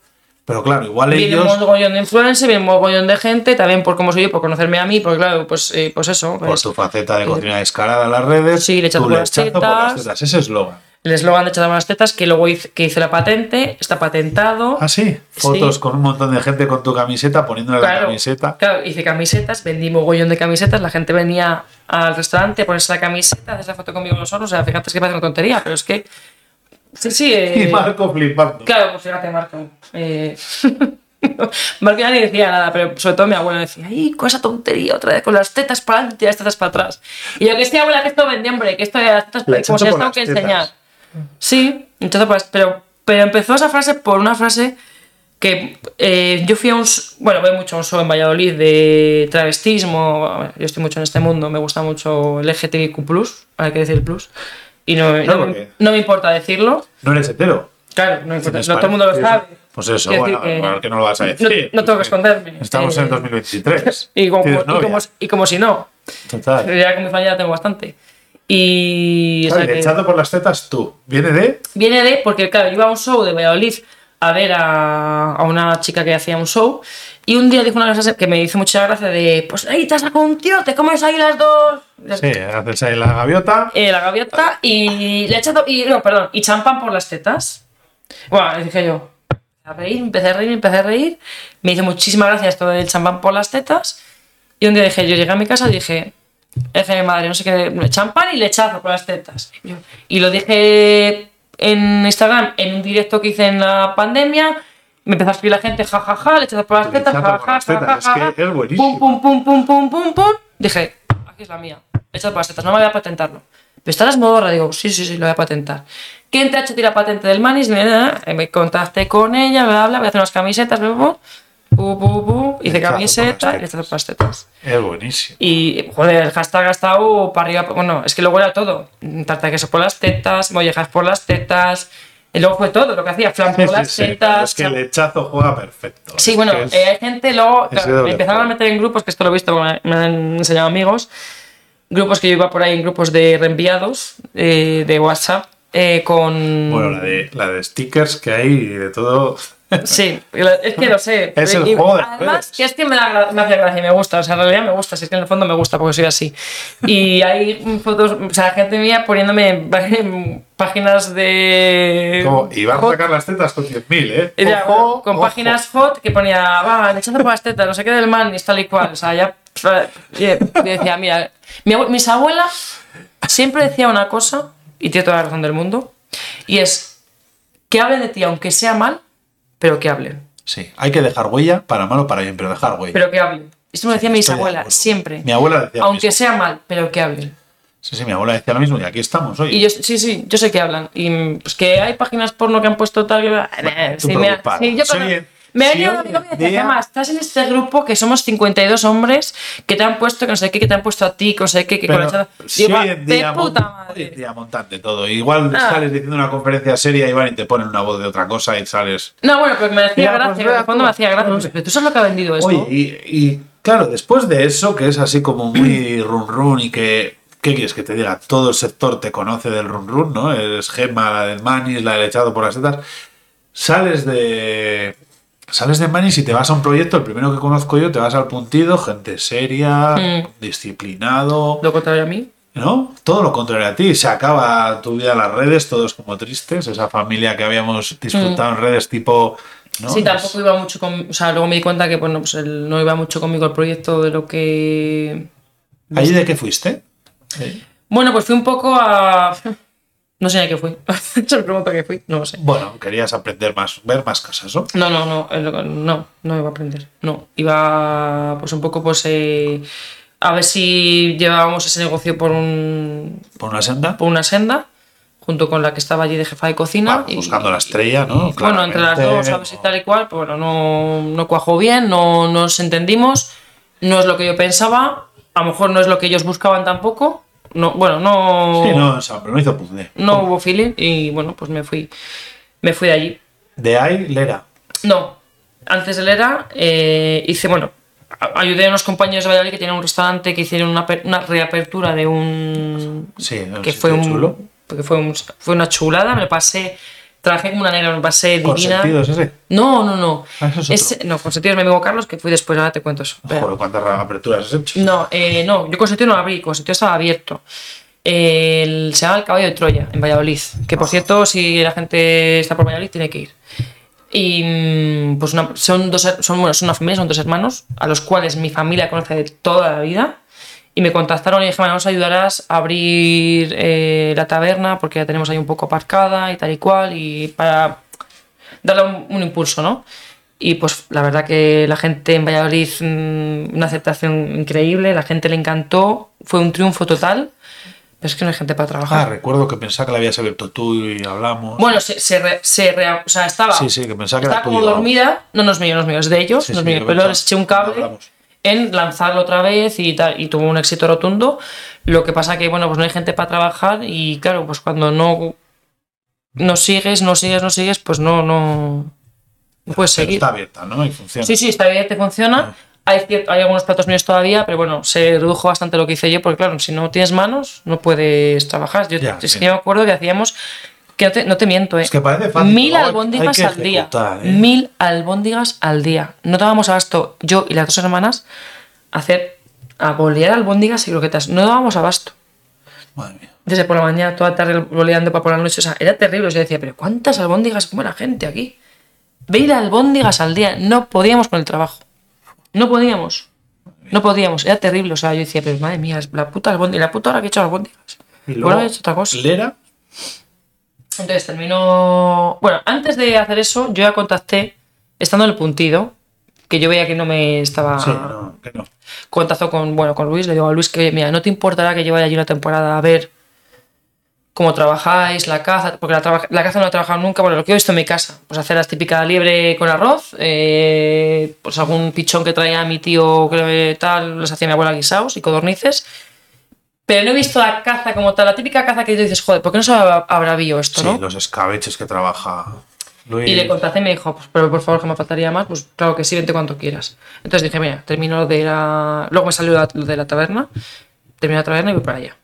pero claro, igual Viene un ellos, mogollón de influencers, viene un mogollón de gente, también por cómo soy yo, por conocerme a mí, porque claro, pues, eh, pues eso. por pues, tu faceta de cocina escalada a las redes, Sí, le echas tu por las lechazo por las tetas. ese eslogan. el eslogan de echar las tetas, que luego hice, que hice la patente, está patentado. Ah, sí, fotos Sí. con un montón de gente con tu camiseta, poniéndole la Claro, camiseta. claro, hice camisetas, vendí mogollón de camisetas, la gente venía al restaurante a ponerse la camiseta, hacer la foto conmigo nosotros, o sea, fíjate que parece una tontería, pero es que... Sí, sí, eh, Y Marco flipando. Claro, pues fíjate, Marco. Eh, Marco ya ni decía nada, pero sobre todo mi abuela decía, ¡ay, con esa tontería otra vez! Con las tetas para adelante y las tetas para atrás. Y yo que sí, abuela, que esto vendía, hombre, que esto de las tetas, como si tengo que tetas. enseñar. Sí, entonces pues, pero, pero empezó esa frase por una frase que eh, yo fui a un, bueno, voy mucho a un show en Valladolid de travestismo, yo estoy mucho en este mundo, me gusta mucho el LGTBIQ+, hay que decir plus, y no, no, me- no me importa decirlo, No eres hetero. Claro, no, importa, no todo el mundo lo sabe. Pues eso, Quiero bueno, decir que no lo vas a no- decir. No, tengo que esconderme. Estamos Eh, en el 2023. Y como, y, como, y como si no. Total. Ya con mi familia tengo bastante. Y. o sea Claro, y que- echado por las tetas tú. ¿Viene de? Viene de, porque claro, yo iba a un show de Valladolid a ver a, a una chica que hacía un show y un día dijo una cosa que me hizo mucha gracia de, pues ahí te has sacado un tío, te comes ahí las dos, Sí, haces ahí la gaviota. eh, la gaviota y le he echado, y no, perdón, y champán por las tetas. Bueno, le dije yo, a reír, empecé a reír, empecé a reír, me hizo muchísima gracia esto del champán por las tetas y un día dije, yo llegué a mi casa y dije, dije mi madre, no sé qué, champán y lechazo por las tetas. Y lo dije en Instagram, en un directo que hice en la pandemia, me empezó a escribir la gente, jajaja, ja, ja, lechazo por las tetas, jajaja, ja, ja, es buenísimo. Pum, pum, pum, pum, pum, pum, pum. Dije, aquí es la mía, lechazo por las tetas, no me voy a patentarlo. Pero estarás modorra, digo, sí, sí, sí, lo voy a patentar. ¿Quién te ha hecho tirar patente del manis? Eh, Me contacté con ella, bla, bla, voy a hacer unas camisetas, bla, bla, bla. Pu, pu, pu. hice camiseta y lechazo por las tetas. Es buenísimo. Y, joder, el hashtag ha estado para arriba. Bueno, es que luego era todo. Tarta de queso por las tetas, mollejas por las tetas. Y luego fue todo lo que hacía, flan por Sí, las sí, tetas. es que el lechazo juega perfecto. Sí, bueno, es- eh, hay gente, luego claro, me empezaron a meter en grupos, que esto lo he visto, me me han enseñado amigos, grupos que yo iba por ahí en grupos de reenviados eh, de WhatsApp eh, con... Bueno, la de, la de stickers que hay y de todo. Sí, es que lo sé. Es el Y juego de Además, que es que me, da, me hace gracia y me gusta. O sea, en realidad me gusta. Si es que en el fondo me gusta porque soy así. Y hay fotos, o sea, gente mía poniéndome en pá- en páginas de. Como, y van a sacar las tetas con 100.000, ¿eh? ya, Ojo, con ojo. páginas hot que ponía, va, echando por las tetas, no sé qué del man, y tal y cual. O sea, ya. Y decía, mira, mi mis abuelas siempre decía una cosa, y tiene toda la razón del mundo, y es que hablen de ti, aunque sea mal, pero que hablen. Sí, hay que dejar huella, para mal o para bien, pero dejar huella. pero que hablen. Esto me decía abuelas, acuerdo. siempre. Mi abuela decía Aunque mismo. sea mal, pero que hablen. Sí, sí, mi abuela decía lo mismo y aquí estamos hoy. Y yo, sí, sí, yo sé que hablan. Y pues que hay páginas porno que han puesto tal. tú sí, me, preocupada. sí, yo. Me ha Sí, venido un amigo dice, día- Gemma, estás en este grupo que somos 52 hombres que te han puesto que no sé qué, que te han puesto a ti, que no sé qué, que con Pero la chata- si hoy en de día, puta mon- hoy en madre. día montan de todo. Igual Ah. sales diciendo una conferencia seria y van y te ponen una voz de otra cosa y sales. No, bueno, pero que me hacía Mira, pues gracia, en el fondo me hacía gracia. Pero tú sabes lo que ha vendido esto. Oye, y, y, claro, después de eso, que es así como muy run run y que. ¿Qué quieres que te diga? Todo el sector te conoce del run run, ¿no? Eres Gema, la del Manis, la del echado por las tetas. Sales de. Sales de Manis y te vas a un proyecto, el primero que conozco yo, te vas al puntido, gente seria, Mm. disciplinado, Lo contrario a mí. ¿no? Todo lo contrario a ti. Se acaba tu vida en las redes, todos como tristes, esa familia que habíamos disfrutado en redes tipo. ¿no? Mm. Sí, tampoco iba mucho con. O sea, luego me di cuenta que bueno, pues él no iba mucho conmigo el proyecto de lo que. ¿Ahí de qué fuiste? Bueno, pues fui un poco a. No sé a qué fui. Se me pregunta qué fui, no lo sé. Bueno, querías aprender más, ver más cosas, ¿no? No, no, no, no, no iba a aprender. No, iba pues un poco pues eh, a ver si llevábamos ese negocio por un Por una senda. por una senda junto con la que estaba allí de jefa de cocina. Buscando la estrella, ¿no? y, bueno, entre las dos, a ver si tal y cual, pues bueno, no, no cuajó bien, no nos entendimos, no es lo que yo pensaba, a lo mejor no es lo que ellos buscaban tampoco. No, bueno, no, Sí, no, o sea, pero no hizo puzzle. no hubo feeling y bueno, pues me fui, me fui de allí. De ahí, Lera. No, antes de Lera eh, hice, bueno, ayudé a unos compañeros de Valladolid que tenían un restaurante que hicieron una, aper- una reapertura de un... Sí, un que fue un, chulo. que fue, un- fue una chulada, me pasé, trabajé como una negra, me pasé divina. ¿Consentido es ese? No, no, no. Ah, eso es Ese- no, consentido es mi amigo Carlos, que fui después, ahora te cuento eso. Joder, ¿cuántas aperturas has hecho? No, eh, no, yo consentido no lo abrí, consentido estaba abierto. El- se llama El Caballo de Troya, en Valladolid. Que por cierto, si la gente está por Valladolid, tiene que ir. Y mm, pues una- son dos, son, bueno, son una familia, son dos hermanos, a los cuales mi familia conoce de toda la vida. Y me contactaron y dijeron, nos ayudarás a abrir eh, la taberna porque la tenemos ahí un poco aparcada y tal y cual. Y para darle un, un impulso, ¿no? Y pues la verdad que la gente en Valladolid, mm, una aceptación increíble, la gente le encantó, fue un triunfo total, pero es que no hay gente para Ah, trabajar. recuerdo que pensaba que la habías abierto tú y hablamos. bueno, se, se, re- se re- o sea, estaba, Sí, sí, que pensaba que era estaba como tuyo. dormida, no, no es mío, no es mío, es de ellos, Sí, no es sí, mío, pero les eché un cable Hablamos. En lanzarlo otra vez y tal, y tuvo un éxito rotundo. Lo que pasa que, bueno, pues no hay gente para trabajar y claro, pues cuando no, no sigues, no sigues, no sigues, pues no, no, no puedes Pero seguir. está abierta, ¿no? Y funciona. Sí, sí, está bien, te funciona. Hay, cier- hay algunos platos míos todavía, pero bueno, se redujo bastante lo que hice yo, porque claro, si no tienes manos, no puedes trabajar. Yo, Ya, es que me acuerdo que hacíamos, que no te, no te miento, ¿eh? Es que parece fácil, Mil luego hay- albóndigas hay al día. ¿eh? Mil albóndigas al día. No dábamos abasto, yo y las dos hermanas, a hacer, a bolear albóndigas y croquetas. No dábamos abasto. Madre mía. Desde por la mañana, toda la tarde boleando para por la noche. O sea, era terrible. Yo decía, pero ¿cuántas albóndigas come la gente aquí? 20 albóndigas al día. No podíamos con el trabajo. No podíamos. No podíamos. Era terrible. O sea, yo decía, pero madre mía, la puta albóndiga. La puta hora que he hecho albóndigas. Y Bueno, he hecho otra cosa. Lera. Entonces terminó. Bueno, antes de hacer eso, yo ya contacté, estando en el puntido, que yo veía que no me estaba. Sí, no, que no. contacto con, bueno, con Luis, le digo a Luis que, mira, no te importará que yo vaya allí una temporada a ver cómo trabajáis, la caza, porque la, la caza no la he trabajado nunca, bueno, lo que he visto en mi casa, pues hacer las típicas liebre con arroz, eh, pues algún pichón que traía mi tío, creo que tal, les hacía mi abuela guisaos y codornices, pero no he visto la caza como tal, la típica caza que tú dices, joder, ¿por qué no se habrá visto esto, Sí, no? los escabeches que trabaja Luis. Y le contacté y me dijo, pues, pero por favor, que me faltaría más, pues claro que sí, vente cuanto quieras. Entonces dije, mira, termino lo de la... Luego me salió lo de la taberna, terminé la taberna y voy para allá.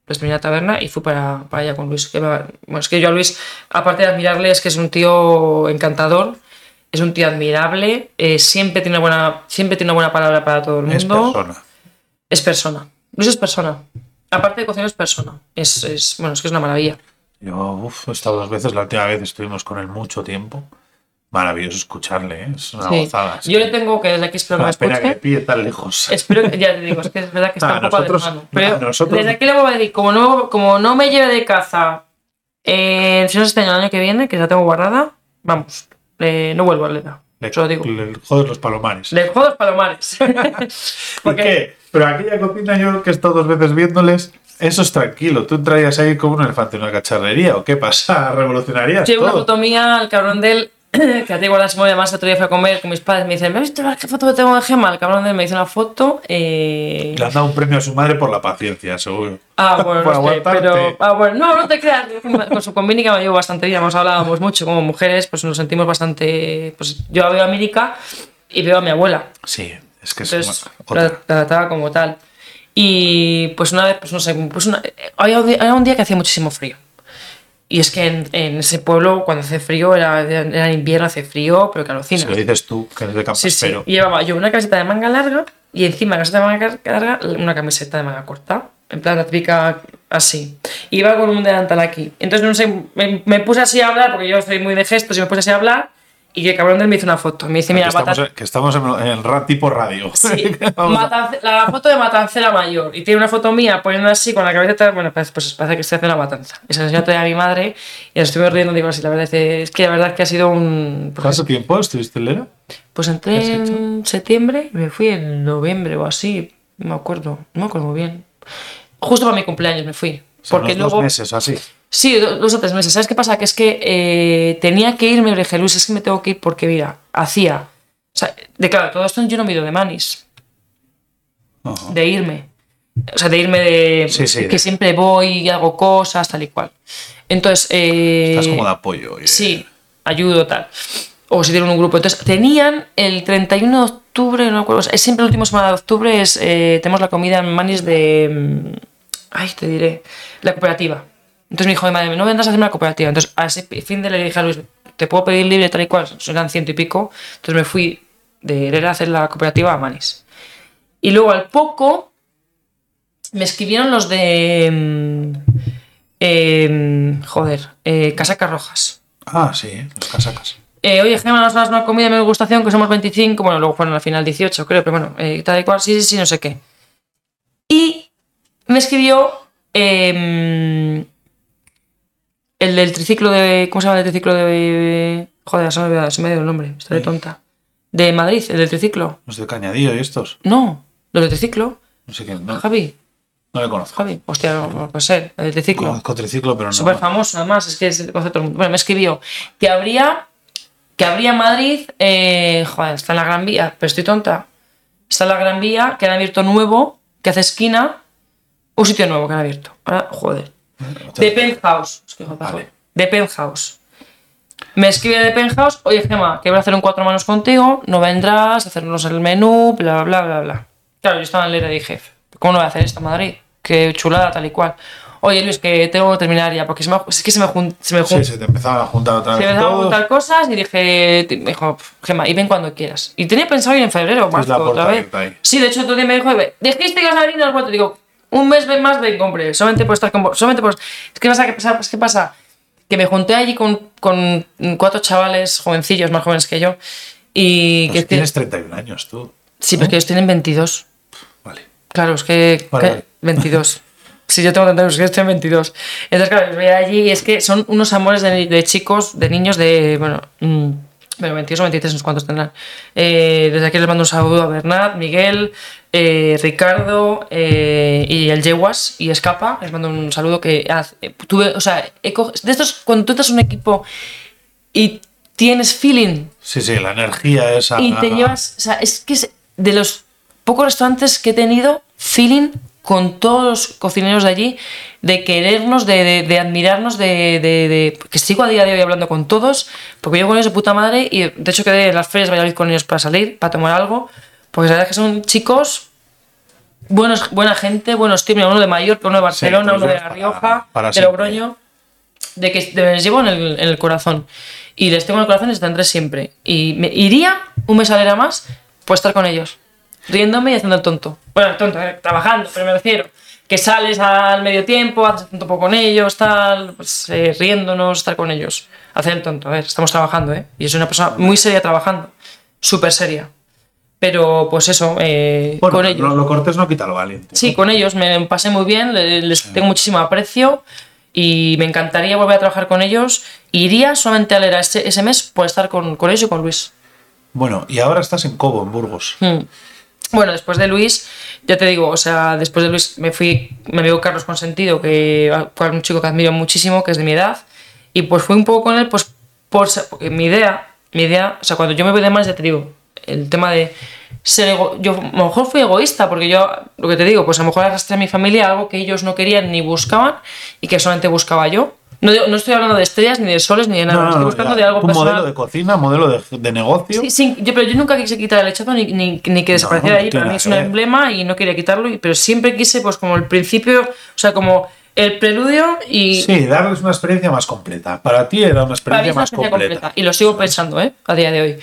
Entonces terminé la taberna y fui para, para allá con Luis. Que me- bueno, es que yo a Luis, aparte de admirarle, es que es un tío encantador, es un tío admirable, eh, siempre, tiene buena, siempre tiene una buena palabra para todo el mundo. Es persona. Es persona. Luis es persona. Aparte de cocinero es persona. Es, es, bueno, es que es una maravilla. Yo uf, he estado dos veces, la última vez estuvimos con él mucho tiempo. Maravilloso escucharle, ¿eh? es una Sí. gozada. Yo que- le tengo que desde aquí espero que me escuche. que pille tan lejos. Espero que, ya te digo, es que es verdad que está un poco nosotros- de mano. Pero nosotros- desde aquí le voy a decir, como no, como no me lleve de caza, eh, si no es este año, el año que viene, que ya tengo guardada, vamos, eh, no vuelvo a Leda. Le, digo. le jodes los palomares. Le juego los palomares. ¿Y Porque qué? Pero aquella cocina yo que he estado dos veces viéndoles, eso es tranquilo. ¿Tú entrarías ahí como un elefante en una cacharrería o qué pasa? ¿Revolucionarías llevo una foto mía al cabrón de él, que a ti igual se mueve más, el otro día fui a comer con mis padres, me dicen, ¿me has visto qué foto que tengo de Gemma? El cabrón de él me hizo una foto, eh... Le han dado un premio a su madre por la paciencia, seguro. Ah, bueno, Por no sé, pero. Ah, bueno, no, no te creas. Con su convínica me llevo bastante bien. Hemos hablábamos mucho como mujeres, pues nos sentimos bastante. Pues yo veo a América y veo a mi abuela. Sí, es que es Entonces, otra. trataba como tal. Y pues una vez, pues no sé, pues una, había, un día- que hacía muchísimo frío. Y es que en, en ese pueblo, cuando hace frío, era, era invierno, hace frío, pero que alucinas. Si lo dices tú, que eres de Sí, sí. Y llevaba yo una camiseta de manga larga y encima de la camiseta de manga larga una camiseta de manga corta. En plan, la típica así. Iba con un delantal aquí. Entonces, no sé, me, me puse así a hablar, porque yo soy muy de gestos y me puse así a hablar. Y el cabrón de él me hizo una foto. Me dice, que mira, estamos, Matanz- en- que estamos en, en ra- tipo radio. Sí, Matance- la foto de Matancera Mayor. Y tiene una foto mía poniendo así con la cabeza. Bueno, pues, pues parece que estoy haciendo la matanza. Y se la enseñó todavía a mi madre. Y nos estuvimos riendo. Digo así, la verdad es que, la verdad es que ha sido un. pues, ¿Cuánto tiempo estuviste en Lera? Pues ¿Qué entré en septiembre y me fui en noviembre o así. No me acuerdo. No me acuerdo muy bien. Justo para mi cumpleaños me fui. O sea, Porque unos luego. dos meses o así. Sí, do- dos o tres meses. ¿Sabes qué pasa? Que es que eh, tenía que irme, dije, Luis, es que me tengo que ir porque, mira, hacía. O sea, de claro, todo esto yo no me he ido de manis, Ajá. de irme. O sea, de irme de. Sí, sí, que de- siempre voy y hago cosas, tal y cual. Entonces. eh, Estás como de apoyo. y- Sí, ayudo, tal. O si tienen un grupo. Entonces, tenían el 31 de octubre, no me acuerdo, es siempre la última semana de octubre, es, eh, tenemos la comida en Manis de. mm, Ay, te diré. La cooperativa. Entonces me dijo mi madre, no vendrás a hacerme la cooperativa. Entonces, a ese fin de le dije a Luis, ¿te puedo pedir libre tal y cual? Eran ciento y pico. Entonces me fui de Herrera a hacer la cooperativa a Manis. Y luego al poco me escribieron los de. mm, em, joder, eh, Casacas Rojas. Ah, sí, los casacas. Eh, oye, Gemma, nos das una comida de mi degustación que somos 25. Bueno, luego fueron al final 18, creo, pero bueno, eh, tal y cual, sí, sí, sí, no sé qué. Y me escribió em, el del triciclo de. ¿Cómo se llama el triciclo de. Joder, se me olvidado, se me ha ido el nombre, Sí. tonta. De Madrid, el del triciclo. Los de Cañadillo y estos. No, los del triciclo. No sé qué. No, Javi, no le conozco. Javi, hostia, no, puede ser, el del triciclo. Conozco triciclo, pero no. súper famoso además, es que es el concepto. Bueno, me escribió que habría, que habría en Madrid, eh, joder, está en la Gran Vía, pero estoy tonta. Está en la Gran Vía, que han abierto nuevo, que hace esquina, un sitio nuevo que han abierto. Joder. De Penthouse. Vale. De Penthouse. Me escribe de Penthouse, oye Gema, que voy a hacer un cuatro manos contigo, no vendrás, hacernos el menú, bla, bla, bla, bla. Claro, yo estaba en Lera y dije, ¿cómo no voy a hacer esto en Madrid? Qué chulada, tal y cual. Oye Luis, que tengo que terminar ya, porque se me, es que se me, jun- se me jun- Sí, se te empezaban a juntar otra se vez. me empezaron a todos. juntar cosas y dije, me dijo, Gema, y ven cuando quieras. Y tenía pensado ir en febrero o marzo otra vez. Sí, de hecho, día me dijo, dijiste que ibas a venir al cuarto. Digo, un mes más, ven, hombre, solamente por estar con vos. Solamente por. Es que pasa, que pasa, es que pasa que me junté allí con, con cuatro chavales jovencillos, más jóvenes que yo. Y Pues que, es que- tienes 31 años tú. Sí, pero es que ellos tienen 22. Vale. Claro, es que. Vale, que- vale. 22. Sí, yo tengo 32, es que estoy en 22. Entonces, claro, los veía allí y es que son unos amores de, de chicos, de niños de. Bueno, mm, bueno 22 o 23, no sé cuántos tendrán. Eh, desde aquí les mando un saludo a Bernat, Miguel, eh, Ricardo eh, y el Yeguas y Escapa. Les mando un saludo que eh, tuve. O sea, de estos, cuando tú estás en un equipo y tienes feeling Sí, sí, la energía esa. y te llevas, o sea, es que es de los pocos restaurantes que he tenido feeling con todos los cocineros de allí, de querernos, de, de- de admirarnos, de, de- de- que sigo a día de hoy hablando con todos, porque yo con ellos de puta madre y de hecho quedé en las ferias de Valladolid con ellos para salir, para tomar algo, porque la verdad es que son chicos buenos, buena gente, buenos tipos, uno de Mallorca, uno de Barcelona, pues uno de La para- Rioja, para de siempre. Logroño de que de- les llevo en el, en el corazón. Y les tengo en el corazón y les tendré siempre. Y me iría un mes a más por estar con ellos. Riéndome y haciendo el tonto. Bueno, el tonto, eh, trabajando, pero me refiero. Que sales al medio tiempo, haces el tonto con ellos, tal, pues, eh, riéndonos, estar con ellos. Hacer el tonto. A ver, estamos trabajando, ¿eh? Y soy una persona muy seria trabajando. Súper seria. Pero, pues eso, eh, Bueno, con ellos. Lo, lo cortés no quita lo valiente. Sí, con ellos me pasé muy bien, le- les tengo muchísimo aprecio y me encantaría volver a trabajar con ellos. Iría solamente a leer ese, ese mes por estar con, con ellos y con Luis. Bueno, y ahora estás en Cobo, en Burgos. Hmm. Bueno, después de Luis, ya te digo, o sea, después de Luis me fui, me veo Carlos Consentido, que fue un chico que admiro muchísimo, que es de mi edad, y pues fui un poco con él, pues, por, mi idea, mi idea, o sea, cuando yo me voy de más, ya te digo, el tema de ser ego, yo a lo mejor fui egoísta, porque yo, lo que te digo, pues a lo mejor arrastré a mi familia algo que ellos no querían ni buscaban, y que solamente buscaba yo. No, no estoy hablando de estrellas, ni de soles, ni de nada, estoy buscando de algo Un personal. modelo de cocina, modelo de, de negocio. Sí, sí, yo, pero yo nunca quise quitar el hechazo ni, ni, ni que desapareciera ahí. Para mí es un emblema y no quería quitarlo. y- Pero siempre quise, pues, como el principio, o sea, como el preludio y. Sí, darles una experiencia más completa. Para ti era una para mí experiencia es una más completa. completa. Y lo sigo pensando, ¿eh? A día de hoy.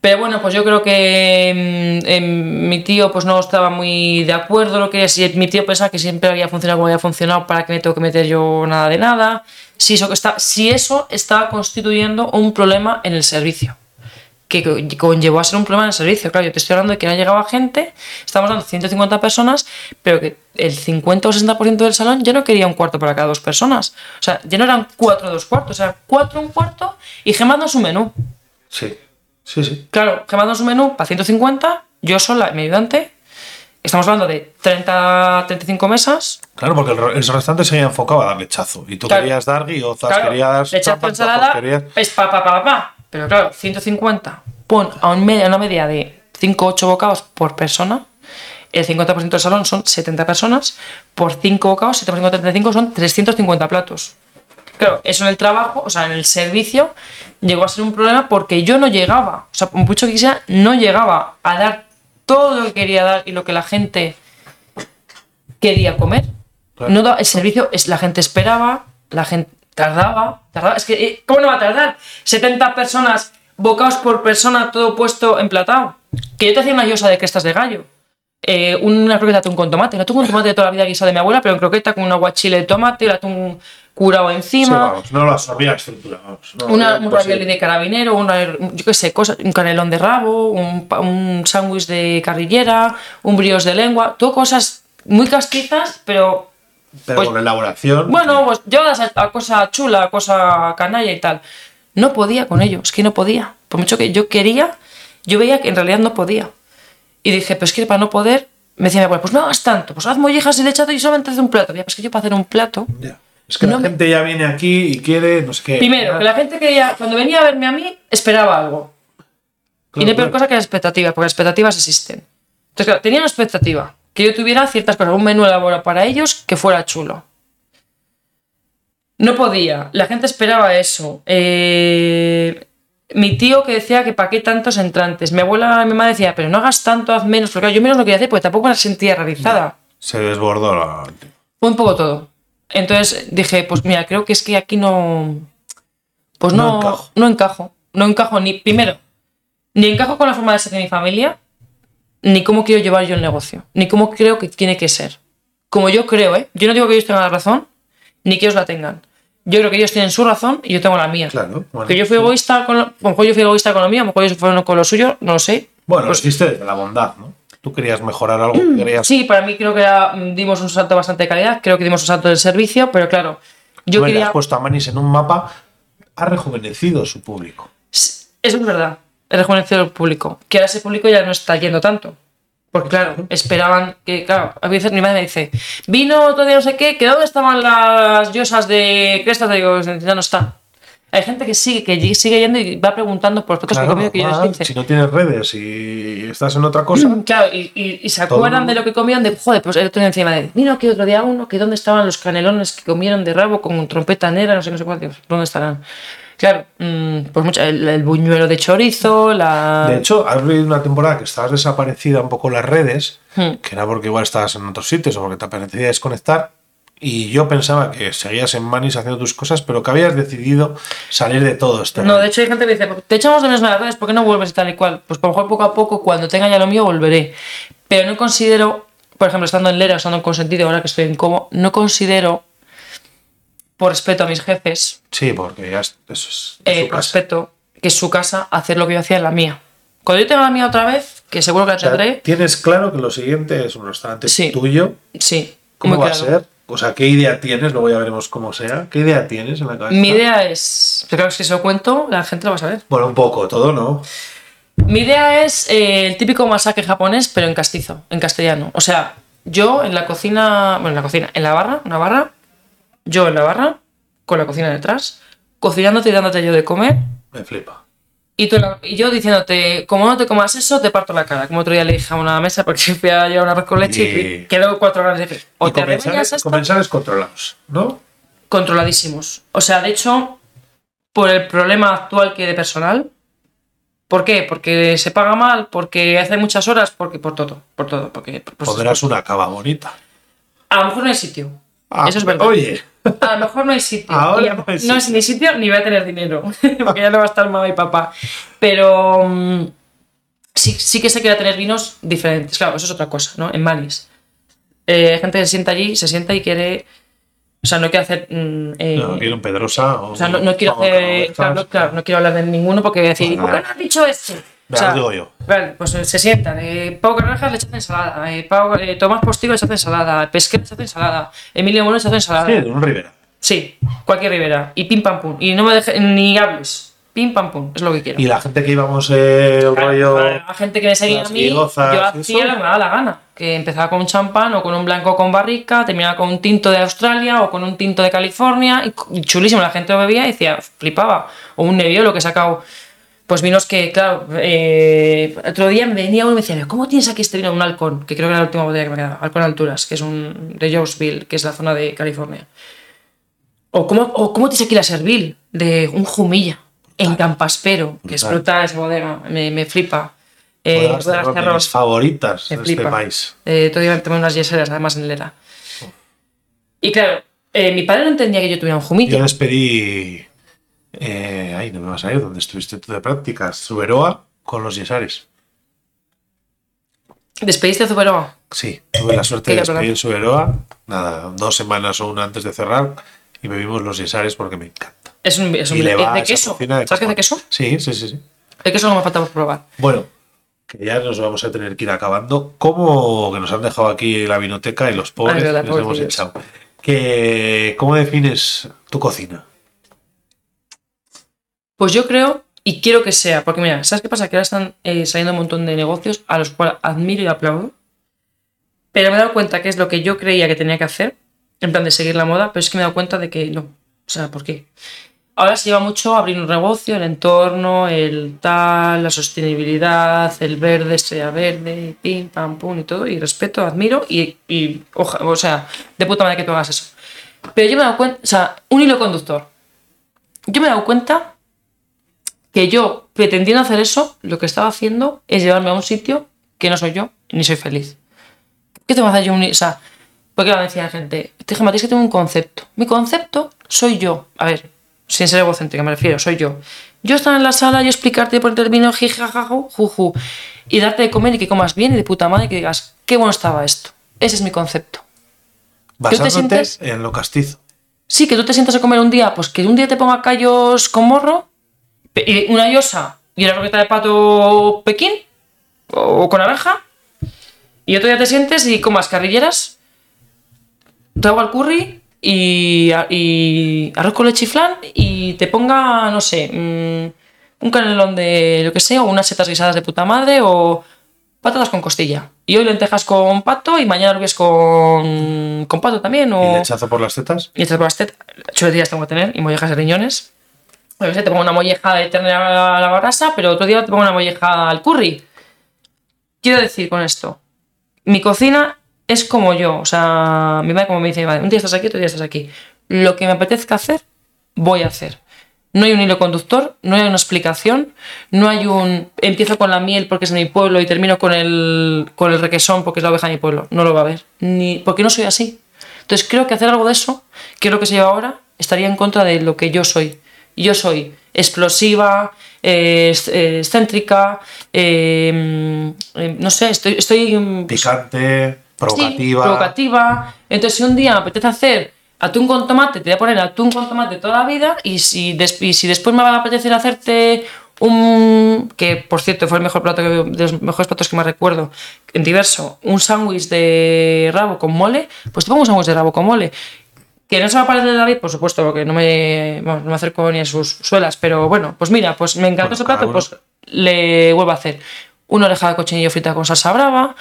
Pero bueno, pues yo creo que mm, em, mi tío pues no estaba muy de acuerdo. Lo que si mi tío pensaba que siempre había funcionado como había funcionado, ¿para qué me tengo que meter yo nada de nada? Si eso, está, si eso estaba constituyendo un problema en el servicio. que co- conllevó a ser un problema en el servicio. Claro, yo te estoy hablando de que no llegaba gente, estamos dando 150 personas, pero que el 50 o 60% del salón ya no quería un cuarto para cada dos personas. O sea, ya no eran cuatro dos cuartos, eran cuatro un cuarto y gemando su menú. Sí, sí, sí. Claro, gemando su menú para 150, yo sola, mi ayudante. Estamos hablando de 30, 35 mesas. Claro, porque el, el restaurante se había enfocado a dar lechazo. Y tú Claro. querías dar guiozas, Claro, querías. le echas tu tapas, ensalada, querías- es pa, pa, pa, pa, pa. Pero claro, 150, pon a un media, una media de 5 o 8 bocados por persona. El 50% del salón son 70 personas. Por 5 bocados, 7% de 35 son 350 platos. Claro, eso en el trabajo, o sea, en el servicio, llegó a ser un problema porque yo no llegaba. O sea, por mucho que quisiera, no llegaba a dar todo lo que quería dar y lo que la gente quería comer. Claro. No da- el servicio, es, la gente esperaba, la gente tardaba, tardaba. Es que, eh, ¿cómo no va a tardar? 70 personas, bocados por persona, todo puesto emplatado. Que yo te hacía una yosa de crestas de gallo. Eh, una croqueta de atún con tomate. El atún con tomate de toda la vida guisado de mi abuela, pero en croqueta con un aguachile de tomate, el atún curado Sí, encima. vamos, no lo absorbía estructura. Vamos, no, Una, un ravioli de carabinero, una, yo qué sé, cosas, un canelón de rabo, un, un sándwich de carrillera, un brioche de lengua, todo cosas muy castizas, pero Pero pues- con elaboración. bueno, pues llevadas a, a cosa chula, a cosa canalla y tal. No podía con ello, es que no podía. Por mucho que yo quería, yo veía que en realidad no podía. Y dije, pues que para no poder, me decía mi abuela, pues no hagas tanto, pues haz mollejas y lechado y solamente haz un plato. Ya, pues que yo para hacer un plato, Ya. Es que No la me- gente ya viene aquí y quiere, no sé qué. Primero, que la gente quería, cuando venía a verme a mí, esperaba algo. y no hay peor cosa que las expectativas, porque las expectativas existen. Entonces, claro, tenía una expectativa, que yo tuviera ciertas cosas, un menú elaborado para ellos que fuera chulo. No podía, la gente esperaba eso. Eh, mi tío que decía que para qué tantos entrantes. Mi abuela, mi mamá decía, pero no hagas tanto, haz menos, porque yo menos lo quería hacer porque tampoco me la sentía realizada. Se desbordó la. Fue un poco todo. Entonces dije, pues mira, creo que es que aquí no. Pues No no, encajo. no encajo. No encajo ni, primero, ni encajo con la forma de ser de mi familia, ni cómo quiero llevar yo el negocio, ni cómo creo que tiene que ser. Como yo creo, ¿eh? Yo no digo que ellos tengan la razón, ni que ellos la tengan. Yo creo que ellos tienen su razón y yo tengo la mía. Claro. bueno, que yo fui egoísta con lo, a lo mejor yo fui egoísta con lo mío, a lo mejor ellos fueron con lo suyo, no lo sé. Bueno, Pues- desde la bondad, ¿no? Tú querías mejorar algo, querías. Sí, para mí creo que era- dimos un salto bastante de calidad, creo que dimos un salto del servicio, pero claro, yo le quería... has puesto a Manis en un mapa, ha rejuvenecido su público. Eso es verdad, el rejuvenecido del público. Que ahora ese público ya no está yendo tanto. Porque claro, esperaban que, claro, a veces mi madre me dice, vino otro día no sé qué, que dónde estaban las yosas de crestas, digo, ya no está. Hay gente que sigue, que sigue yendo y va preguntando por los platos que Claro, comido que yo ah, les hice. si no tienes redes y estás en otra cosa, Claro, y, y- y se acuerdan de lo que comieron, de joder, pues el otro día encima de, vino aquí otro día uno, que dónde estaban los canelones que comieron de rabo con trompeta negra, no sé, no sé cuántos, ¿dónde estarán? Claro, mm, pues mucho, el, el buñuelo de chorizo, la... De hecho, has vivido una temporada que estabas desaparecida un poco las redes, Hmm. que era porque igual estabas en otros sitios o porque te apetecía desconectar. Y yo pensaba que seguías en Manis haciendo tus cosas, pero que habías decidido salir de todo este No, de hecho hay gente que dice, te echamos de menos redes, ¿por qué no vuelves y tal y cual? Pues por lo mejor poco a poco, cuando tenga ya lo mío, volveré. Pero no considero, por ejemplo, estando en Lera, estando en Consentido, ahora que estoy en Como, no considero, por respeto a mis jefes, Sí, porque ya es- eso es eh, su casa. respeto, que es su casa, hacer lo que yo hacía en la mía. Cuando yo tenga la mía otra vez, que seguro que la O sea, tendré, tienes claro que lo siguiente es un restaurante Sí. tuyo. sí. ¿Cómo muy va claro. a ser? O sea, ¿qué idea tienes? Luego ya veremos cómo sea. ¿Qué idea tienes en la cabeza? Mi idea es, pero claro, si se lo cuento, la gente lo va a saber. Bueno, un poco, todo, ¿no? Mi idea es eh, el típico masaje japonés, pero en castizo, en castellano. O sea, yo en la cocina, bueno, en la cocina, en la barra, una barra, yo en la barra, con la cocina detrás, cocinándote y dándote yo de comer, Me flipa. Y, tú y yo diciéndote, como no te comas eso, te parto la cara. Como otro día le dije a una mesa porque fui a llevar un arroz con leche y, Y- quedó cuatro horas de O y te comensales, arrebañas esto, comensales controlados, ¿no? controladísimos. O sea, de hecho, por el problema actual que hay de personal. ¿Por qué? Porque se paga mal, porque hace muchas horas, porque por todo, por todo, porque pues, Pondrás una cava bonita. a lo mejor no hay sitio. Ah, Eso es verdad. Oye, A lo mejor no hay sitio. Ahora no hay no es ni sitio ni voy a tener dinero, porque ya no va a estar mamá y papá. Pero mm, sí, sí que se quiere tener vinos diferentes. Claro, eso es otra cosa, ¿no? En Manis. Eh, gente que se sienta allí, se sienta y quiere O sea, no quiero hacer. mm, eh, No, quiero un Pedrosa. O, o sea, no, no quiero hacer. Claro, no, claro, no quiero hablar de ninguno porque voy a decir, Pues ¿por qué no has dicho este? O sea, digo yo. Vale, pues eh, se sientan. Eh, Pau Carreras le echa ensalada. Eh, Pau, eh, Tomás Postigo le echa ensalada. Pesquet le echa ensalada. Emilio Bueno le echa ensalada. Sí, de un Rivera. Sí, cualquier Rivera. Y pim pam pum. Y no me dejes ni hables. Pim pam pum. Es lo que quiero. Y la gente que íbamos el rollo. La gente que me seguía a mí, guigozas yo hacía lo que me daba la gana. Que empezaba con un champán o con un blanco con barrica, terminaba con un tinto de Australia o con un tinto de California. Y, chulísimo, la gente lo bebía y decía, flipaba. O un Nebbiolo que he sacado. Pues vinos que, claro, eh, otro día me venía uno y me decía, ¿cómo tienes aquí este vino? Un halcón, que creo que era la última botella que me quedaba. Halcón Alturas, que es un de Jonesville, que es la zona de California. O cómo, o cómo tienes aquí la Servil, de un Jumilla, en Campaspero, que es Brutal. brutal esa bodega, me, me flipa. Eh, de las mis favoritas me de este flipa. país. Eh, todavía me tomé unas yeseras, además en Lera. Y claro, eh, mi padre no entendía que yo tuviera un Jumilla. Yo despedí. Eh, ay, no me vas a ir, donde estuviste tú de prácticas. Suberoa con los Yesares. ¿Despediste a Zuberoa? Sí, tuve la suerte de despedir en Suberoa. Nada, dos semanas o una antes de cerrar. Y bebimos los Yesares porque me encanta. Es un, es un Y le es va de queso. de ¿Sabes qué es de queso? Sí, sí, sí, sí. El queso no me falta por probar. Bueno, que ya nos vamos a tener que ir acabando. ¿Cómo que nos han dejado aquí la vinoteca y los pobres Ah, es verdad, les hemos echado? Que, ¿Cómo defines tu cocina? Pues yo creo y quiero que sea, porque mira, ¿sabes qué pasa? Que ahora están eh, saliendo un montón de negocios a los cuales admiro y aplaudo, pero me he dado cuenta que es lo que yo creía que tenía que hacer, en plan de seguir la moda, pero es que me he dado cuenta de que no. O sea, ¿por qué? Ahora se lleva mucho abrir un negocio, el entorno, el tal, la sostenibilidad, el verde, estrella verde, pim, pam, pum y todo, y respeto, admiro y, y o sea, de puta madre que tú hagas eso. Pero yo me he dado cuenta, o sea, un hilo conductor. Yo me he dado cuenta que yo, pretendiendo hacer eso, lo que estaba haciendo es llevarme a un sitio que no soy yo ni soy feliz. ¿Qué te va a hacer yo un... O sea, porque me decía la gente, te dije, Matías, que tengo un concepto. Mi concepto soy yo. A ver, sin ser egocéntrica, me refiero, soy yo. Yo estar en la sala, yo explicarte por el vino, jijajaju, juju, y darte de comer y que comas bien y de puta madre y que digas, qué bueno estaba esto. Ese es mi concepto. Basándote sientes? en lo castizo. Sí, que tú te sientas a comer un día, pues que un día te ponga callos con morro, una yosa y una roqueta de pato pequín o con naranja, y otro día te sientes y comas carrilleras, rabo al curry y, y arroz con leche y flan y te ponga, no sé, mm, un canelón de lo que sea, o unas setas guisadas de puta madre o patatas con costilla. Y hoy lentejas con pato y mañana lo ves con, con pato también. O... Y lechazo por las tetas. Y estas por las tetas, chuletillas tengo que tener y mollejas de riñones. Yo qué sé, te pongo una molleja de ternera a la brasa, pero otro día te pongo una molleja al curry. Quiero decir con esto, mi cocina es como yo, o sea, mi madre como me dice, "Vale, un día estás aquí, otro día estás aquí. Lo que me apetezca hacer, voy a hacer. No hay un hilo conductor, no hay una explicación, no hay un empiezo con la miel porque es de mi pueblo y termino con el, con el requesón porque es la oveja de mi pueblo. No lo va a ver, ni porque no soy así. Entonces creo que hacer algo de eso, que es lo que se lleva ahora, estaría en contra de lo que yo soy. Yo soy explosiva, eh, eh, excéntrica, eh, eh, no sé, estoy, estoy mm, pues, Picante, Sí, provocativa. provocativa. Entonces, si un día me apetece hacer atún con tomate, te voy a poner atún con tomate toda la vida. Y si, des- y si después me va a apetecer hacerte un. que por cierto fue el mejor plato que, de los mejores platos que más recuerdo, en diverso, un sándwich de rabo con mole, pues te pongo un sándwich de rabo con mole. Que no se va a parecer de David, por supuesto, porque no me, no me acerco ni a sus suelas, pero bueno, pues mira, pues me encantó Bueno, ese plato, pues le vuelvo a hacer una oreja de cochinillo frita con salsa brava,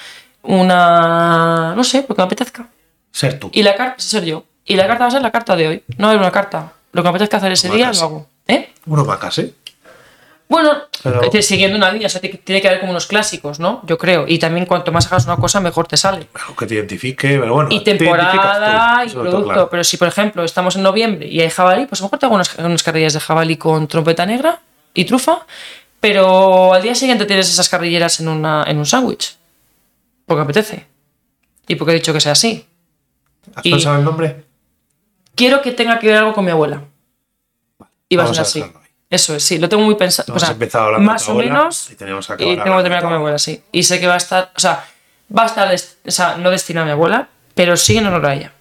una. no sé, lo que me apetezca. Ser tú. Y la carta, ser yo. Y la carta va a ser la carta de hoy. No va a haber una carta. Lo que me apetezca hacer ese día lo hago. ¿Eh? Uno vacas, ¿eh? Bueno, Pero- siguiendo una línea, o sea, tiene que haber como unos clásicos, ¿no? Yo creo. Y también cuanto más hagas una cosa, mejor te sale. Algo que te identifique, pero bueno. Y te temporada tú, y producto. claro. Pero si, por ejemplo, estamos en noviembre y hay jabalí, pues a lo mejor te hago unas, unas carrillas de jabalí con trompeta negra y trufa. Pero al día siguiente tienes esas carrilleras en, una, en un sándwich. Porque apetece. Y porque he dicho que sea así. ¿Has y- pensado el nombre? quiero que tenga que ver algo con mi abuela. Y va a ser así. dejarlo. Eso es, sí, lo tengo muy pensado. Hemos O sea, empezado hablando más o menos. y tenemos que Y acabar tengo que terminar con mi abuela, sí. Y sé que va a estar, o sea, va a estar, o sea, no destinado a mi abuela, pero sí en honor a ella.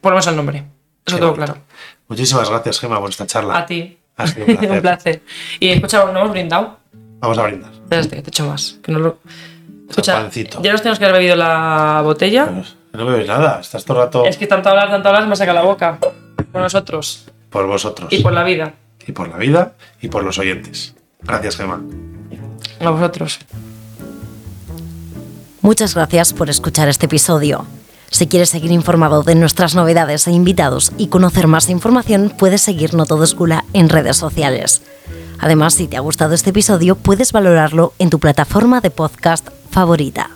Por lo menos el nombre. Eso Qué todo bonito. claro. Muchísimas gracias, Gema, por esta charla. A ti. Ha sido un placer. un placer. Y escucha, no hemos brindado. Vamos a brindar. Espérate, que te echo más. Que no lo... Escucha, Champancito. ya nos tenemos que haber bebido la botella. Pero no bebes nada, estás todo el rato Es que tanto hablar, tanto hablar, me saca la boca. Por nosotros. por vosotros. Y por la vida. Y por la vida y por los oyentes. Gracias, Gema. A vosotros. Muchas gracias por escuchar este episodio. Si quieres seguir informado de nuestras novedades e invitados y conocer más información, puedes seguir No Todo es Gula en redes sociales. Además, si te ha gustado este episodio, puedes valorarlo en tu plataforma de podcast favorita.